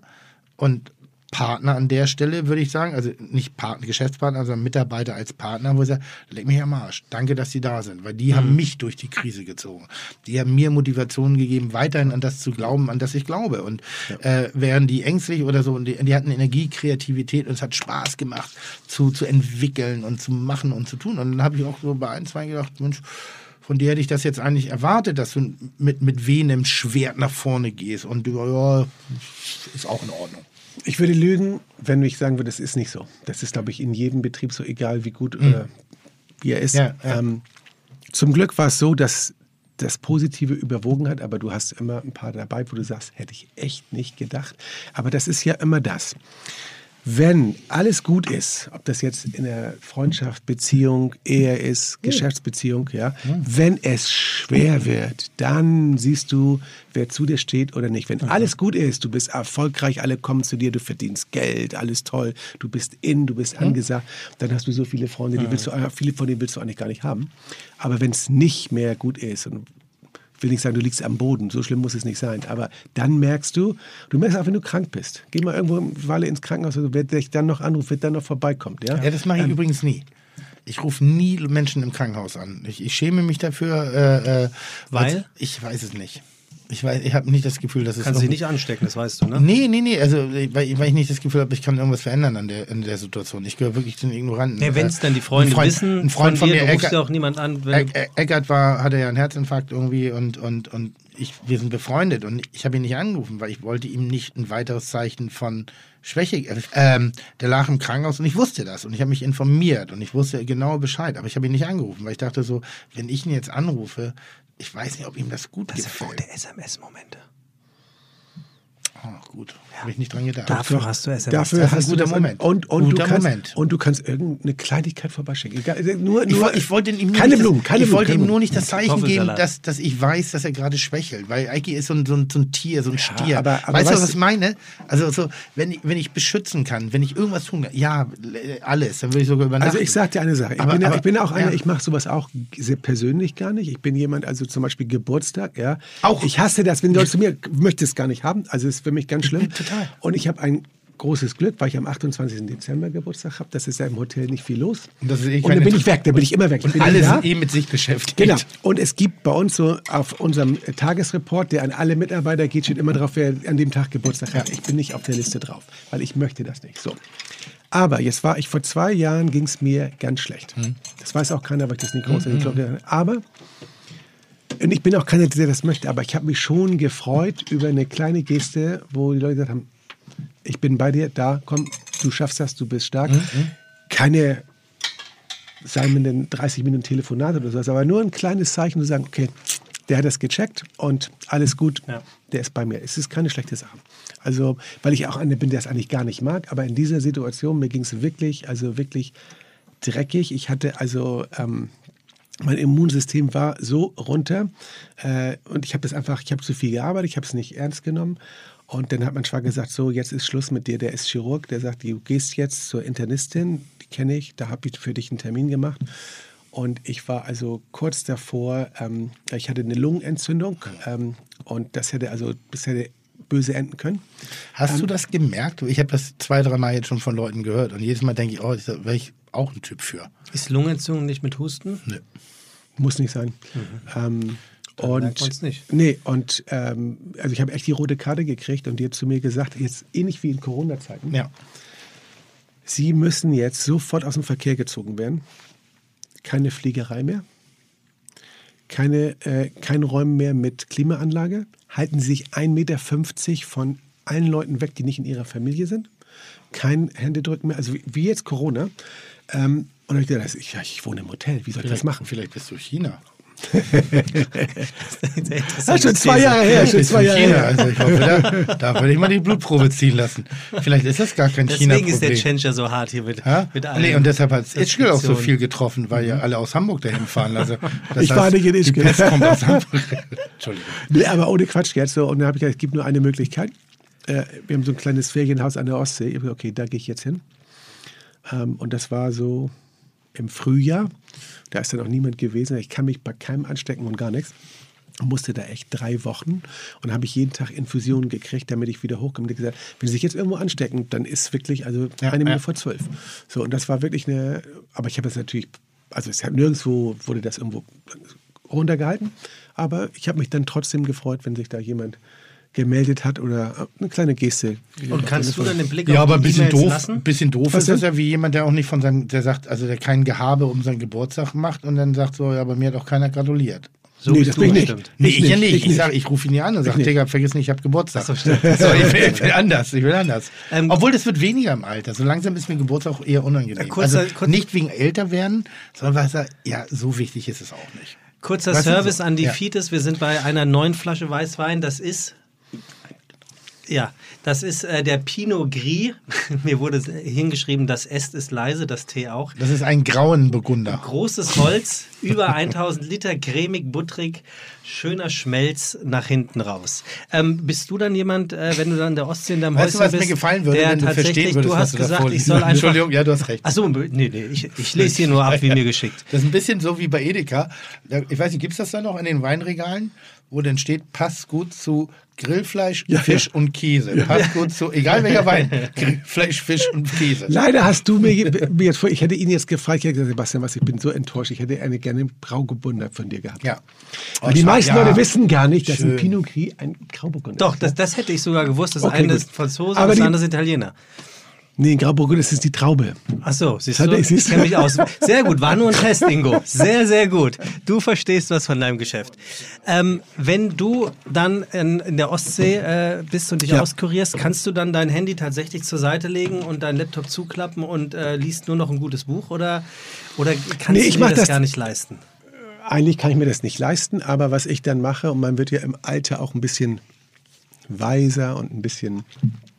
und Partner an der Stelle, würde ich sagen. Also nicht Partner, Geschäftspartner, sondern Mitarbeiter als Partner, wo ich sage, leck mich am Arsch. Danke, dass Sie da sind, weil die haben mich durch die Krise gezogen. Die haben mir Motivationen gegeben, weiterhin an das zu glauben, an das ich glaube. Und äh, wären die ängstlich oder so, und die, die hatten Energie, Kreativität und es hat Spaß gemacht, zu, zu entwickeln und zu machen und zu tun. Und dann habe ich auch so bei ein, zwei gedacht, Mensch, von dir hätte ich das jetzt eigentlich erwartet, dass du mit, mit wehenem Schwert nach vorne gehst. Und du, ja, ist auch in Ordnung. Ich würde lügen, wenn ich sagen würde, das ist nicht so. Das ist, glaube ich, in jedem Betrieb so, egal wie gut oder wie er ist. Ja, ja. Ähm, zum Glück war es so, dass das Positive überwogen hat, aber du hast immer ein paar dabei, wo du sagst, hätte ich echt nicht gedacht. Aber das ist ja immer das. Wenn alles gut ist, ob das jetzt in der Freundschaft, Beziehung, Ehe ist, Geschäftsbeziehung, ja, wenn es schwer wird, dann siehst du, wer zu dir steht oder nicht. Wenn alles gut ist, du bist erfolgreich, alle kommen zu dir, du verdienst Geld, alles toll, du bist in, du bist angesagt, dann hast du so viele Freunde, die willst du, viele von denen willst du eigentlich gar nicht haben. Aber wenn es nicht mehr gut ist und ich will nicht sagen, du liegst am Boden, so schlimm muss es nicht sein. Aber dann merkst du, du merkst auch, wenn du krank bist. Geh mal irgendwo eine Weile ins Krankenhaus, also wer dich dann noch anruft, wird dann noch vorbeikommt. Ja, Ja, das mache ich übrigens nie. Ich rufe nie Menschen im Krankenhaus an. Ich, ich schäme mich dafür. Äh, äh, Weil? Ich weiß es nicht. Ich weiß, ich habe nicht das Gefühl, dass es. Kannst dich nicht anstecken, das weißt du, ne? Nee, nee, nee, also weil, ich- weil ich nicht das Gefühl habe, ich kann irgendwas verändern an der, in der Situation. Ich gehöre wirklich zu den Ignoranten. Ja, wenn es Äh, dann die Freunde Freund, wissen, ein Freund von, dir, mir, Eckert, ja auch niemand an, wenn Eckert war, hatte ja einen Herzinfarkt irgendwie und, und, und ich, wir sind befreundet und ich habe ihn nicht angerufen, weil ich wollte ihm nicht ein weiteres Zeichen von Schwäche. Ähm, der lag im Krankenhaus und ich wusste das und ich habe mich informiert und ich wusste genau Bescheid, aber ich habe ihn nicht angerufen, weil ich dachte so, wenn ich ihn jetzt anrufe, ich weiß nicht, ob ihm das gut das sind gefällt. gute SMS-Momente. Oh, gut, habe ich nicht dran gedacht. Dafür hast du SMS. Dafür Das ist ein hast du guter das Moment. Und, und, Guter du kannst, Moment. und du kannst irgendeine Kleinigkeit vorbeischicken. Egal, nur, Ich, nur, woll- ich wollte ihm nur keine nicht Blumen, das, keine ich Blumen. wollte keine ihm nur nicht das Zeichen geben, dass, dass ich weiß, dass er gerade schwächelt, weil Eiki ist so ein, so ein, so ein Tier, so ein Stier. aber- aber weißt du, was ich du- meine? Also so, wenn, ich, wenn ich beschützen kann, wenn ich irgendwas tun kann, ja, alles, dann würde ich sogar übernachten. Also ich sag dir eine Sache. Ich, Aber- bin, ja, aber- ich bin auch einer, ja. ich mache sowas auch sehr persönlich gar nicht. Ich bin jemand, also zum Beispiel Geburtstag, ja. Auch. Ich hasse das, wenn Leute zu mir möchte es gar nicht haben. Also es ist für mich ganz schlimm. Total. Und ich habe ein großes Glück, weil ich am 28. Dezember Geburtstag habe. Das ist ja im Hotel nicht viel los. Und das ist eh und dann bin ich weg, dann bin ich immer weg. Ich und alle sind eh mit sich beschäftigt. Genau. Und es gibt bei uns so auf unserem Tagesreport, der an alle Mitarbeiter geht, steht immer drauf, wer an dem Tag Geburtstag hat. Ich bin nicht auf der Liste drauf, weil ich möchte das nicht. So. Aber jetzt war ich vor zwei Jahren, ging es mir ganz schlecht. Das weiß auch keiner, weil ich das nicht groß mhm. habe. Aber, und ich bin auch keiner, der das möchte, aber ich habe mich schon gefreut über eine kleine Geste, wo die Leute gesagt haben, ich bin bei dir, da, komm, du schaffst das, du bist stark. Keine salmenden 30 Minuten Telefonat oder sowas, aber nur ein kleines Zeichen zu sagen, okay, der hat das gecheckt und alles gut, Ja. der ist bei mir. Es ist keine schlechte Sache. Also, weil ich auch einer bin, der es eigentlich gar nicht mag, aber in dieser Situation, mir ging es wirklich, also wirklich dreckig. Ich hatte also, ähm, mein Immunsystem war so runter äh, und ich habe das einfach, ich habe zu viel gearbeitet, ich habe es nicht ernst genommen. Und dann hat mein Schwager gesagt, so, jetzt ist Schluss mit dir. Der ist Chirurg, der sagt, du gehst jetzt zur Internistin, die kenne ich, da habe ich für dich einen Termin gemacht. Und ich war also kurz davor, ähm, ich hatte eine Lungenentzündung ähm, und das hätte also, das hätte böse enden können. Hast du das gemerkt? Ich habe das zwei, drei Mal jetzt schon von Leuten gehört und jedes Mal denke ich, oh, da wäre ich auch ein Typ für. Ist Lungenentzündung nicht mit Husten? Nö. Muss nicht sein. Ähm, Mhm. Merkt und nicht. nee, und ähm, also ich habe echt die rote Karte gekriegt und die hat zu mir gesagt, jetzt ähnlich wie in Corona-Zeiten, Ja. Sie müssen jetzt sofort aus dem Verkehr gezogen werden. Keine Fliegerei mehr. Keine, äh, kein Räumen mehr mit Klimaanlage. Halten Sie sich 1,50 Meter von allen Leuten weg, die nicht in Ihrer Familie sind. Kein Händedrücken mehr. Also wie, wie jetzt Corona. Ähm, und dann habe ich gedacht, ich, ja, ich wohne im Hotel, wie soll ich das machen? Vielleicht bist du China. Das ist schon zwei Jahre her, schon zwei Jahre China. her. Also ich hoffe, da, da würde ich mal die Blutprobe ziehen lassen. Vielleicht ist das gar kein Deswegen ist der China-Problem. Chencha so hart hier mit, Ja? mit allen Nee, und deshalb hat Ischgl auch so viel getroffen, weil ja alle aus Hamburg dahin fahren. Also, das Ich war nicht in Die Ischgl. Pest kommt aus Hamburg. Entschuldigung. Nee, aber ohne Quatsch jetzt so. Und dann habe ich gesagt, es gibt nur eine Möglichkeit. Äh, wir haben so ein kleines Ferienhaus an der Ostsee. Ich hab gesagt, okay, da gehe ich jetzt hin. Ähm, und das war so im Frühjahr. Da ist dann auch niemand gewesen. Ich kann mich bei keinem anstecken und gar nichts. Und musste da echt drei Wochen und habe ich jeden Tag Infusionen gekriegt, damit ich wieder hochkomme. Und gesagt, wenn Sie sich jetzt irgendwo anstecken, dann ist wirklich also Ja, eine Minute ja. vor zwölf. So und das war wirklich eine. Aber ich habe das natürlich, also es hat nirgendwo wurde das irgendwo runtergehalten. Aber ich habe mich dann trotzdem gefreut, wenn sich da jemand gemeldet hat oder eine kleine Geste. Und kannst du dann den Blick Ja, auf aber ein die bisschen doof, lassen? ein bisschen doof Was ist das denn? ja wie jemand, der auch nicht von seinem, der sagt, also der kein Gehabe um seinen Geburtstag macht und dann sagt so, ja, bei mir hat auch keiner gratuliert. So Nee, das bin ich nicht. Nee, Ich ich, ja nicht, ich Ich, sag, ich rufe ihn ja an und sage. Digga, vergiss nicht, ich habe Geburtstag. Ach so, stimmt. So, ich, will, ich will anders, ich will anders. Ähm, Obwohl das wird weniger im Alter. So langsam ist mir Geburtstag auch eher unangenehm. Äh, kurzer- also kurz- nicht wegen älter werden, sondern weil es ja, ja, so wichtig ist es auch nicht. Kurzer Service so- an die ja. Fites. Wir sind bei einer neuen Flasche Weißwein. Das ist. Ja, das ist äh, der Pinot Gris. Mir wurde hingeschrieben, das S ist leise, das T auch. Das ist ein grauen Burgunder. Großes Holz, über 1000 Liter, cremig, butterig, schöner Schmelz nach hinten raus. Ähm, bist du dann jemand, äh, wenn du dann in der Ostsee in deinem Weißt du, was mir gefallen würde, der wenn du tatsächlich, verstehen würdest, du was hast du gesagt, ich soll einfach... Entschuldigung, ja, du hast recht. Achso, nee, nee, ich, ich lese hier nur ab, wie mir geschickt. Das ist ein bisschen so wie bei Edeka. Ich weiß nicht, gibt es das da noch in den Weinregalen, wo dann steht, passt gut zu Grillfleisch, Ja, Fisch ja. und Käse. Passt gut zu, egal welcher Wein, Grillfleisch, Fisch und Käse. Leider hast du mir, mir jetzt vor, ich hätte ihn jetzt gefragt, ich hätte gesagt, Sebastian, was, ich bin so enttäuscht, ich hätte eine, gerne Grauburgunder von dir gehabt. Ja. Weil die Oh, meisten ja. Leute wissen gar nicht, dass ein Schön. Pinot Gris ein Grauburgunder Doch, ist. das, das hätte ich sogar gewusst. Das Okay, eine gut. ist Franzose das andere ist Italiener. Nee, ein Grauburgunder das ist die Traube. Ach so, siehst du, ich ich- kenne mich aus. Sehr gut, war nur ein Test, Ingo. Sehr, sehr gut. Du verstehst was von deinem Geschäft. Ähm, wenn du dann in, in der Ostsee äh, bist und dich Ja. auskurierst, kannst du dann dein Handy tatsächlich zur Seite legen und deinen Laptop zuklappen und äh, liest nur noch ein gutes Buch oder, oder kannst Nee, du ich dir das, das- gar nicht leisten? Eigentlich kann ich mir das nicht leisten, aber was ich dann mache, und man wird ja im Alter auch ein bisschen weiser und ein bisschen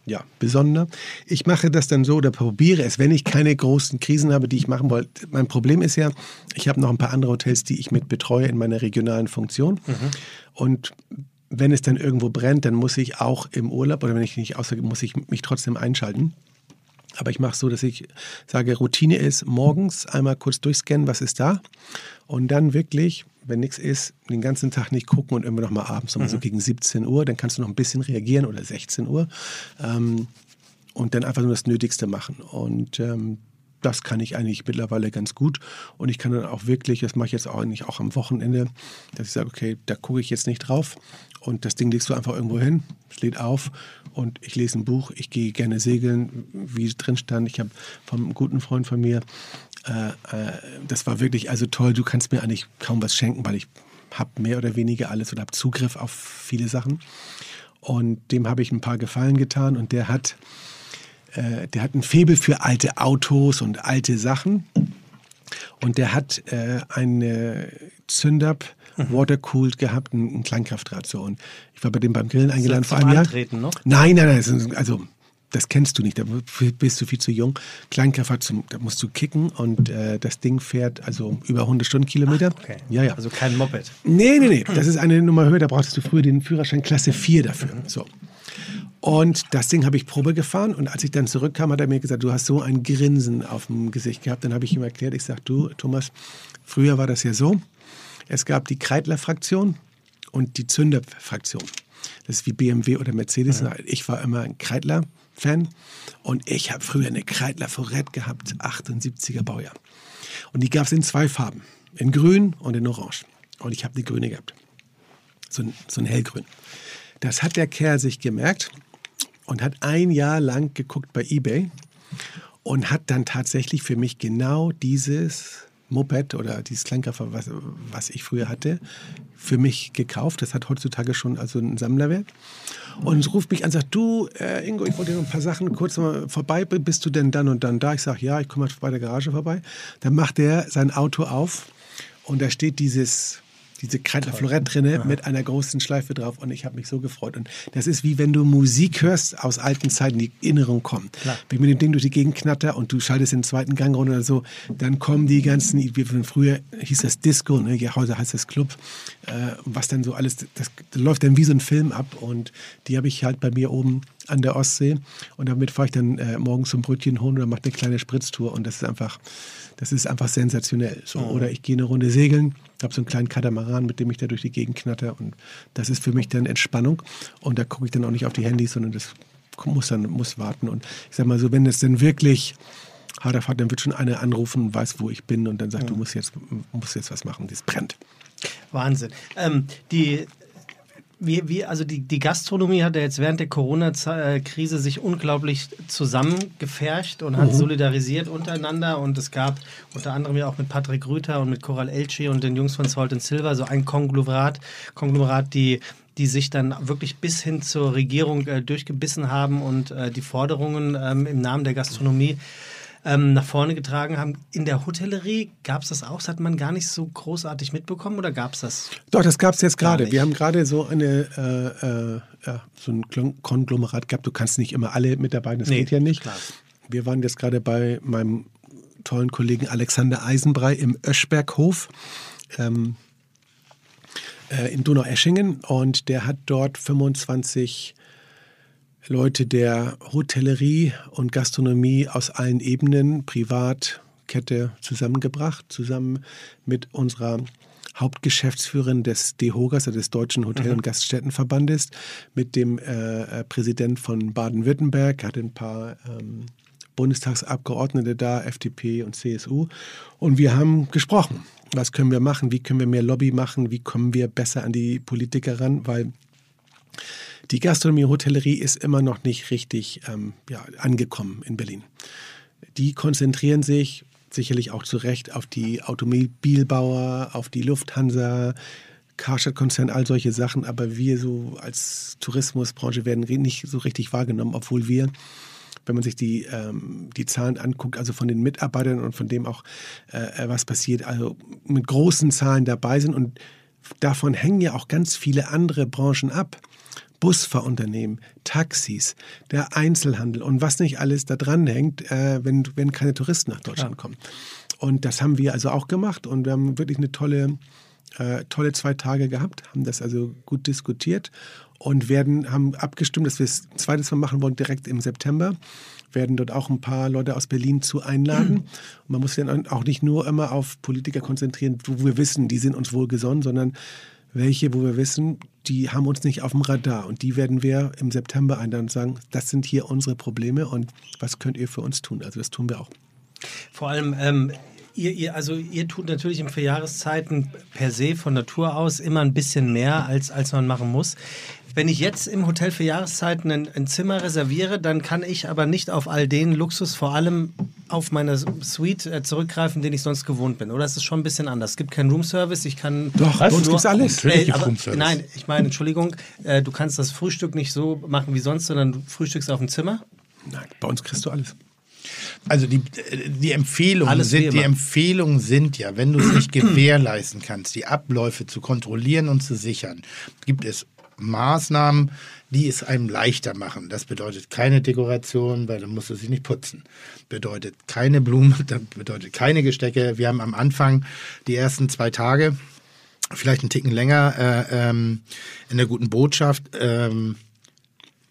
ja, besonder. Ich mache das dann so oder probiere es, wenn ich keine großen Krisen habe, die ich machen wollte. Mein Problem ist ja, ich habe noch ein paar andere Hotels, die ich mit betreue in meiner regionalen Funktion. Und wenn es dann irgendwo brennt, dann muss ich auch im Urlaub oder wenn ich nicht außer muss ich mich trotzdem einschalten. Aber ich mache so, dass ich sage, Routine ist morgens einmal kurz durchscannen, was ist da. Und dann wirklich, wenn nichts ist, den ganzen Tag nicht gucken und immer noch mal abends, nochmal so gegen 17 Uhr, dann kannst du noch ein bisschen reagieren oder 16 Uhr. Ähm, und dann einfach nur das Nötigste machen. Und ähm, das kann ich eigentlich mittlerweile ganz gut. Und ich kann dann auch wirklich, das mache ich jetzt auch eigentlich auch am Wochenende, dass ich sage, okay, da gucke ich jetzt nicht drauf. Und das Ding legst du einfach irgendwo hin, lädt auf und ich lese ein Buch. Ich gehe gerne segeln, wie drin stand. Ich habe vom guten Freund von mir, äh, äh, das war wirklich also toll. Du kannst mir eigentlich kaum was schenken, weil ich habe mehr oder weniger alles oder habe Zugriff auf viele Sachen. Und dem habe ich ein paar Gefallen getan und der hat äh, der hat ein Faible für alte Autos und alte Sachen. Und der hat äh, eine Zündab Mhm. Watercooled gehabt, ein, ein Kleinkraftrad. So. Und ich war bei dem beim Grillen eingeladen vor einem Jahr. Antreten noch? Nein, nein, nein. Also das kennst du nicht, da bist du viel zu jung. Kleinkraftrad, zum, da musst du kicken und äh, das Ding fährt also über 100 Stundenkilometer. Okay. Ja, ja. Also kein Moped. Nee, nee, nee. Das ist eine Nummer höher. Da brauchtest du früher den Führerschein Klasse 4 dafür. So. Und das Ding habe ich Probe gefahren. Und als ich dann zurückkam, hat er mir gesagt, du hast so ein Grinsen auf dem Gesicht gehabt. Dann habe ich ihm erklärt, ich sage, du, Thomas, früher war das ja so. Es gab die Kreidler-Fraktion und die Zünder-Fraktion. Das ist wie BMW oder Mercedes. Ich war immer ein Kreidler-Fan. Und ich habe früher eine Kreidler Forette gehabt, 78er Baujahr. Und die gab es in zwei Farben. In grün und in orange. Und ich habe die grüne gehabt. So ein, so ein hellgrün. Das hat der Kerl sich gemerkt und hat ein Jahr lang geguckt bei eBay und hat dann tatsächlich für mich genau dieses Moped oder dieses Kleinkraftfahrrad, was, was ich früher hatte, für mich gekauft. Das hat heutzutage schon also einen Sammlerwert. Und ruft mich an sagt, du, äh, Ingo, ich wollte dir noch ein paar Sachen kurz mal vorbei, bist du denn dann und dann da? Ich sage, ja, ich komme mal bei der Garage vorbei. Dann macht er sein Auto auf und da steht dieses diese Kreidler Florett drinne mit einer großen Schleife drauf und ich habe mich so gefreut. Und das ist wie wenn du Musik hörst aus alten Zeiten, die Erinnerung kommen. Wenn ich mit dem Ding durch die Gegend knatter und du schaltest in den zweiten Gang runter oder so, dann kommen die ganzen, wie von früher hieß das Disco, ne? ja, heute heißt das Club, äh, was dann so alles, das, das läuft dann wie so ein Film ab und die habe ich halt bei mir oben an der Ostsee und damit fahre ich dann äh, morgens zum Brötchen holen oder mache eine kleine Spritztour und das ist einfach, das ist einfach sensationell. So. Oder ich gehe eine Runde segeln, habe so einen kleinen Katamaran, mit dem ich da durch die Gegend knatter und das ist für mich dann Entspannung und da gucke ich dann auch nicht auf die Handys, sondern das muss dann muss warten und ich sag mal so, wenn es dann wirklich harter Fahrt, dann wird schon einer anrufen weiß, wo ich bin und dann sagt, du musst jetzt, musst jetzt was machen, das brennt. Wahnsinn. Ähm, die, wie, wie, also die, die Gastronomie hat ja jetzt während der Corona-Krise sich unglaublich zusammengepfercht und hat solidarisiert untereinander. Und es gab unter anderem ja auch mit Patrick Rüther und mit Coral Elchi und den Jungs von Salt and Silver so ein Konglomerat, Konglomerat die die sich dann wirklich bis hin zur Regierung äh, durchgebissen haben und äh, die Forderungen ähm, im Namen der Gastronomie ähm, nach vorne getragen haben. In der Hotellerie gab es das auch? Das hat man gar nicht so großartig mitbekommen oder gab es das? Doch, das gab es jetzt gerade. Wir haben gerade so eine äh, äh, so ein Konglomerat gehabt. Du kannst nicht immer alle mitarbeiten, das Nee, geht ja nicht. klar. Wir waren jetzt gerade bei meinem tollen Kollegen Alexander Eisenbrei im Öschberghof. Ähm, äh, in Donaueschingen und der hat dort 25 Leute der Hotellerie und Gastronomie aus allen Ebenen, privat, Kette zusammengebracht, zusammen mit unserer Hauptgeschäftsführerin des DEHOGAS, also des Deutschen Hotel- und Gaststättenverbandes, mit dem äh, äh, Präsident von Baden-Württemberg, hatte ein paar ähm, Bundestagsabgeordnete da, FDP und CSU. Und wir haben gesprochen. was können wir machen, wie können wir mehr Lobby machen, wie kommen wir besser an die Politiker ran, weil die Gastronomie und Hotellerie ist immer noch nicht richtig ähm, ja, angekommen in Berlin. Die konzentrieren sich sicherlich auch zu Recht auf die Automobilbauer, auf die Lufthansa, Karstadt-Konzern, all solche Sachen, aber wir so als Tourismusbranche werden nicht so richtig wahrgenommen, obwohl wir wenn man sich die, ähm, die Zahlen anguckt, also von den Mitarbeitern und von dem auch, äh, was passiert, also mit großen Zahlen dabei sind. Und davon hängen ja auch ganz viele andere Branchen ab. Busfahrunternehmen, Taxis, der Einzelhandel und was nicht alles da dran hängt, äh, wenn, wenn keine Touristen nach Deutschland ja. kommen. Und das haben wir also auch gemacht und wir haben wirklich eine tolle, äh, tolle zwei Tage gehabt, haben das also gut diskutiert und werden, haben abgestimmt, dass wir es ein zweites Mal machen wollen, direkt im September. Werden dort auch ein paar Leute aus Berlin zu einladen. Und man muss sich dann auch nicht nur immer auf Politiker konzentrieren, wo wir wissen, die sind uns wohl gesonnen, sondern welche, wo wir wissen, die haben uns nicht auf dem Radar. Und die werden wir im September einladen und sagen, das sind hier unsere Probleme und was könnt ihr für uns tun? Also das tun wir auch. Vor allem, ähm, Ihr, ihr, also ihr tut natürlich in Vierjahreszeiten per se von Natur aus immer ein bisschen mehr, als, als man machen muss. Wenn ich jetzt im Hotel für Jahreszeiten ein, ein, Zimmer reserviere, dann kann ich aber nicht auf all den Luxus, vor allem auf meine Suite äh, zurückgreifen, den ich sonst gewohnt bin. Oder ist es schon ein bisschen anders? Es gibt keinen Roomservice, ich kann. Doch, bei uns gibt alles. Äh, aber, nein, ich meine, Entschuldigung, äh, du kannst das Frühstück nicht so machen wie sonst, sondern du frühstückst auf dem Zimmer. Nein, bei uns kriegst du alles. Also die, die, Empfehlungen sind, die Empfehlungen sind ja, wenn du es nicht gewährleisten kannst, die Abläufe zu kontrollieren und zu sichern, gibt es Maßnahmen, die es einem leichter machen. Das bedeutet keine Dekoration, weil dann musst du sie nicht putzen. Bedeutet keine Blumen, bedeutet keine Gestecke. Wir haben am Anfang die ersten zwei Tage, vielleicht einen Ticken länger, äh, ähm, in der guten Botschaft, ähm,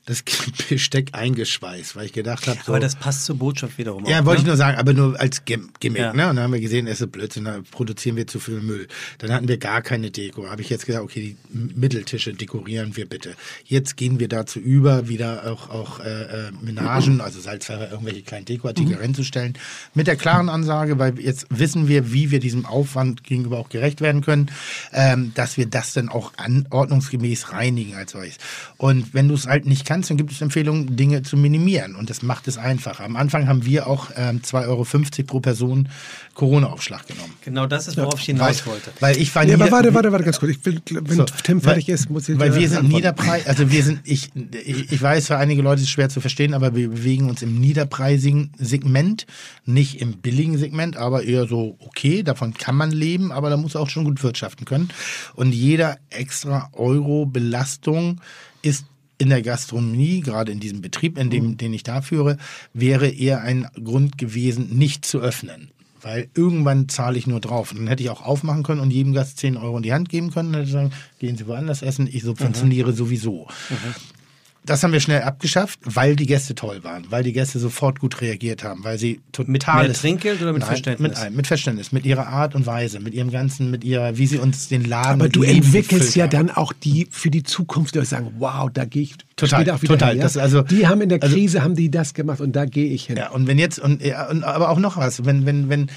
das Besteck eingeschweißt, weil ich gedacht habe. So, aber das passt zur Botschaft wiederum. Ja, wollte ne? ich nur sagen, aber nur als Gimmick. Ja. Ne? Und dann haben wir gesehen, es ist Blödsinn, da produzieren wir zu viel Müll. Dann hatten wir gar keine Deko. Habe ich jetzt gesagt, okay, die Mitteltische dekorieren wir bitte. Jetzt gehen wir dazu über, wieder auch, auch äh, äh Menagen, also Salzpfeffer, irgendwelche kleinen Dekoartikel mhm. reinzustellen. Mit der klaren Ansage, weil jetzt wissen wir, wie wir diesem Aufwand gegenüber auch gerecht werden können, ähm, dass wir das dann auch an, ordnungsgemäß reinigen als solches. Und wenn du es halt nicht kannst, kannst, dann gibt es Empfehlungen, Dinge zu minimieren. Und das macht es einfacher. Am Anfang haben wir auch ähm, 2,50 Euro pro Person Corona-Aufschlag genommen. Genau das ist, worauf ich hinaus wollte. Weil ich war nee, aber warte, warte, warte, ganz kurz. Ich will, wenn so, Tim fertig weil, ist, muss ich Weil wir sind Niederpreis, also wir sind, ich, ich, ich weiß, für einige Leute ist es schwer zu verstehen, aber wir bewegen uns im niederpreisigen Segment, nicht im billigen Segment, aber eher so, okay, davon kann man leben, aber da muss auch schon gut wirtschaften können. Und jeder extra Euro Belastung ist in der Gastronomie, gerade in diesem Betrieb, in dem, den ich da führe, wäre eher ein Grund gewesen, nicht zu öffnen. Weil irgendwann zahle ich nur drauf. Und dann hätte ich auch aufmachen können und jedem Gast 10 Euro in die Hand geben können. Dann hätte ich sagen, gehen Sie woanders essen, ich subventioniere mhm. sowieso. Mhm. Das haben wir schnell abgeschafft, weil die Gäste toll waren, weil die Gäste sofort gut reagiert haben, weil sie total mit mehr Trinkgeld oder mit nein, Verständnis? Mit, mit, Verständnis, mit ihrer Art und Weise, mit ihrem ganzen, mit ihrer, wie sie uns den Laden. Aber du entwickelst ja dann auch die für die Zukunft, die sagen, wow, da gehe ich total, auch wieder total. Hin, ja? das, also, die haben in der also Krise also, haben die das gemacht und da gehe ich hin. Ja, und wenn jetzt und, ja, und aber auch noch was, wenn wenn wenn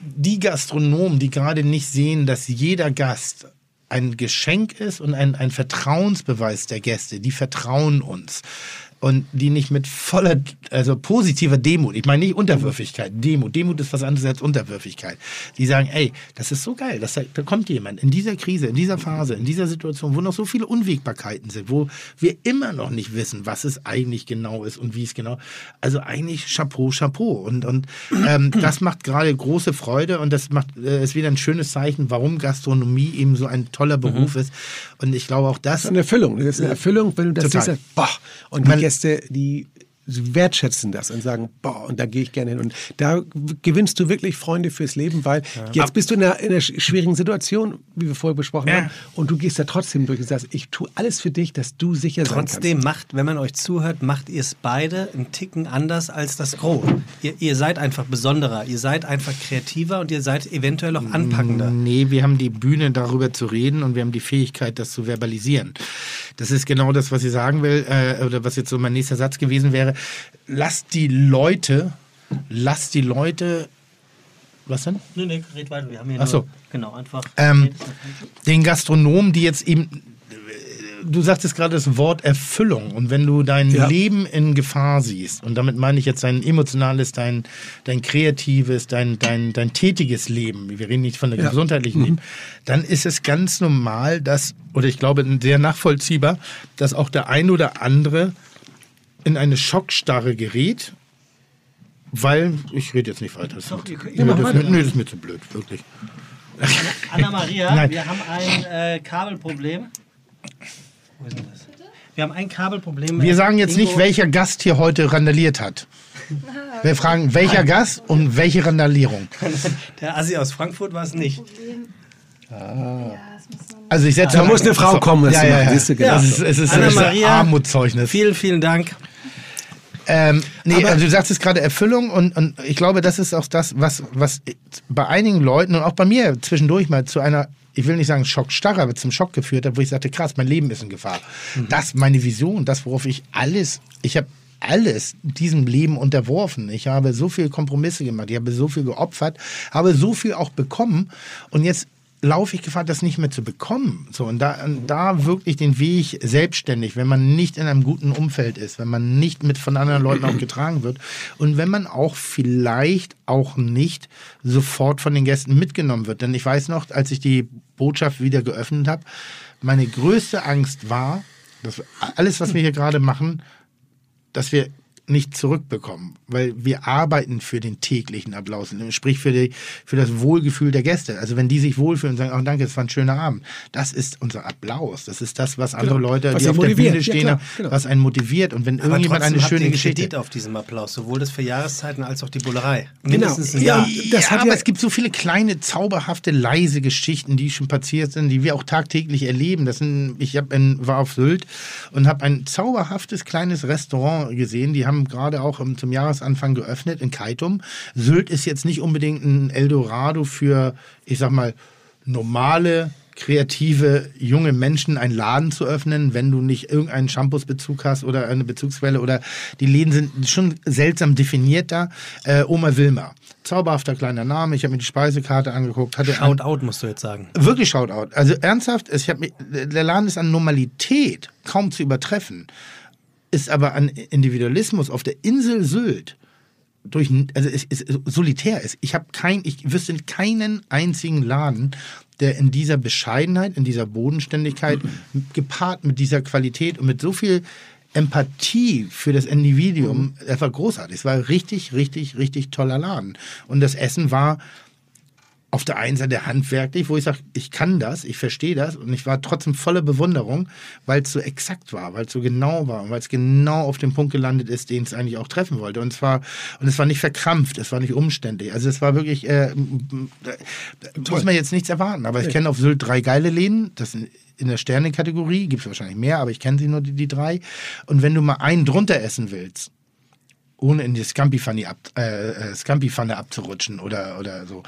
die Gastronomen, die gerade nicht sehen, dass jeder Gast ein Geschenk ist und ein, ein Vertrauensbeweis der Gäste. Die vertrauen uns und die nicht mit voller, also positiver Demut, ich meine nicht Unterwürfigkeit, Demut, Demut ist was anderes als Unterwürfigkeit. Die sagen, ey, das ist so geil, dass da, da kommt jemand in dieser Krise, in dieser Phase, in dieser Situation, wo noch so viele Unwägbarkeiten sind, wo wir immer noch nicht wissen, was es eigentlich genau ist und wie es genau, also eigentlich Chapeau, Chapeau und, und ähm, das macht gerade große Freude und das macht, äh, ist wieder ein schönes Zeichen, warum Gastronomie eben so ein toller Beruf mhm. ist und ich glaube auch das... Das ist eine Erfüllung, das ist eine Erfüllung, wenn du das total. siehst, boah, und man, Gäste, die wertschätzen das und sagen, boah, und da gehe ich gerne hin. Und da gewinnst du wirklich Freunde fürs Leben, weil ja. jetzt bist du in einer, in einer, schwierigen Situation, wie wir vorher besprochen ja. haben, und du gehst da trotzdem durch und sagst, ich tue alles für dich, dass du sicher trotzdem sein Trotzdem macht, wenn man euch zuhört, macht ihr es beide einen Ticken anders als das Gros. Ihr, ihr, seid einfach besonderer, ihr seid einfach kreativer und ihr seid eventuell auch anpackender. Nee, wir haben die Bühne darüber zu reden und wir haben die Fähigkeit, das zu verbalisieren. Das ist genau das, was ich sagen will, äh, oder was jetzt so mein nächster Satz gewesen wäre. Lasst die Leute, lasst die Leute Was denn? Nee, nee, red weiter. Wir haben hier Ach so. nur, genau, einfach. Ähm, den Gastronomen, die jetzt eben, du sagtest gerade das Wort Erfüllung und wenn du dein Ja. Leben in Gefahr siehst und damit meine ich jetzt dein emotionales, dein, dein kreatives, dein, dein, dein tätiges Leben, wir reden nicht von der Ja. gesundheitlichen Leben, dann ist es ganz normal, dass, oder ich glaube sehr nachvollziehbar, dass auch der ein oder andere in eine Schockstarre gerät, weil, ich rede jetzt nicht weiter. Das, Doch, ist, ihr das, mach ist mir- weiter. nö, das ist mir zu blöd, wirklich. Anna-Maria, wir haben ein äh, Kabelproblem. Wo ist denn das? Wir haben ein Kabelproblem. Wir sagen jetzt nicht, Ingo- welcher Gast hier heute randaliert hat. Wir fragen, welcher Gast und welche Randalierung. Der Assi aus Frankfurt war es nicht. Also ich setze Da muss eine Frau kommen, das ja, ja, ja. Siehst du, genau. Ist, es ist, es ist ein Anna-Maria. Armutszeugnis. Vielen, vielen Dank. Ähm, nee, also du sagst es gerade Erfüllung und, und ich glaube, das ist auch das, was, was bei einigen Leuten und auch bei mir zwischendurch mal zu einer, ich will nicht sagen Schockstarre, aber zum Schock geführt hat, wo ich sagte, krass, mein Leben ist in Gefahr. Das meine Vision, das, worauf ich alles, ich habe alles diesem Leben unterworfen. Ich habe so viel Kompromisse gemacht, ich habe so viel geopfert, habe so viel auch bekommen und jetzt laufe ich Gefahr, das nicht mehr zu bekommen. So, und da, und da wirklich den Weg selbstständig, wenn man nicht in einem guten Umfeld ist, wenn man nicht mit von anderen Leuten auch getragen wird und wenn man auch vielleicht auch nicht sofort von den Gästen mitgenommen wird. Denn ich weiß noch, als ich die Botschaft wieder geöffnet habe, meine größte Angst war, dass alles, was wir hier gerade machen, dass wir nicht zurückbekommen, weil wir arbeiten für den täglichen Applaus, sprich für, die, für das Wohlgefühl der Gäste. Also wenn die sich wohlfühlen und sagen, oh danke, es war ein schöner Abend, das ist unser Applaus. Das ist das, was andere Genau. Leute, Was die auf der motiviert. Bühne Ja, stehen, klar, genau. was einen motiviert. Und wenn Aber irgendjemand eine schöne einen Geschichte... Kredit auf diesem Applaus, sowohl das für Jahreszeiten als auch die Bullerei. Genau. Mindestens ein Ja, das ja, hat aber ja- es gibt so viele kleine, zauberhafte, leise Geschichten, die schon passiert sind, die wir auch tagtäglich erleben. Das sind, ich hab in, war auf Sylt und habe ein zauberhaftes kleines Restaurant gesehen. Die haben gerade auch zum Jahresanfang geöffnet in Kaitum. Sylt ist jetzt nicht unbedingt ein Eldorado für, ich sag mal, normale kreative junge Menschen einen Laden zu öffnen, wenn du nicht irgendeinen Shampoos-Bezug hast oder eine Bezugsquelle oder die Läden sind schon seltsam definiert da. Äh, Oma Wilma, zauberhafter kleiner Name. Ich habe mir die Speisekarte angeguckt. Hatte ein- Shout out, musst du jetzt sagen. Wirklich Shoutout. Also ernsthaft, ich hab, mich- der Laden ist an Normalität kaum zu übertreffen, ist aber an Individualismus auf der Insel Sylt durch, also es ist solitär ist. Ich habe kein, ich wüsste keinen einzigen Laden, der in dieser Bescheidenheit, in dieser Bodenständigkeit, gepaart mit dieser Qualität und mit so viel Empathie für das Individuum, das war großartig. Es war richtig, richtig, richtig toller Laden. Und das Essen war auf der einen Seite handwerklich, wo ich sage, ich kann das, ich verstehe das und ich war trotzdem voller Bewunderung, weil es so exakt war, weil es so genau war und weil es genau auf den Punkt gelandet ist, den es eigentlich auch treffen wollte. Und es war und es war nicht verkrampft, es war nicht umständlich. Also es war wirklich, äh, muss man jetzt nichts erwarten. Aber ich kenne auf Sylt drei geile Läden, das sind in der Sterne-Kategorie, gibt es wahrscheinlich mehr, aber ich kenne sie nur die, die drei. Und wenn du mal einen drunter essen willst, ohne in die Scampi-Pfanne ab, äh, äh, Scampi-Pfanne abzurutschen oder, oder so,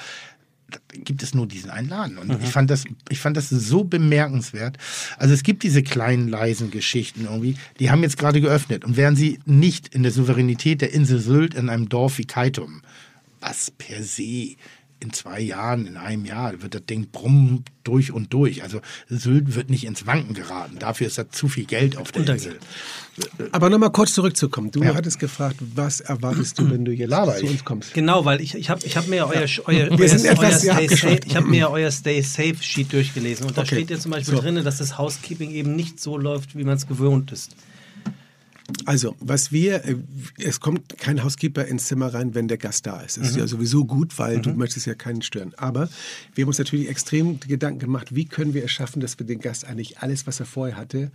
gibt es nur diesen einen Laden. Und ich, fand das, ich fand das so bemerkenswert. Also es gibt diese kleinen, leisen Geschichten irgendwie, die haben jetzt gerade geöffnet. Und wären sie nicht in der Souveränität der Insel Sylt in einem Dorf wie Kaitum, was per se in zwei Jahren, in einem Jahr, wird das Ding brummen durch und durch. Also Sylt wird nicht ins Wanken geraten. Dafür ist da zu viel Geld auf der. Insel. Aber nochmal kurz zurückzukommen. Du Ja. hattest gefragt, was erwartest du, wenn du jetzt Laber zu ich. uns kommst? Genau, weil ich, ich habe ich hab mir ja euer, euer, Wir euer, sind etwas, euer ja, Stay Safe, ich habe mir ja euer Stay Safe Sheet durchgelesen und da Okay. steht ja zum Beispiel So. drin, dass das Housekeeping eben nicht so läuft, wie man es gewöhnt ist. Also, was wir, äh, es kommt kein Housekeeper ins Zimmer rein, wenn der Gast da ist. Das ist ja sowieso gut, weil du möchtest ja keinen stören. Aber wir haben uns natürlich extrem Gedanken gemacht, wie können wir es schaffen, dass wir den Gast eigentlich alles, was er vorher hatte,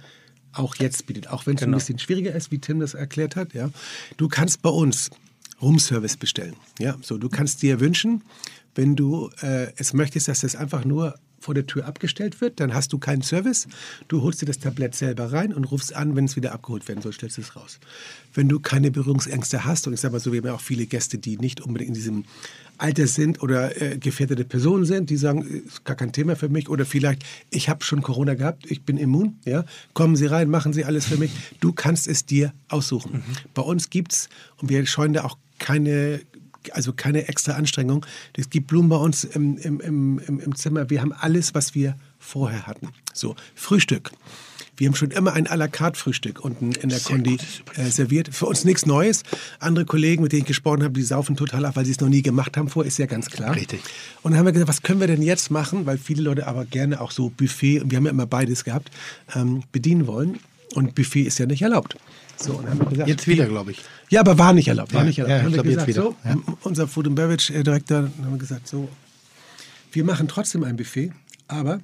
auch jetzt bietet. Auch wenn es ein bisschen schwieriger ist, wie Tim das erklärt hat. Ja. Du kannst bei uns Roomservice bestellen. Ja, so, du kannst dir wünschen, wenn du äh, es möchtest, dass das einfach nur vor der Tür abgestellt wird, dann hast du keinen Service. Du holst dir das Tablett selber rein und rufst an, wenn es wieder abgeholt werden soll, stellst es raus. Wenn du keine Berührungsängste hast, und ich sage mal so, wir haben ja auch viele Gäste, die nicht unbedingt in diesem Alter sind oder äh, gefährdete Personen sind, die sagen, ist gar kein Thema für mich oder vielleicht, ich habe schon Corona gehabt, ich bin immun, ja, kommen Sie rein, machen Sie alles für mich. Du kannst es dir aussuchen. Bei uns gibt's und wir scheuen da auch keine also keine extra Anstrengung. Es gibt Blumen bei uns im, im, im, im, im Zimmer. Wir haben alles, was wir vorher hatten. So, Frühstück. Wir haben schon immer ein à la carte Frühstück unten in der Kondi äh, serviert. Für uns nichts Neues. Andere Kollegen, mit denen ich gesprochen habe, die saufen total ab, weil sie es noch nie gemacht haben vorher, ist ja ganz klar. Richtig. Und dann haben wir gesagt, was können wir denn jetzt machen, weil viele Leute aber gerne auch so Buffet, und wir haben ja immer beides gehabt, ähm, bedienen wollen. Und Buffet ist ja nicht erlaubt. So, und haben wir gesagt, Jetzt wieder, glaube ich. ja, aber war nicht erlaubt. War Ja, nicht erlaubt. ja, haben wir gesagt, so, unser Food and Beverage äh, Director, dann haben wir gesagt, so, wir machen trotzdem ein Buffet, aber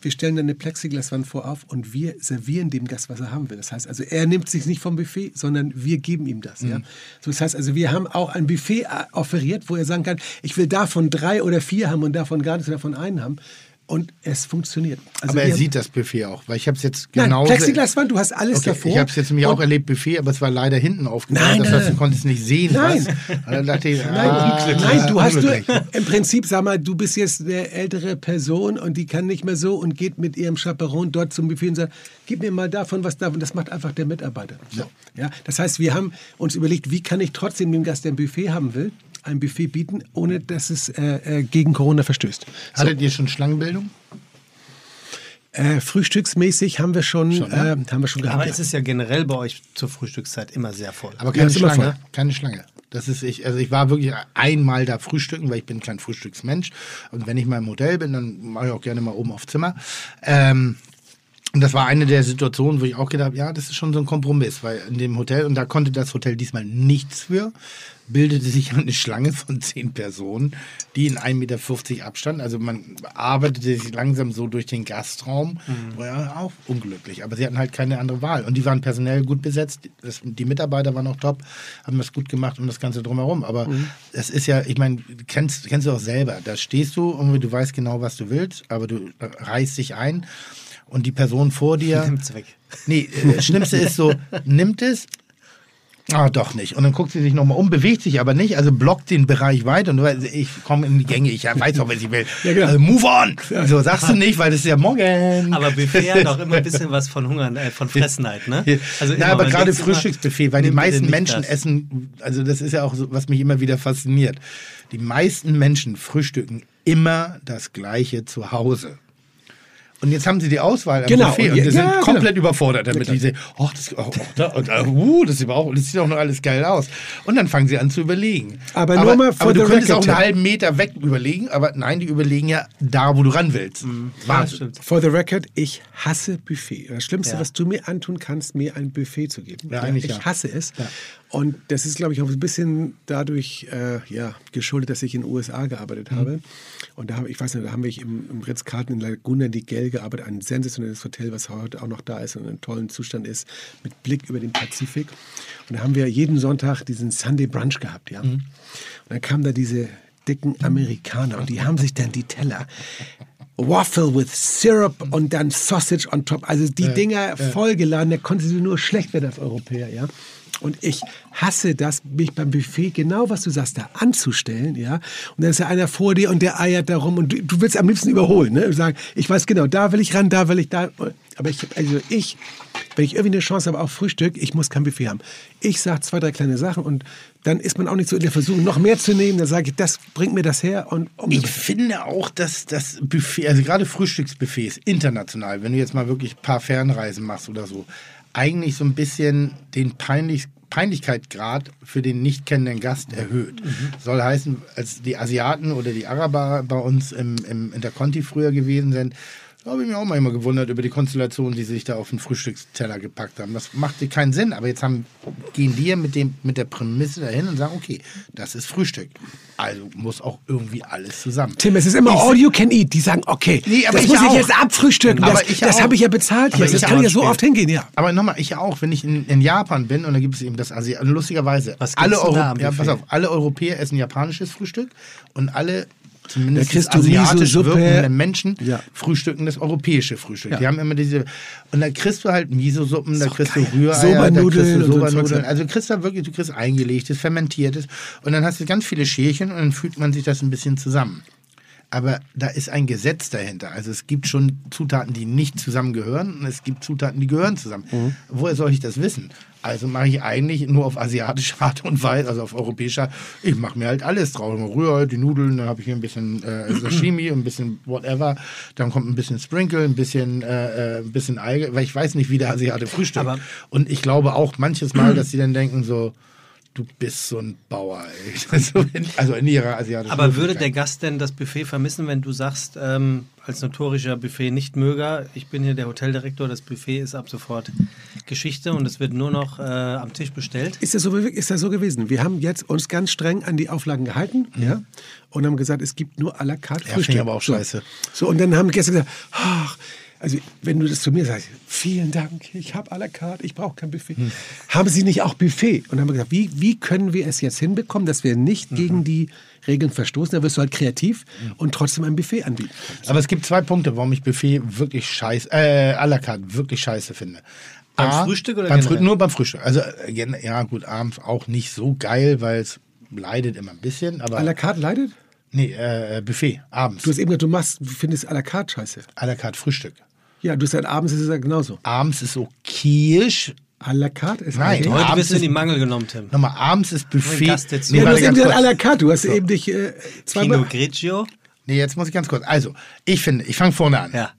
wir stellen dann eine Plexiglaswand vor auf und wir servieren dem Gast, was er haben will. Das heißt also, er nimmt sich nicht vom Buffet, sondern wir geben ihm das. Mhm. Ja? So, das heißt also, wir haben auch ein Buffet äh, offeriert, wo er sagen kann, ich will davon drei oder vier haben und davon gar nichts, davon einen haben. Und es funktioniert. Also aber er sieht das Buffet auch, weil ich habe es jetzt genau. Plexiglaswand, du hast alles Okay, davor. ich habe es jetzt nämlich auch erlebt, Buffet, aber es war leider hinten aufgebaut. Nein, das heißt, du konntest nicht sehen, Nein. ich, Nein, ah, nein, du hast du, im Prinzip, sag mal, du bist jetzt eine ältere Person und die kann nicht mehr so und geht mit ihrem Chaperon dort zum Buffet und sagt, gib mir mal davon was davon. Das macht einfach der Mitarbeiter. So. Ja, das heißt, wir haben uns überlegt, wie kann ich trotzdem dem Gast, der ein Buffet haben will, ein Buffet bieten, ohne dass es äh, äh, gegen Corona verstößt. So. Hattet ihr schon Schlangenbildung? Äh, frühstücksmäßig haben wir schon, Schon, ne? äh, haben wir schon gehabt. Aber ja. es ist ja generell bei euch zur Frühstückszeit immer sehr voll. Aber Ja, keine immer Schlange. Keine Schlange. Das ist ich, also ich war wirklich einmal da frühstücken, weil ich bin kein Frühstücksmensch. Und wenn ich mal im Hotel bin, dann mache ich auch gerne mal oben auf Zimmer. Ähm, und das war eine der Situationen, wo ich auch gedacht habe, ja, das ist schon so ein Kompromiss, weil in dem Hotel, und da konnte das Hotel diesmal nichts für, bildete sich eine Schlange von zehn Personen, die in 1,50 Meter Abstand, also man arbeitete sich langsam so durch den Gastraum, war ja auch unglücklich, aber sie hatten halt keine andere Wahl. Und die waren personell gut besetzt, das, die Mitarbeiter waren auch top, haben das gut gemacht und das Ganze drumherum, aber es ist ja, ich meine, kennst, kennst du auch selber, da stehst du, irgendwie, du weißt genau, was du willst, aber du reißt dich ein und die Person vor dir... Nimmt's weg. Nee, äh, das Schlimmste ist so, nimmt es, ah, doch nicht. Und dann guckt sie sich nochmal um, bewegt sich aber nicht, also blockt den Bereich weiter und du weißt, ich komme in die Gänge, ich weiß auch, was ich will. Ja, genau. also move on! So sagst du nicht, weil das ist ja morgen. Aber Buffet hat auch immer ein bisschen was von Hungern, äh, von Fressenheit, ne? Also immer, ja, aber gerade Frühstücksbuffet, weil die meisten Menschen das. essen, also das ist ja auch so, was mich immer wieder fasziniert. Die meisten Menschen frühstücken immer das Gleiche zu Hause. Und jetzt haben sie die Auswahl am Genau, Buffet und und je- die sind ja, genau. komplett überfordert damit. Die sehen, oh, das, oh, oh, da, und, uh, das, ist aber auch, das sieht auch noch alles geil aus. Und dann fangen sie an zu überlegen. Aber nur mal for aber du könntest auch einen halben Meter weg überlegen, aber nein, die überlegen ja da, wo du ran willst. Mhm. Ja, Wahnsinn. stimmt. For the record, ich hasse Buffet. Das Schlimmste, Ja. was du mir antun kannst, mir ein Buffet zu geben. Ja, eigentlich ich ja. hasse es. Und das ist, glaube ich, auch ein bisschen dadurch äh, ja, geschuldet, dass ich in den USA gearbeitet habe. Und da habe ich weiß nicht, da haben wir im, im Ritz-Carlton in Laguna di Gel gearbeitet, ein sensationelles Hotel, was heute auch noch da ist und in einem tollen Zustand ist, mit Blick über den Pazifik. Und da haben wir jeden Sonntag diesen Sunday Brunch gehabt, ja. Und dann kamen da diese dicken Amerikaner und die haben sich dann die Teller Waffle with Syrup und dann Sausage on top. Also die Dinger vollgeladen, da konnte sie nur schlecht werden als Europäer, ja. Und ich hasse das, mich beim Buffet, genau was du sagst, da anzustellen, ja. Und dann ist ja einer vor dir und der eiert da rum und du, du willst am liebsten überholen, ne? Und sagen, ich weiß genau, da will ich ran, da will ich da. Aber ich, also ich, wenn ich irgendwie eine Chance habe auf Frühstück, ich muss kein Buffet haben. Ich sage zwei, drei kleine Sachen und dann ist man auch nicht so in der Versuchung, noch mehr zu nehmen. Dann sage ich, das bringt mir das her und Ich finde auch, dass das Buffet, also gerade Frühstücksbuffets international, wenn du jetzt mal wirklich ein paar Fernreisen machst oder so, eigentlich so ein bisschen den Peinlich Peinlichkeitsgrad für den nicht kennenden Gast erhöht. Soll heißen, als die Asiaten oder die Araber bei uns im, im Interconti früher gewesen sind, da habe ich mich auch manchmal gewundert über die Konstellation, die sie sich da auf den Frühstücksteller gepackt haben. Das machte keinen Sinn, aber jetzt haben, gehen die mit, dem, mit der Prämisse dahin und sagen, okay, das ist Frühstück. Also muss auch irgendwie alles zusammen. Tim, es ist immer Ich- all you can eat. Die sagen, okay, Nee, aber das ich muss ich auch. jetzt abfrühstücken. Aber das ich das auch. habe ich ja bezahlt Aber hier. Das ich kann ja so oft hingehen, ja. Aber nochmal, ich ja auch, wenn ich in, in Japan bin und da gibt es eben das Asi lustigerweise, alle, Euro ja, auf, alle Europäer essen japanisches Frühstück und alle Da zumindest kriegst du asiatisch wirkende Menschen Ja. frühstücken das europäische Frühstück. Ja. Die haben immer diese und da kriegst du halt Miso-Suppen, da kriegst du Rühreier, da kriegst du und so ein Soba-Nudeln. Zeug. Also du kriegst da wirklich, du kriegst eingelegtes, fermentiertes und dann hast du ganz viele Schälchen und dann fügt man sich das ein bisschen zusammen. aber da ist ein Gesetz dahinter. Also es gibt schon Zutaten, die nicht zusammengehören und es gibt Zutaten, die gehören zusammen. Mhm. Woher soll ich das wissen? Also mache ich eigentlich nur auf asiatische Art und Weise, also auf europäischer. Ich mache mir halt alles drauf. Rühre die Nudeln, dann habe ich hier ein bisschen äh, Sashimi, ein bisschen whatever. Dann kommt ein bisschen Sprinkle, ein bisschen, äh, äh, ein bisschen Eigelb, weil ich weiß nicht, wie der Asiate frühstückt. Aber- und ich glaube auch manches Mal, dass sie dann denken so, du bist so ein Bauer. Ey. So in, also in ihrer asiatischen Aber würde der. Gast denn das Buffet vermissen, wenn du sagst, ähm, als notorischer Buffet-Nichtmöger, ich bin hier der Hoteldirektor, das Buffet ist ab sofort Geschichte und es wird nur noch äh, am Tisch bestellt? Ist das, so, ist das so gewesen? Wir haben jetzt uns ganz streng an die Auflagen gehalten ja, und haben gesagt, es gibt nur à la carte Ja, Frühstück. aber auch so. scheiße. So, und dann haben Gäste gesagt, ach, also wenn du das zu mir sagst, vielen Dank, ich habe à la carte, ich brauche kein Buffet. Hm. Haben Sie nicht auch Buffet? Und dann haben wir gesagt, wie, wie können wir es jetzt hinbekommen, dass wir nicht Mhm. gegen die Regeln verstoßen? Da wirst du halt kreativ und trotzdem ein Buffet anbieten. Aber es gibt zwei Punkte, warum ich Buffet wirklich scheiße, äh, à la carte wirklich scheiße finde. Beim Frühstück oder beim Frü generell? Nur beim Frühstück. Also, äh, ja gut, abends auch nicht so geil, weil es leidet immer ein bisschen, aber... À la carte leidet? nee, äh, Buffet, abends. Du hast eben gesagt, du machst, findest à la carte scheiße. à la carte Frühstück. Ja, du sagst, abends ist es ja genauso. Abends ist okayisch. À la carte ist Nein. Heute abends bist du in die Mangel genommen, Tim. Nochmal, abends ist Buffet. Gast dazu. Nee, Ja, du warte hast eben ganz gesagt, à la carte. Du hast eben dich äh, zweimal... Pinot Grigio? Nee, jetzt muss ich ganz kurz. Also, ich finde, ich fange vorne an. Ja.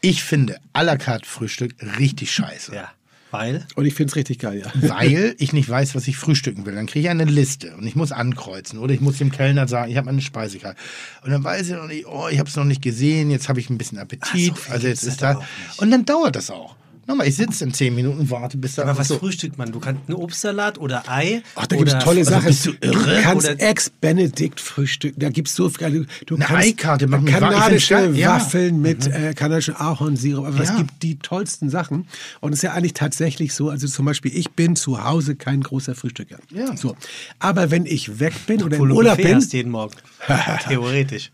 Ich finde à la carte Frühstück richtig scheiße. Ja. Weil? Und ich finde es richtig geil, ja. Weil ich nicht weiß, was ich frühstücken will. Dann kriege ich eine Liste und ich muss ankreuzen. Oder ich muss dem Kellner sagen, ich habe eine Speisekarte. Und dann weiß ich noch nicht, oh, ich habe es noch nicht gesehen, jetzt habe ich ein bisschen Appetit. Ach, so also jetzt ist da. Und dann dauert das auch. Nochmal, ich sitze in zehn Minuten und warte, bis da. Aber was so. frühstückt man? Du kannst einen Obstsalat oder Ei? Ach, da gibt es tolle also Sachen. bist du irre? kannst Oder- Ex-Benedict frühstücken. Da gibt es so viele. Du Eine kannst Eikarte machen kanadische ja. Mhm. Waffeln mit äh, kanadischem Ahornsirup. Aber es Ja. gibt die tollsten Sachen. Und es ist ja eigentlich tatsächlich so. Also zum Beispiel, ich bin zu Hause kein großer Frühstücker. Ja. So. Aber wenn ich weg bin oder Obwohl im du Urlaub bin, jeden Morgen. Theoretisch.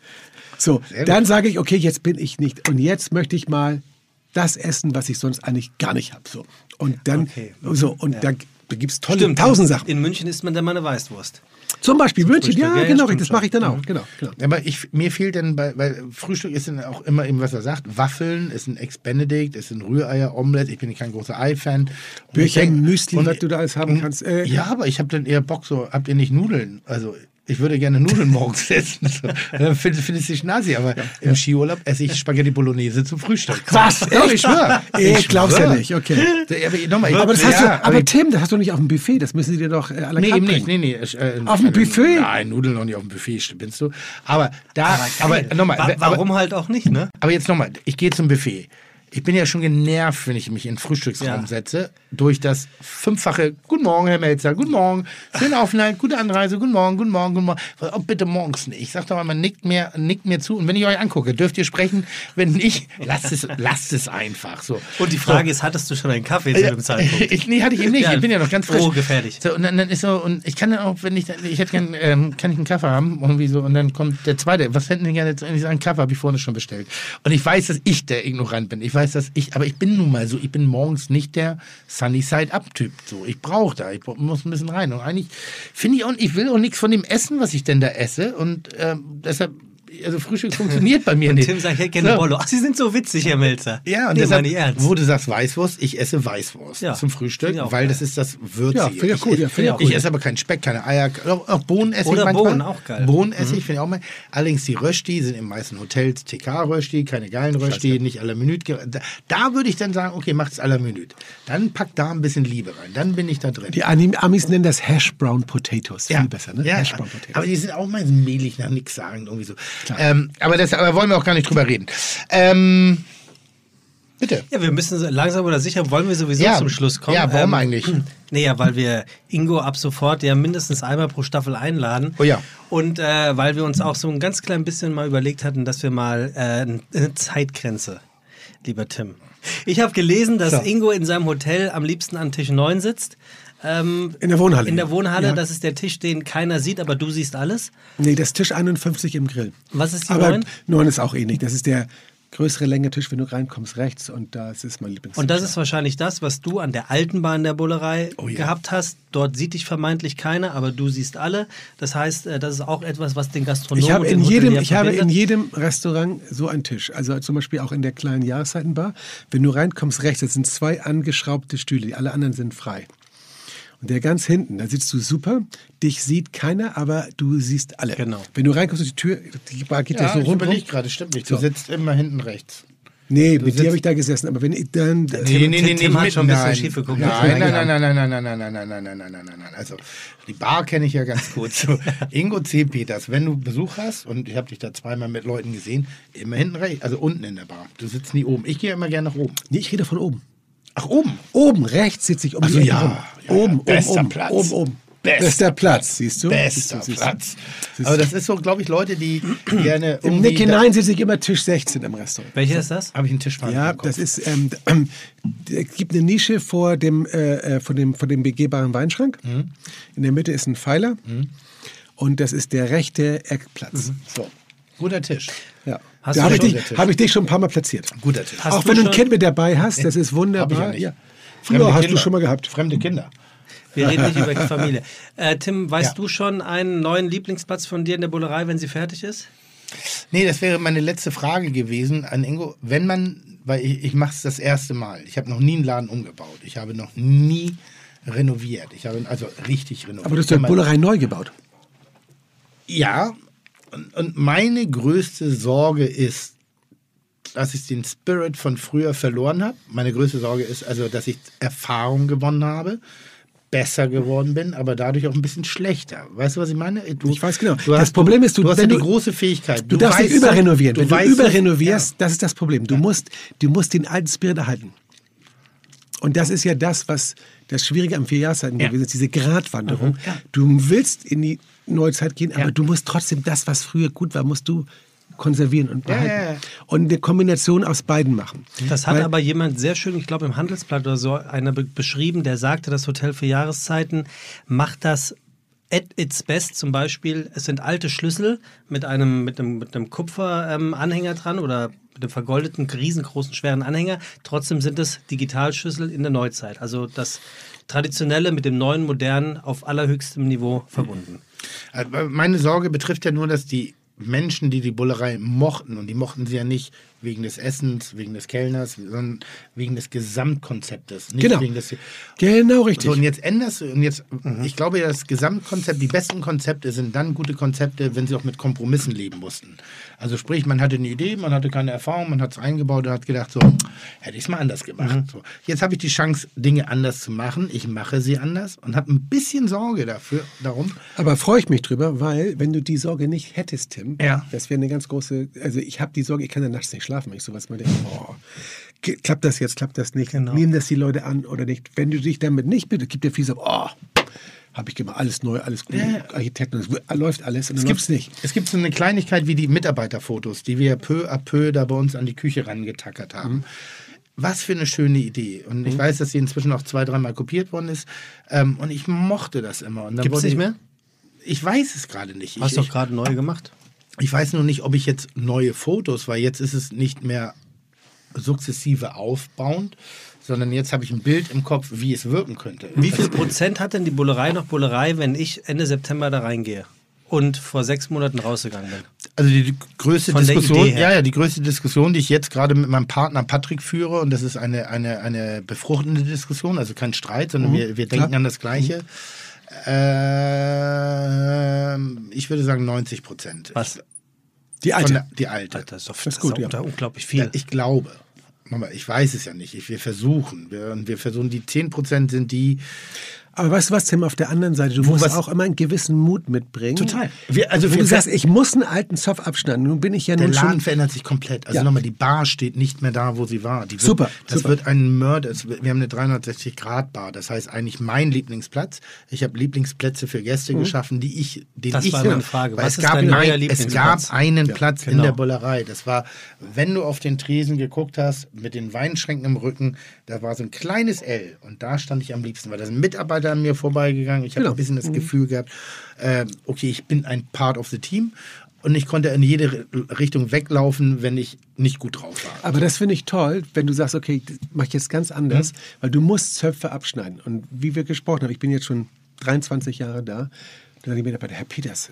so, dann sage ich, okay, jetzt bin ich nicht. Und jetzt möchte ich mal das essen, was ich sonst eigentlich gar nicht habe. So. Und dann, Okay. so, und da gibt es tolle Stimmt, tausend Sachen. In München isst man dann mal eine Weißwurst. Zum Beispiel München, Frühstück. ja, Ja, ja, genau, das mache ich dann Mhm. auch. Genau, genau. Aber ich, mir fehlt dann bei, weil Frühstück ist dann auch immer eben, was er sagt. Waffeln ist ein Ex-Benedict, ist ein Rühreier, Omelette. Ich bin kein großer Ei-Fan. Denk- Müsli, und- was du da alles haben kannst, äh. ja, aber ich habe dann eher Bock so, habt ihr nicht Nudeln? Also ich würde gerne Nudeln morgens essen. Dann find- findest du Schnasi, aber im Skiurlaub esse ich Spaghetti Bolognese zum Frühstück. Was? Doch, ich schwöre. Ich glaub's ja schwör. nicht, okay. Ja, aber, nochmal, Aber das ja, hast du, aber ich- Tim, das hast du nicht auf dem Buffet, das müssen sie dir doch äh, la Nee, eben nicht. Nee, nee. Äh, Auf dem äh, Buffet? Nein, Nudeln noch nicht auf dem Buffet, stimmst du. Aber da, aber, geil. nochmal. Wa- aber- Warum halt auch nicht, ne? Aber jetzt nochmal, ich gehe zum Buffet. Ich bin ja schon genervt, wenn ich mich in den Frühstücksraum Ja. setze, durch das fünffache Guten Morgen, Herr Melzer, guten Morgen, schönen Aufenthalt, gute Anreise, guten Morgen, guten Morgen, guten Morgen. Oh, bitte morgens nicht. Ich sag doch mal, man nickt mir, nickt mir zu und wenn ich euch angucke, dürft ihr sprechen. Wenn nicht, lasst es, lasst es einfach so. Und die Frage ist, hattest du schon einen Kaffee zu dem Zeitpunkt? Ich, nee, hatte ich eben nicht. Ja, ich bin ja noch ganz frisch. oh, gefährlich. So, und dann, dann ist so, und ich kann dann auch, wenn ich, ich hätte gern, ähm, kann ich einen Kaffee haben, irgendwie so, und dann kommt der zweite, was hätten Sie gerne? Ich sage, einen Kaffee habe ich vorne schon bestellt. Und ich weiß, dass ich der ignorant bin. Ich weiß, dass ich, aber ich bin nun mal so, ich bin morgens nicht der Sunny Side Up Typ. So, ich brauche da, ich muss ein bisschen rein. Und eigentlich finde ich auch, ich will auch nichts von dem essen, was ich denn da esse. Und ähm, deshalb, also Frühstück funktioniert bei mir nicht. Tim sagt, ich hätte gerne So. Bollo. Ach, Sie sind so witzig, Herr Melzer. Ja, und nee, deshalb, ernst. wo du sagst Weißwurst, ich esse Weißwurst Ja, zum Frühstück, weil geil. das ist das Würzige. Ja, finde ich Ich, ja, finde ich auch ich gut. esse aber keinen Speck, keine Eier, auch, auch Bohnen esse Oder ich manchmal. Bohnen, auch geil. Mhm. Bohnen esse ich, finde ich auch mal. Allerdings die Rösti sind in meisten Hotels TK-Rösti, keine geilen Rösti, nicht à la Minute. Da, da würde ich dann sagen, okay, macht's à la Minute. Dann packt da ein bisschen Liebe rein, dann bin ich da drin. Die Anim- Amis nennen das Hash Brown Potatoes. Viel besser, ne? Ja, Hash Brown Potatoes. aber die sind auch mal mehlig nach nichts sagen, irgendwie so. Ähm, aber das aber wollen wir auch gar nicht drüber reden. Ähm, bitte. Ja, wir müssen langsam oder sicher, wollen wir sowieso Ja, zum Schluss kommen. ja, warum eigentlich? Naja, weil wir Ingo ab sofort ja mindestens einmal pro Staffel einladen. Oh ja. Und äh, weil wir uns auch so ein ganz klein bisschen mal überlegt hatten, dass wir mal äh, eine Zeitgrenze, lieber Tim. Ich habe gelesen, dass So. Ingo in seinem Hotel am liebsten an Tisch 9 sitzt. Ähm, In der Wohnhalle. in der Wohnhalle, Ja. das ist der Tisch, den keiner sieht, aber du siehst alles. Nee, das ist Tisch 51 im Grill. Was ist die Aber 9? 9 ist auch ähnlich. Das ist der größere Länge Tisch, wenn du reinkommst, rechts und das ist mein Lieblings. Und das ist wahrscheinlich das, was du an der alten Bahn der Bullerei Oh ja. gehabt hast. Dort sieht dich vermeintlich keiner, aber du siehst alle. Das heißt, äh, das ist auch etwas, was den Gastronomen Ich habe in jedem, ich habe in jedem Restaurant so einen Tisch. Also zum Beispiel auch in der kleinen Jahreszeitenbar. Wenn du reinkommst rechts, das sind zwei angeschraubte Stühle, die alle anderen sind frei. Und der ganz hinten, da sitzt du super. Dich sieht keiner, aber du siehst alle. Genau. Wenn du reinkommst, die Tür, die Bar geht ja, Ja, so ich rundherum. überlege gerade, stimmt nicht. Du So. sitzt immer hinten rechts. Nee, mit sitzt- dir habe ich da gesessen. Aber wenn ich dann. Tim- Tim- Tim hat mit- schon ein bisschen nein. schief geguckt, Nein, nein, nein, nein, nein, nein, nein, nein, nein, nein, nein, nein, nein, nein, nein. Also die Bar kenne ich ja ganz gut. So, Ingo C. Peters, wenn du Besuch hast, und ich habe dich da zweimal mit Leuten gesehen, immer hinten rechts, also unten in der Bar. Du sitzt nie oben. Ich gehe immer gerne nach oben. Nee, ich rede von oben. Ach, oben? Oben, rechts sitze ich um Ach so, die Ecke ja, ja, ja. Oben, oben, Bester oben, Platz. oben, oben. Bester Bester Platz, siehst du? Bester Siehst du, siehst du. Platz. Siehst Aber das ist so, glaube ich, Leute, die gerne Im Nick hinein sitze ich immer Tisch 16 im Restaurant. Welcher ist das? Habe ich einen Tischplan Ja, das ist, ähm, es gibt eine Nische vor dem, äh, äh, vor dem, vor dem begehbaren Weinschrank. Mhm. In der Mitte ist ein Pfeiler und das ist der rechte Eckplatz. So, guter Tisch. Ja. Hast da du habe ich, schon- dich- hab ich dich schon ein paar Mal platziert. Guter Tisch. Hast Auch du wenn du ein Kind mit dabei hast, das ist wunderbar. ich ja nicht. Früher hast du Kinder. schon mal gehabt. Fremde Kinder. Wir reden nicht über die Familie. Äh, Tim, weißt Ja. du schon einen neuen Lieblingsplatz von dir in der Bullerei, wenn sie fertig ist? Nee, das wäre meine letzte Frage gewesen an Ingo. Wenn man, weil ich, ich mache es das erste Mal. Ich habe noch nie einen Laden umgebaut. Ich habe noch nie renoviert. Ich habe also richtig renoviert. Aber du hast man- Bullerei neu gebaut. Ja, und, und meine größte Sorge ist, dass ich den Spirit von früher verloren habe. Meine größte Sorge ist also, dass ich Erfahrung gewonnen habe, besser geworden bin, aber dadurch auch ein bisschen schlechter. Weißt du, was ich meine? Du, Ich weiß genau. Du Das hast, Problem ist, du- du hast wenn ja die du- große Fähigkeit. Du, darfst nicht weißt überrenovieren. Wenn du weißt so- überrenovierst, das ist das Problem. Du, musst, du musst den alten Spirit erhalten. Und das ist ja das, was das Schwierige am Vierjahreszeiten Ja. gewesen ist, diese Gratwanderung. Mhm, ja. Du willst in die Neuzeit gehen, Ja. aber du musst trotzdem das, was früher gut war, musst du konservieren und behalten. ja, ja. Und eine Kombination aus beiden machen. Das hat Weil- aber jemand sehr schön, ich glaube im Handelsblatt oder so, einer be beschrieben, der sagte, das Hotel für Jahreszeiten macht das at its best. Zum Beispiel, es sind alte Schlüssel mit einem, mit einem, mit einem Kupferanhänger dran oder mit einem vergoldeten, riesengroßen, schweren Anhänger. Trotzdem sind es Digitalschlüssel in der Neuzeit. Also das Traditionelle mit dem neuen, modernen auf allerhöchstem Niveau verbunden. Also Meine Sorge betrifft ja nur, dass die Menschen, die die Bullerei mochten, und die mochten sie ja nicht wegen des Essens, wegen des Kellners, sondern wegen des Gesamtkonzeptes. Genau. des, Genau richtig. so, und jetzt änderst du, und jetzt, ich glaube ja, das Gesamtkonzept, die besten Konzepte sind dann gute Konzepte, wenn sie auch mit Kompromissen leben mussten. Also sprich, man hatte eine Idee, man hatte keine Erfahrung, man hat es eingebaut und hat gedacht, so, hätte ich es mal anders gemacht. So, jetzt habe ich die Chance, Dinge anders zu machen. Ich mache sie anders und habe ein bisschen Sorge dafür, darum. Aber freue ich mich drüber, weil wenn du die Sorge nicht hättest, Tim, Ja. das wäre eine ganz große, also ich habe die Sorge, ich kann dann nachts nicht schlafen, wenn ich sowas mal denke, ge- klappt das jetzt, klappt das nicht, Genau. nehmen das die Leute an oder nicht. Wenn du dich damit nicht bitte, gibt dir viel so, oh, habe ich gemacht, alles neu, alles gut, Architekten, es läuft alles und dann läuft es nicht. Es gibt so eine Kleinigkeit wie die Mitarbeiterfotos, die wir peu à peu da bei uns an die Küche rangetackert haben. Mhm. Was für eine schöne Idee. Und ich weiß, dass sie inzwischen auch zwei, dreimal kopiert worden ist. Ähm, und ich mochte das immer. Gibt's wurde nicht ich- mehr? Ich weiß es gerade nicht. Hast du doch gerade neu gemacht. Ich weiß nur nicht, ob ich jetzt neue Fotos, weil jetzt ist es nicht mehr sukzessive aufbauend, sondern jetzt habe ich ein Bild im Kopf, wie es wirken könnte. Wie viel Prozent hat denn die Bullerei noch Bullerei, wenn ich Ende September da reingehe und vor sechs Monaten rausgegangen bin? Also die, größte Von Diskussion, ja, ja, die größte Diskussion, die ich jetzt gerade mit meinem Partner Patrick führe, und das ist eine, eine, eine befruchtende Diskussion, also kein Streit, sondern Mhm. wir, wir denken klar. an das Gleiche. Ähm, ich würde sagen 90 Prozent. Was? Die alte. der, die alte. Das ist doch Das ist gut, ja. unglaublich viel. Ja, ich glaube. Ich weiß es ja nicht. Ich, wir versuchen. Wir, und wir versuchen, die 10 Prozent sind die, Aber weißt du was, Tim, auf der anderen Seite, du Wo musst was- auch immer einen gewissen Mut mitbringen. Total. Wir- also wir- du sagst, ich muss einen alten Zoff abschneiden, nun bin ich ja Der Laden schon... verändert sich komplett. Also Ja. nochmal, die Bar steht nicht mehr da, wo sie war. Wird, Super, Das super. wird ein Mörder. Wir haben eine 360-Grad-Bar. Das heißt eigentlich mein Lieblingsplatz. Ich habe Lieblingsplätze für Gäste geschaffen, die ich, den Das ich war meine Frage. Weil Was es ist gab ein- Es gab einen Platz in genau. der Bullerei. Das war, wenn du auf den Tresen geguckt hast, mit den Weinschränken im Rücken, da war so ein kleines L. Und da stand ich am liebsten, weil da sind Mitarbeiter an mir vorbeigegangen. Ich habe Genau. ein bisschen das Gefühl gehabt, äh, okay, ich bin ein Part of the Team. und ich konnte in jede Richtung weglaufen, wenn ich nicht gut drauf war. Aber das finde ich toll, wenn du sagst, okay, das mache ich jetzt ganz anders, Mhm. weil du musst Zöpfe abschneiden. Und wie wir gesprochen haben, ich bin jetzt schon 23 Jahre da, dann habe ich mir gedacht, Herr Peters,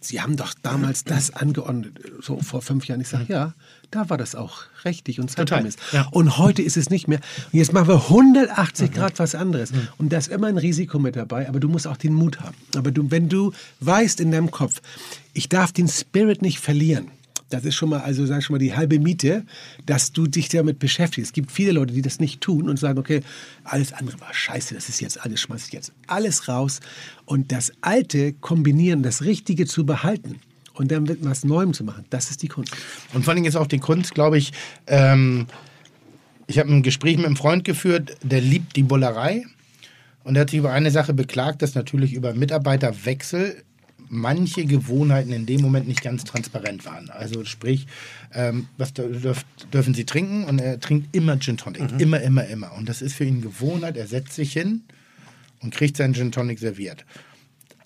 Sie haben doch damals das angeordnet, so vor fünf Jahren. Ich sage, ja, da war das auch richtig und zeitgemäß. ja. Und heute ist es nicht mehr. Und jetzt machen wir 180 Grad was anderes. Und da ist immer ein Risiko mit dabei, aber du musst auch den Mut haben. Aber du, wenn du weißt in deinem Kopf, ich darf den Spirit nicht verlieren, das ist schon mal, also sag ich schon mal die halbe Miete, dass du dich damit beschäftigst. Es gibt viele Leute, die das nicht tun und sagen, okay, alles andere war scheiße, das ist jetzt alles, schmeiß ich jetzt alles raus. Und das Alte kombinieren, das Richtige zu behalten und dann mit was Neuem zu machen, das ist die Kunst. Und vor allem ist auch die Kunst, glaube ich, ähm, ich habe ein Gespräch mit einem Freund geführt, der liebt die Bullerei. Und er hat sich über eine Sache beklagt, dass natürlich über Mitarbeiterwechsel manche Gewohnheiten in dem Moment nicht ganz transparent waren. Also sprich, ähm, was dürf, dürfen sie trinken? Und er trinkt immer Gin Tonic. Immer, immer, immer. Und das ist für ihn Gewohnheit. Er setzt sich hin und kriegt seinen Gin Tonic serviert.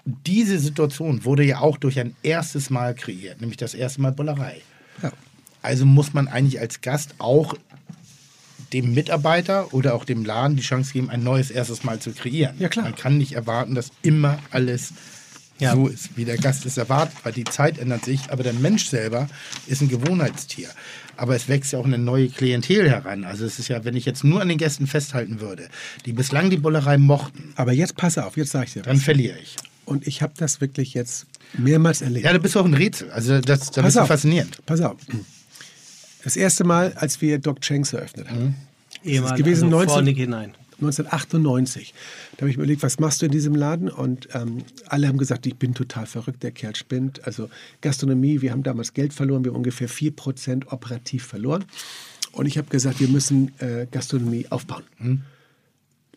Diese Situation wurde ja auch durch ein erstes Mal kreiert, nämlich das erste Mal Bullerei. Ja. Also muss man eigentlich als Gast auch dem Mitarbeiter oder auch dem Laden die Chance geben, ein neues erstes Mal zu kreieren. Ja, klar. Man kann nicht erwarten, dass immer alles Ja. so ist, wie der Gast es erwartet, weil die Zeit ändert sich, aber der Mensch selber ist ein Gewohnheitstier. Aber es wächst ja auch eine neue Klientel heran. Also es ist ja, wenn ich jetzt nur an den Gästen festhalten würde, die bislang die Bullerei mochten, Aber jetzt pass auf, jetzt sage ich dir dann was. verliere ich. Und ich habe das wirklich jetzt mehrmals erlebt. Ja, du bist auch ein Rätsel. Also das, das ist faszinierend. Pass auf. Das erste Mal, als wir Doc Chanks eröffnet haben, Ehemalig, gewesen also 19 vor Nick hinein. 1998. Da habe ich mir überlegt, was machst du in diesem Laden? Und ähm, alle haben gesagt, ich bin total verrückt, der Kerl spinnt. Also Gastronomie, wir haben damals Geld verloren, wir haben ungefähr 4% operativ verloren. Und ich habe gesagt, wir müssen äh, Gastronomie aufbauen.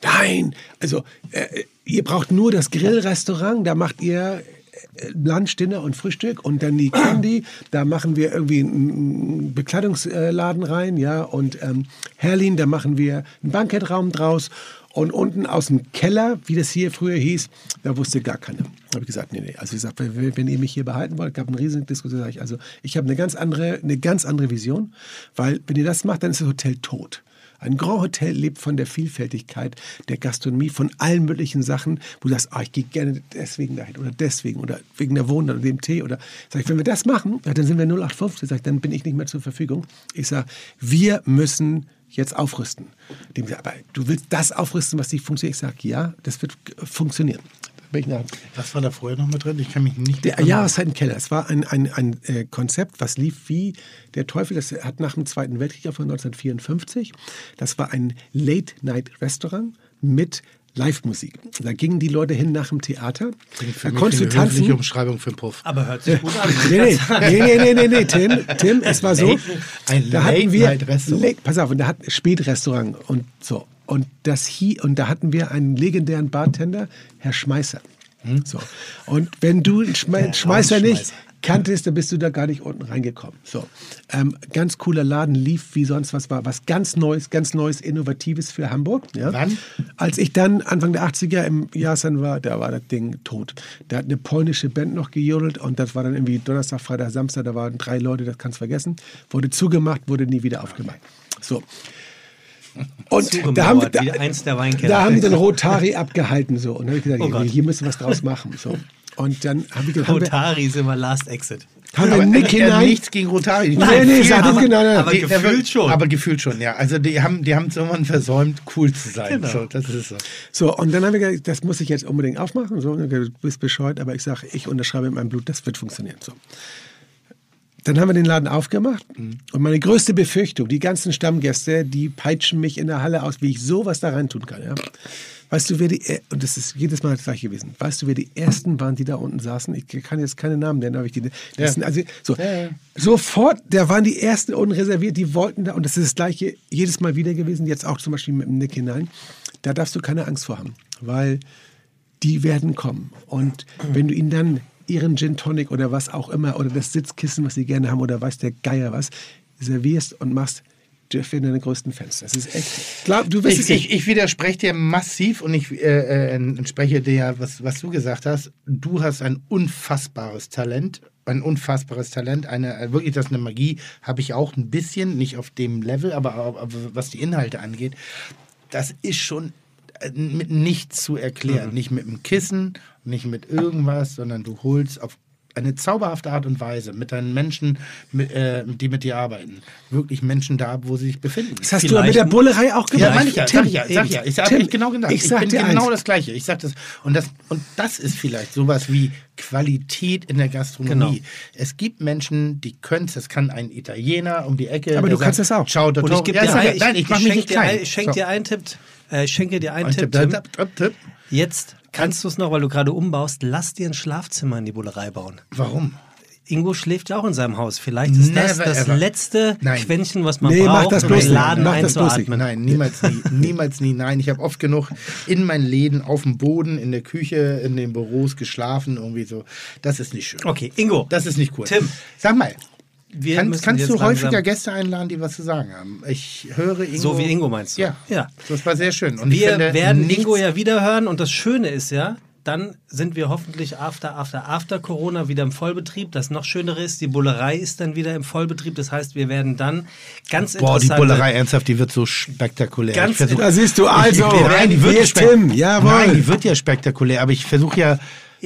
Nein, also äh, ihr braucht nur das Grillrestaurant, da macht ihr äh, Lunch, Dinner und Frühstück und dann die Candy, da machen wir irgendwie einen Bekleidungsladen rein, ja, und ähm, Herlin, da machen wir einen Bankettraum draus und unten aus dem Keller, wie das hier früher hieß, da wusste gar keiner. Da habe ich gesagt, nee, nee, also ich sag, wenn, ihr mich hier behalten wollt, gab eine riesige Diskussion, also ich habe eine ganz andere, eine ganz andere Vision, weil wenn ihr das macht, dann ist das Hotel tot. Ein Grand Hotel lebt von der Vielfältigkeit der Gastronomie, von allen möglichen Sachen, wo du sagst, ah, ich gehe gerne deswegen dahin oder deswegen oder wegen der Wohnung oder dem Tee. Oder sag ich, wenn wir das machen, dann sind wir 0815, sag ich, dann bin ich nicht mehr zur Verfügung. Ich sage, wir müssen jetzt aufrüsten. Dem aber du willst das aufrüsten, was nicht funktioniert? Ich sage, ja, das wird äh, funktionieren. Da bin ich nach, Was war da vorher noch mit drin? Ich kann mich nicht der Jahreszeitenkeller. Es war ein, ein, ein äh, Konzept, was lief wie der Teufel. Das hat nach dem Zweiten Weltkrieg von 1954. Das war ein Late-Night-Restaurant mit Live-Musik. Da gingen die Leute hin nach dem Theater. Für Da mich konntest du tanzen. Umschreibung für einen Puff. Aber hört sich gut an. Nee, nee, nee, nee, nee, nee, Tim, Tim, es war so, Ein da hatten wir, Late-Night-Restaurant. Late- pass auf, und da hat Spätrestaurant und so. Und das hier, und da hatten wir einen legendären Bartender, Herr Schmeißer. So. Und wenn du Schme Schmeißer nicht kanntest, dann bist du da gar nicht unten reingekommen. So. Ähm, ganz cooler Laden, lief wie sonst was, war was ganz Neues, ganz Neues, Innovatives für Hamburg. Ja. Wann? Als ich dann Anfang der 80er im Jahrsan war, da war das Ding tot. Da hat eine polnische Band noch gejodelt und das war dann irgendwie Donnerstag, Freitag, Samstag, da waren drei Leute, das kannst du vergessen. Wurde zugemacht, wurde nie wieder aufgemacht. So. Und da haben, wir, da, eins der Weinkeller. da haben den Rotari abgehalten so und da habe ich gesagt, Oh Gott. hier müssen wir was draus machen. So. Und dann habe ich gesagt, haben wir, Rotari ist immer Last Exit. haben wir Nick hinein. nichts gegen Rotari. Die Nein, machen nee, das aber- genau. nein. aber die- gefühlt schon. Aber gefühlt schon, ja. Also die haben die haben es irgendwann versäumt, cool zu sein. Genau. So, das ist so. So, und dann haben wir gesagt, das muss ich jetzt unbedingt aufmachen. So, du bist bescheuert, aber ich sage, ich unterschreibe mit meinem Blut, das wird funktionieren. So. Dann haben wir den Laden aufgemacht und meine größte Befürchtung, die ganzen Stammgäste, die peitschen mich in der Halle aus, wie ich sowas da reintun kann. Ja? Weißt du, wer die, und das ist jedes Mal das gleiche gewesen, weißt du, wer die ersten waren, die da unten saßen? Ich kann jetzt keine Namen nennen, aber ich die, das Ja. sind also, so, ja. sofort, da waren die ersten unten reserviert, die wollten da, und das ist das gleiche jedes Mal wieder gewesen, jetzt auch zum Beispiel mit dem Nick hinein, da darfst du keine Angst vor haben, weil die werden kommen. Und wenn du ihnen dann ihren Gin Tonic oder was auch immer oder das Sitzkissen, was sie gerne haben oder weiß der Geier was, servierst und machst, Jeff werden deine größten Fans. Das ist echt. Glaub, du wirst Ich, ich, ich widerspreche dir massiv und ich äh, äh, entspreche dir, was, was du gesagt hast. Du hast ein unfassbares Talent ein unfassbares Talent, eine äh, wirklich das ist eine Magie habe ich auch ein bisschen, nicht auf dem Level, aber, aber was die Inhalte angeht, das ist schon äh, mit nichts zu erklären, nicht mit einem Kissen, nicht mit irgendwas, sondern du holst auf eine zauberhafte Art und Weise mit deinen Menschen, mit, äh, die mit dir arbeiten, wirklich Menschen da, wo sie sich befinden. Das hast du ja mit der Bullerei auch Ja, gemacht. meine ich ja, Tim, sag ich ja, sag ich ja. Ich habe genau gesagt. Ich Ich, bin genau eins. das Gleiche. Ich sag das und das und das ist vielleicht sowas wie Qualität in der Gastronomie. Genau. Es gibt Menschen, die können es. Das kann ein Italiener um die Ecke. Aber du kannst sagt, das auch. Ciao, Und ich gebe ja, dir, ja, ich, nein, ich ich schenke dir, ein, schenk So. dir einen Tipp. Äh, ich schenke dir einen Ein Tipp. Tipp, Tipp, Tipp. Jetzt kannst du es noch, weil du gerade umbaust, lass dir ein Schlafzimmer in die Bullerei bauen. Warum? Ingo schläft ja auch in seinem Haus. Vielleicht ist das Never das ever. letzte Nein. Quäntchen, was man Nee, mach braucht, das um den. Laden Mach das bloß nicht. einzuatmen. Nein, niemals nie. niemals nie. Nein, ich habe oft genug in meinen Läden, auf dem Boden, in der Küche, in den Büros geschlafen. Irgendwie so. Das ist nicht schön. Okay, Ingo. Das ist nicht cool. Tim. Sag mal, wir kannst jetzt du häufiger Gäste einladen, die was zu sagen haben? Ich höre Ingo. So wie Ingo meinst du? Ja. Ja. Das war sehr schön. Und ich Wir finde, werden Ingo ja wieder hören und das Schöne ist ja, dann sind wir hoffentlich after, after, after Corona wieder im Vollbetrieb. Das noch Schönere ist, die Bullerei ist dann wieder im Vollbetrieb. Das heißt, wir werden dann ganz Boah, die Bullerei, ernsthaft, die wird so spektakulär. Ganz ich versuch, Da siehst du also. ich, nein, die wird Tim. Jawohl. Nein, die wird ja spektakulär, aber ich versuche ja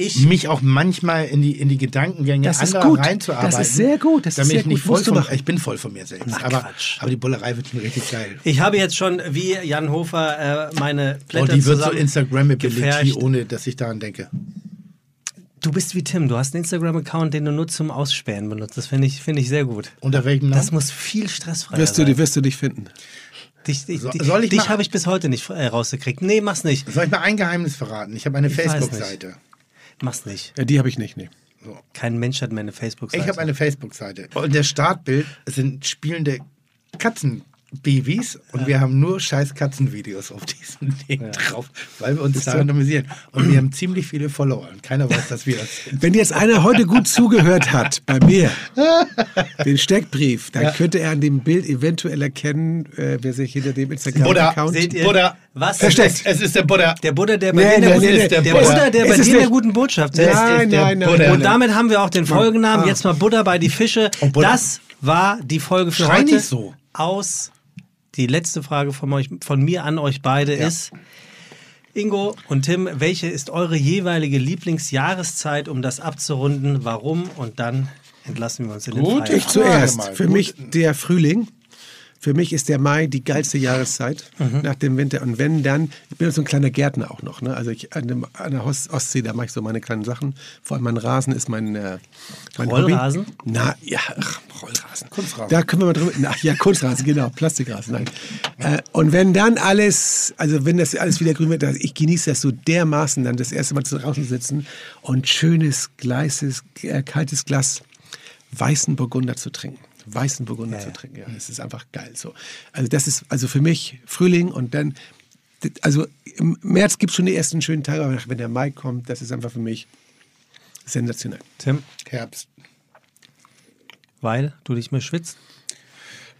Ich- mich auch manchmal in die, in die Gedankengänge Das ist anderer gut. reinzuarbeiten. Das ist sehr gut. Das ist damit sehr ich nicht gut. voll von, ich bin voll von mir selbst. Ach, aber, aber die Bullerei wird schon richtig geil. Ich habe jetzt schon, wie Jan Hofer, äh, meine Und Blätter Oh, die wird so Instagrammability, ohne dass ich daran denke. Du bist wie Tim. Du hast einen Instagram-Account, den du nur zum Ausspähen benutzt. Das finde ich, finde ich sehr gut. Unter welchem Namen? Das muss viel stressfreier Wirst du, sein. wirst du dich finden. Dich, dich, So- dich, soll ich dich mal- habe ich bis heute nicht äh, rausgekriegt. Nee, mach's nicht. Soll ich mal ein Geheimnis verraten? Ich habe eine Facebook-Seite. Mach's nicht. Ja, die habe ich nicht. Nee. Kein Mensch hat mehr eine Facebook-Seite. Ich habe eine Facebook-Seite. Und der Startbild sind spielende Katzenbabys und wir haben nur scheiß Katzenvideos auf diesem Ding drauf, weil wir uns daran amüsieren. Und wir haben ziemlich viele Follower und keiner weiß, dass wir das sind. Wenn jetzt einer heute gut zugehört hat bei mir, den Steckbrief, dann könnte er an dem Bild eventuell erkennen, äh, wer sich hinter dem Buddha, Instagram-Account... seht ihr? Buddha. Was? Versteckt. Es ist der Buddha. Der Buddha, der bei Nee, dir in der, nee, guten- nee, der Der Buddha, der bei dir der guten Botschaft ist. Nein, ist der nein, nein, nein, Und damit haben wir auch den Folgennamen. Ah. Jetzt mal Buddha bei die Fische. Das war die Folge für Schrei heute. nicht so. Aus. Die letzte Frage von, euch, von mir an euch beide ist: Ingo und Tim, welche ist eure jeweilige Lieblingsjahreszeit, um das abzurunden? Warum? Und dann entlassen wir uns in den Gute Feierabend. Ich zuerst. Für Gut. mich der Frühling. Für mich ist der Mai die geilste Jahreszeit Mhm. nach dem Winter. Und wenn dann, ich bin so ein kleiner Gärtner auch noch. Ne? Also ich, an, dem, an der Ost- Ostsee, da mache ich so meine kleinen Sachen. Vor allem mein Rasen ist mein, äh, mein Rollrasen? Hobby. Na ja, ach, Rollrasen. Kunstrasen. Da können wir mal drüber. Ach ja, Kunstrasen, genau, Plastikrasen. Nein. Äh, und wenn dann alles, also wenn das alles wieder grün wird, ich genieße das so dermaßen, dann das erste Mal draußen sitzen und schönes, gleises, äh, kaltes Glas weißen Burgunder zu trinken. Weißen Burgunder zu trinken, ja, das ist einfach geil. So. Also das ist also für mich Frühling und dann, also im März gibt es schon die ersten schönen Tage, aber wenn der Mai kommt, das ist einfach für mich sensationell. Tim, Herbst. weil du nicht mehr schwitzt?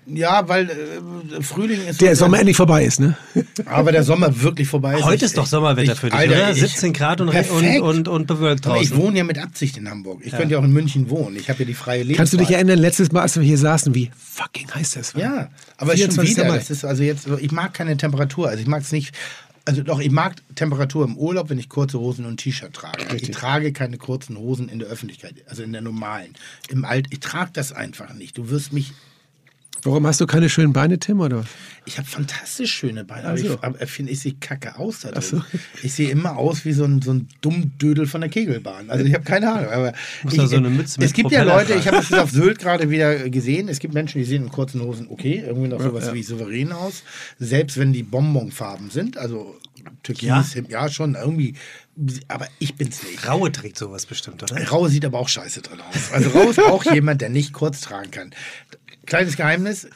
Ja, weil äh, Frühling ist. Der so- Sommer endlich vorbei ist, ne? Aber der Sommer wirklich vorbei ist. Heute Ich- ist doch Sommerwetter ich- für dich, Alter, oder? ich- 17 Grad und, und, Perfekt. und, und bewölkt Aber ich draußen. wohne ja mit Absicht in Hamburg. Ich könnte ja auch in München wohnen. Ich habe ja die freie Lebenswahl. Kannst du dich erinnern, letztes Mal, als wir hier saßen, wie fucking heiß das war? Ja, aber schon 24. wieder. Das ist also jetzt, ich mag keine Temperatur. Also ich mag es nicht. Also doch, ich mag Temperatur im Urlaub, wenn ich kurze Hosen und ein T-Shirt trage. Ich trage keine kurzen Hosen in der Öffentlichkeit, also in der normalen. Im Alt, ich trage das einfach nicht. Du wirst mich. Warum hast du keine schönen Beine, Tim, oder? Ich habe fantastisch schöne Beine, aber so. ich, aber ich finde, ich sehe kacke aus da drin. so. Ich sehe immer aus wie so ein, so ein Dummdödel von der Kegelbahn. Also ich habe keine Ahnung. Aber Muss ich, da so eine Mütze mit es gibt ja Leute, ich habe das auf Sylt gerade wieder gesehen. Es gibt Menschen, die sehen in kurzen Hosen okay, irgendwie noch sowas wie souverän aus. Selbst wenn die Bonbonfarben sind, also Türkis, Ja? ja, schon irgendwie. Aber ich bin's nicht. Raue trägt sowas bestimmt, oder? Rau sieht aber auch scheiße drin aus. Also Rau ist auch jemand, der nicht kurz tragen kann. Kleines Geheimnis,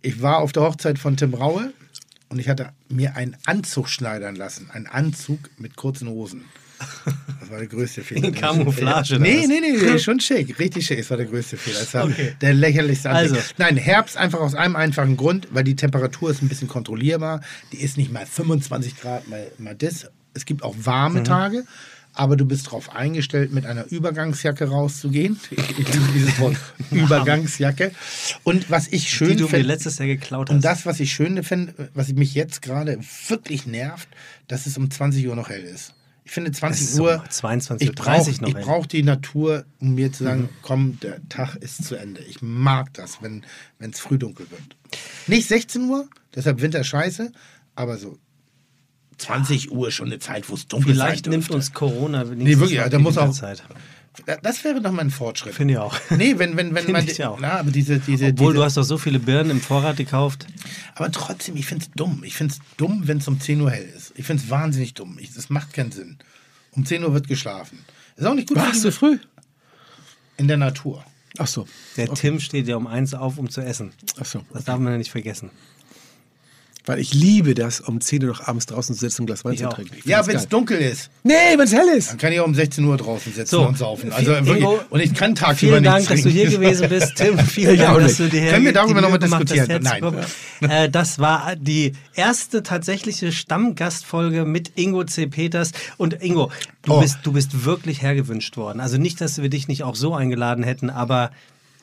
ich war auf der Hochzeit von Tim Raue und ich hatte mir einen Anzug schneidern lassen. Einen Anzug mit kurzen Hosen. Das war der größte Fehler. In Camouflage, Nee, nee, nee, nee, schon schick. Richtig schick. Das war der größte Fehler. Das war Okay. der lächerlichste Anblick. Also. Nein, Herbst einfach aus einem einfachen Grund, weil die Temperatur ist ein bisschen kontrollierbar. Die ist nicht mal 25 Grad, mal, mal das. Es gibt auch warme Mhm. Tage, aber du bist darauf eingestellt, mit einer Übergangsjacke rauszugehen. Ich, liebe dieses Wort, Übergangsjacke. Und was ich schön Die du mir finde, letztes Jahr geklaut hast. und das, was ich schön finde, was mich jetzt gerade wirklich nervt, dass es um 20 Uhr noch hell ist. Ich finde 20 ist um Uhr. 22:30 ich brauche noch ich hell. brauch die Natur, um mir zu sagen, komm, der Tag ist zu Ende. Ich mag das, wenn es früh dunkel wird. Nicht 16 Uhr, deshalb Winter scheiße, aber so 20 Uhr schon eine Zeit, wo es dunkel Vielleicht sein nimmt uns Corona wenigstens Nee, wirklich, ja, da die muss auch- Winterzeit. Das wäre doch mal ein Fortschritt. Finde ich auch. Nee, wenn, wenn, wenn Finde man. ich auch. Na, aber diese, diese, Obwohl, diese, du hast doch so viele Birnen im Vorrat gekauft. Aber trotzdem, ich finde es dumm. Ich finde es dumm, wenn es um 10 Uhr hell ist. Ich finde es wahnsinnig dumm. Ich, das macht keinen Sinn. Um 10 Uhr wird geschlafen. Ist auch nicht gut die- so früh? in der Natur. Ach so. Der Tim steht ja um eins auf, um zu essen. Ach so. Das darf man ja nicht vergessen. Weil ich liebe das, um 10 Uhr noch abends draußen zu sitzen und ein Glas Wein Ich zu auch. trinken. Ja, wenn es dunkel ist, Nee, wenn es hell ist. dann kann ich auch um 16 Uhr draußen sitzen So, und saufen. Also viel- wirklich. Ingo, und ich kann tagsüber Vielen nicht Dank, dass du hier gewesen bist. Tim, vielen Dank, dass du dir Können wir darüber Mühe noch mal gemacht hast, diskutieren? herzukommen. Äh, das war die erste tatsächliche Stammgastfolge mit Ingo C. Peters. Und Ingo, du, Oh. bist, du bist wirklich hergewünscht worden. Also nicht, dass wir dich nicht auch so eingeladen hätten, aber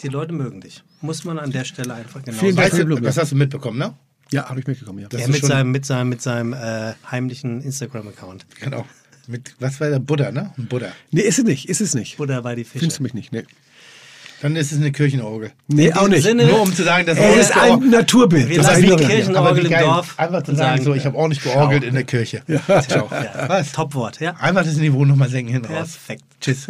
die Leute mögen dich. Muss man an der Stelle einfach genau Vielen sagen. Dank. Was hast du mitbekommen, ne? Ja, habe ich mitgekommen, ja. Das Ja, ist mit, schon- seinem, mit seinem, mit seinem äh, heimlichen Instagram-Account. Genau. Mit, was war der Buddha, ne? Ein Buddha. Nee, ist es nicht, ist es nicht. Buddha bei die Fische. Findest du mich nicht, nee. Dann ist es eine Kirchenorgel. Nee, In auch nicht. Sinne- Nur um zu sagen, dass Es ist ein Naturbild. Wir Das lassen ist wie im geil. Dorf Einfach zu sagen, sagen, so, ich habe ordentlich georgelt in der Kirche. Ciao. Ja, Was? Topwort, ja. Einfach das Niveau nochmal senken hin raus. Perfekt. Tschüss.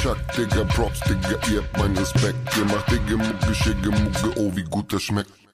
Chuck, Digga, Props, Digga, ihr habt meinen Respekt. Ihr macht Digga, Mucke, Schicke, Mucke, oh, wie gut das schmeckt.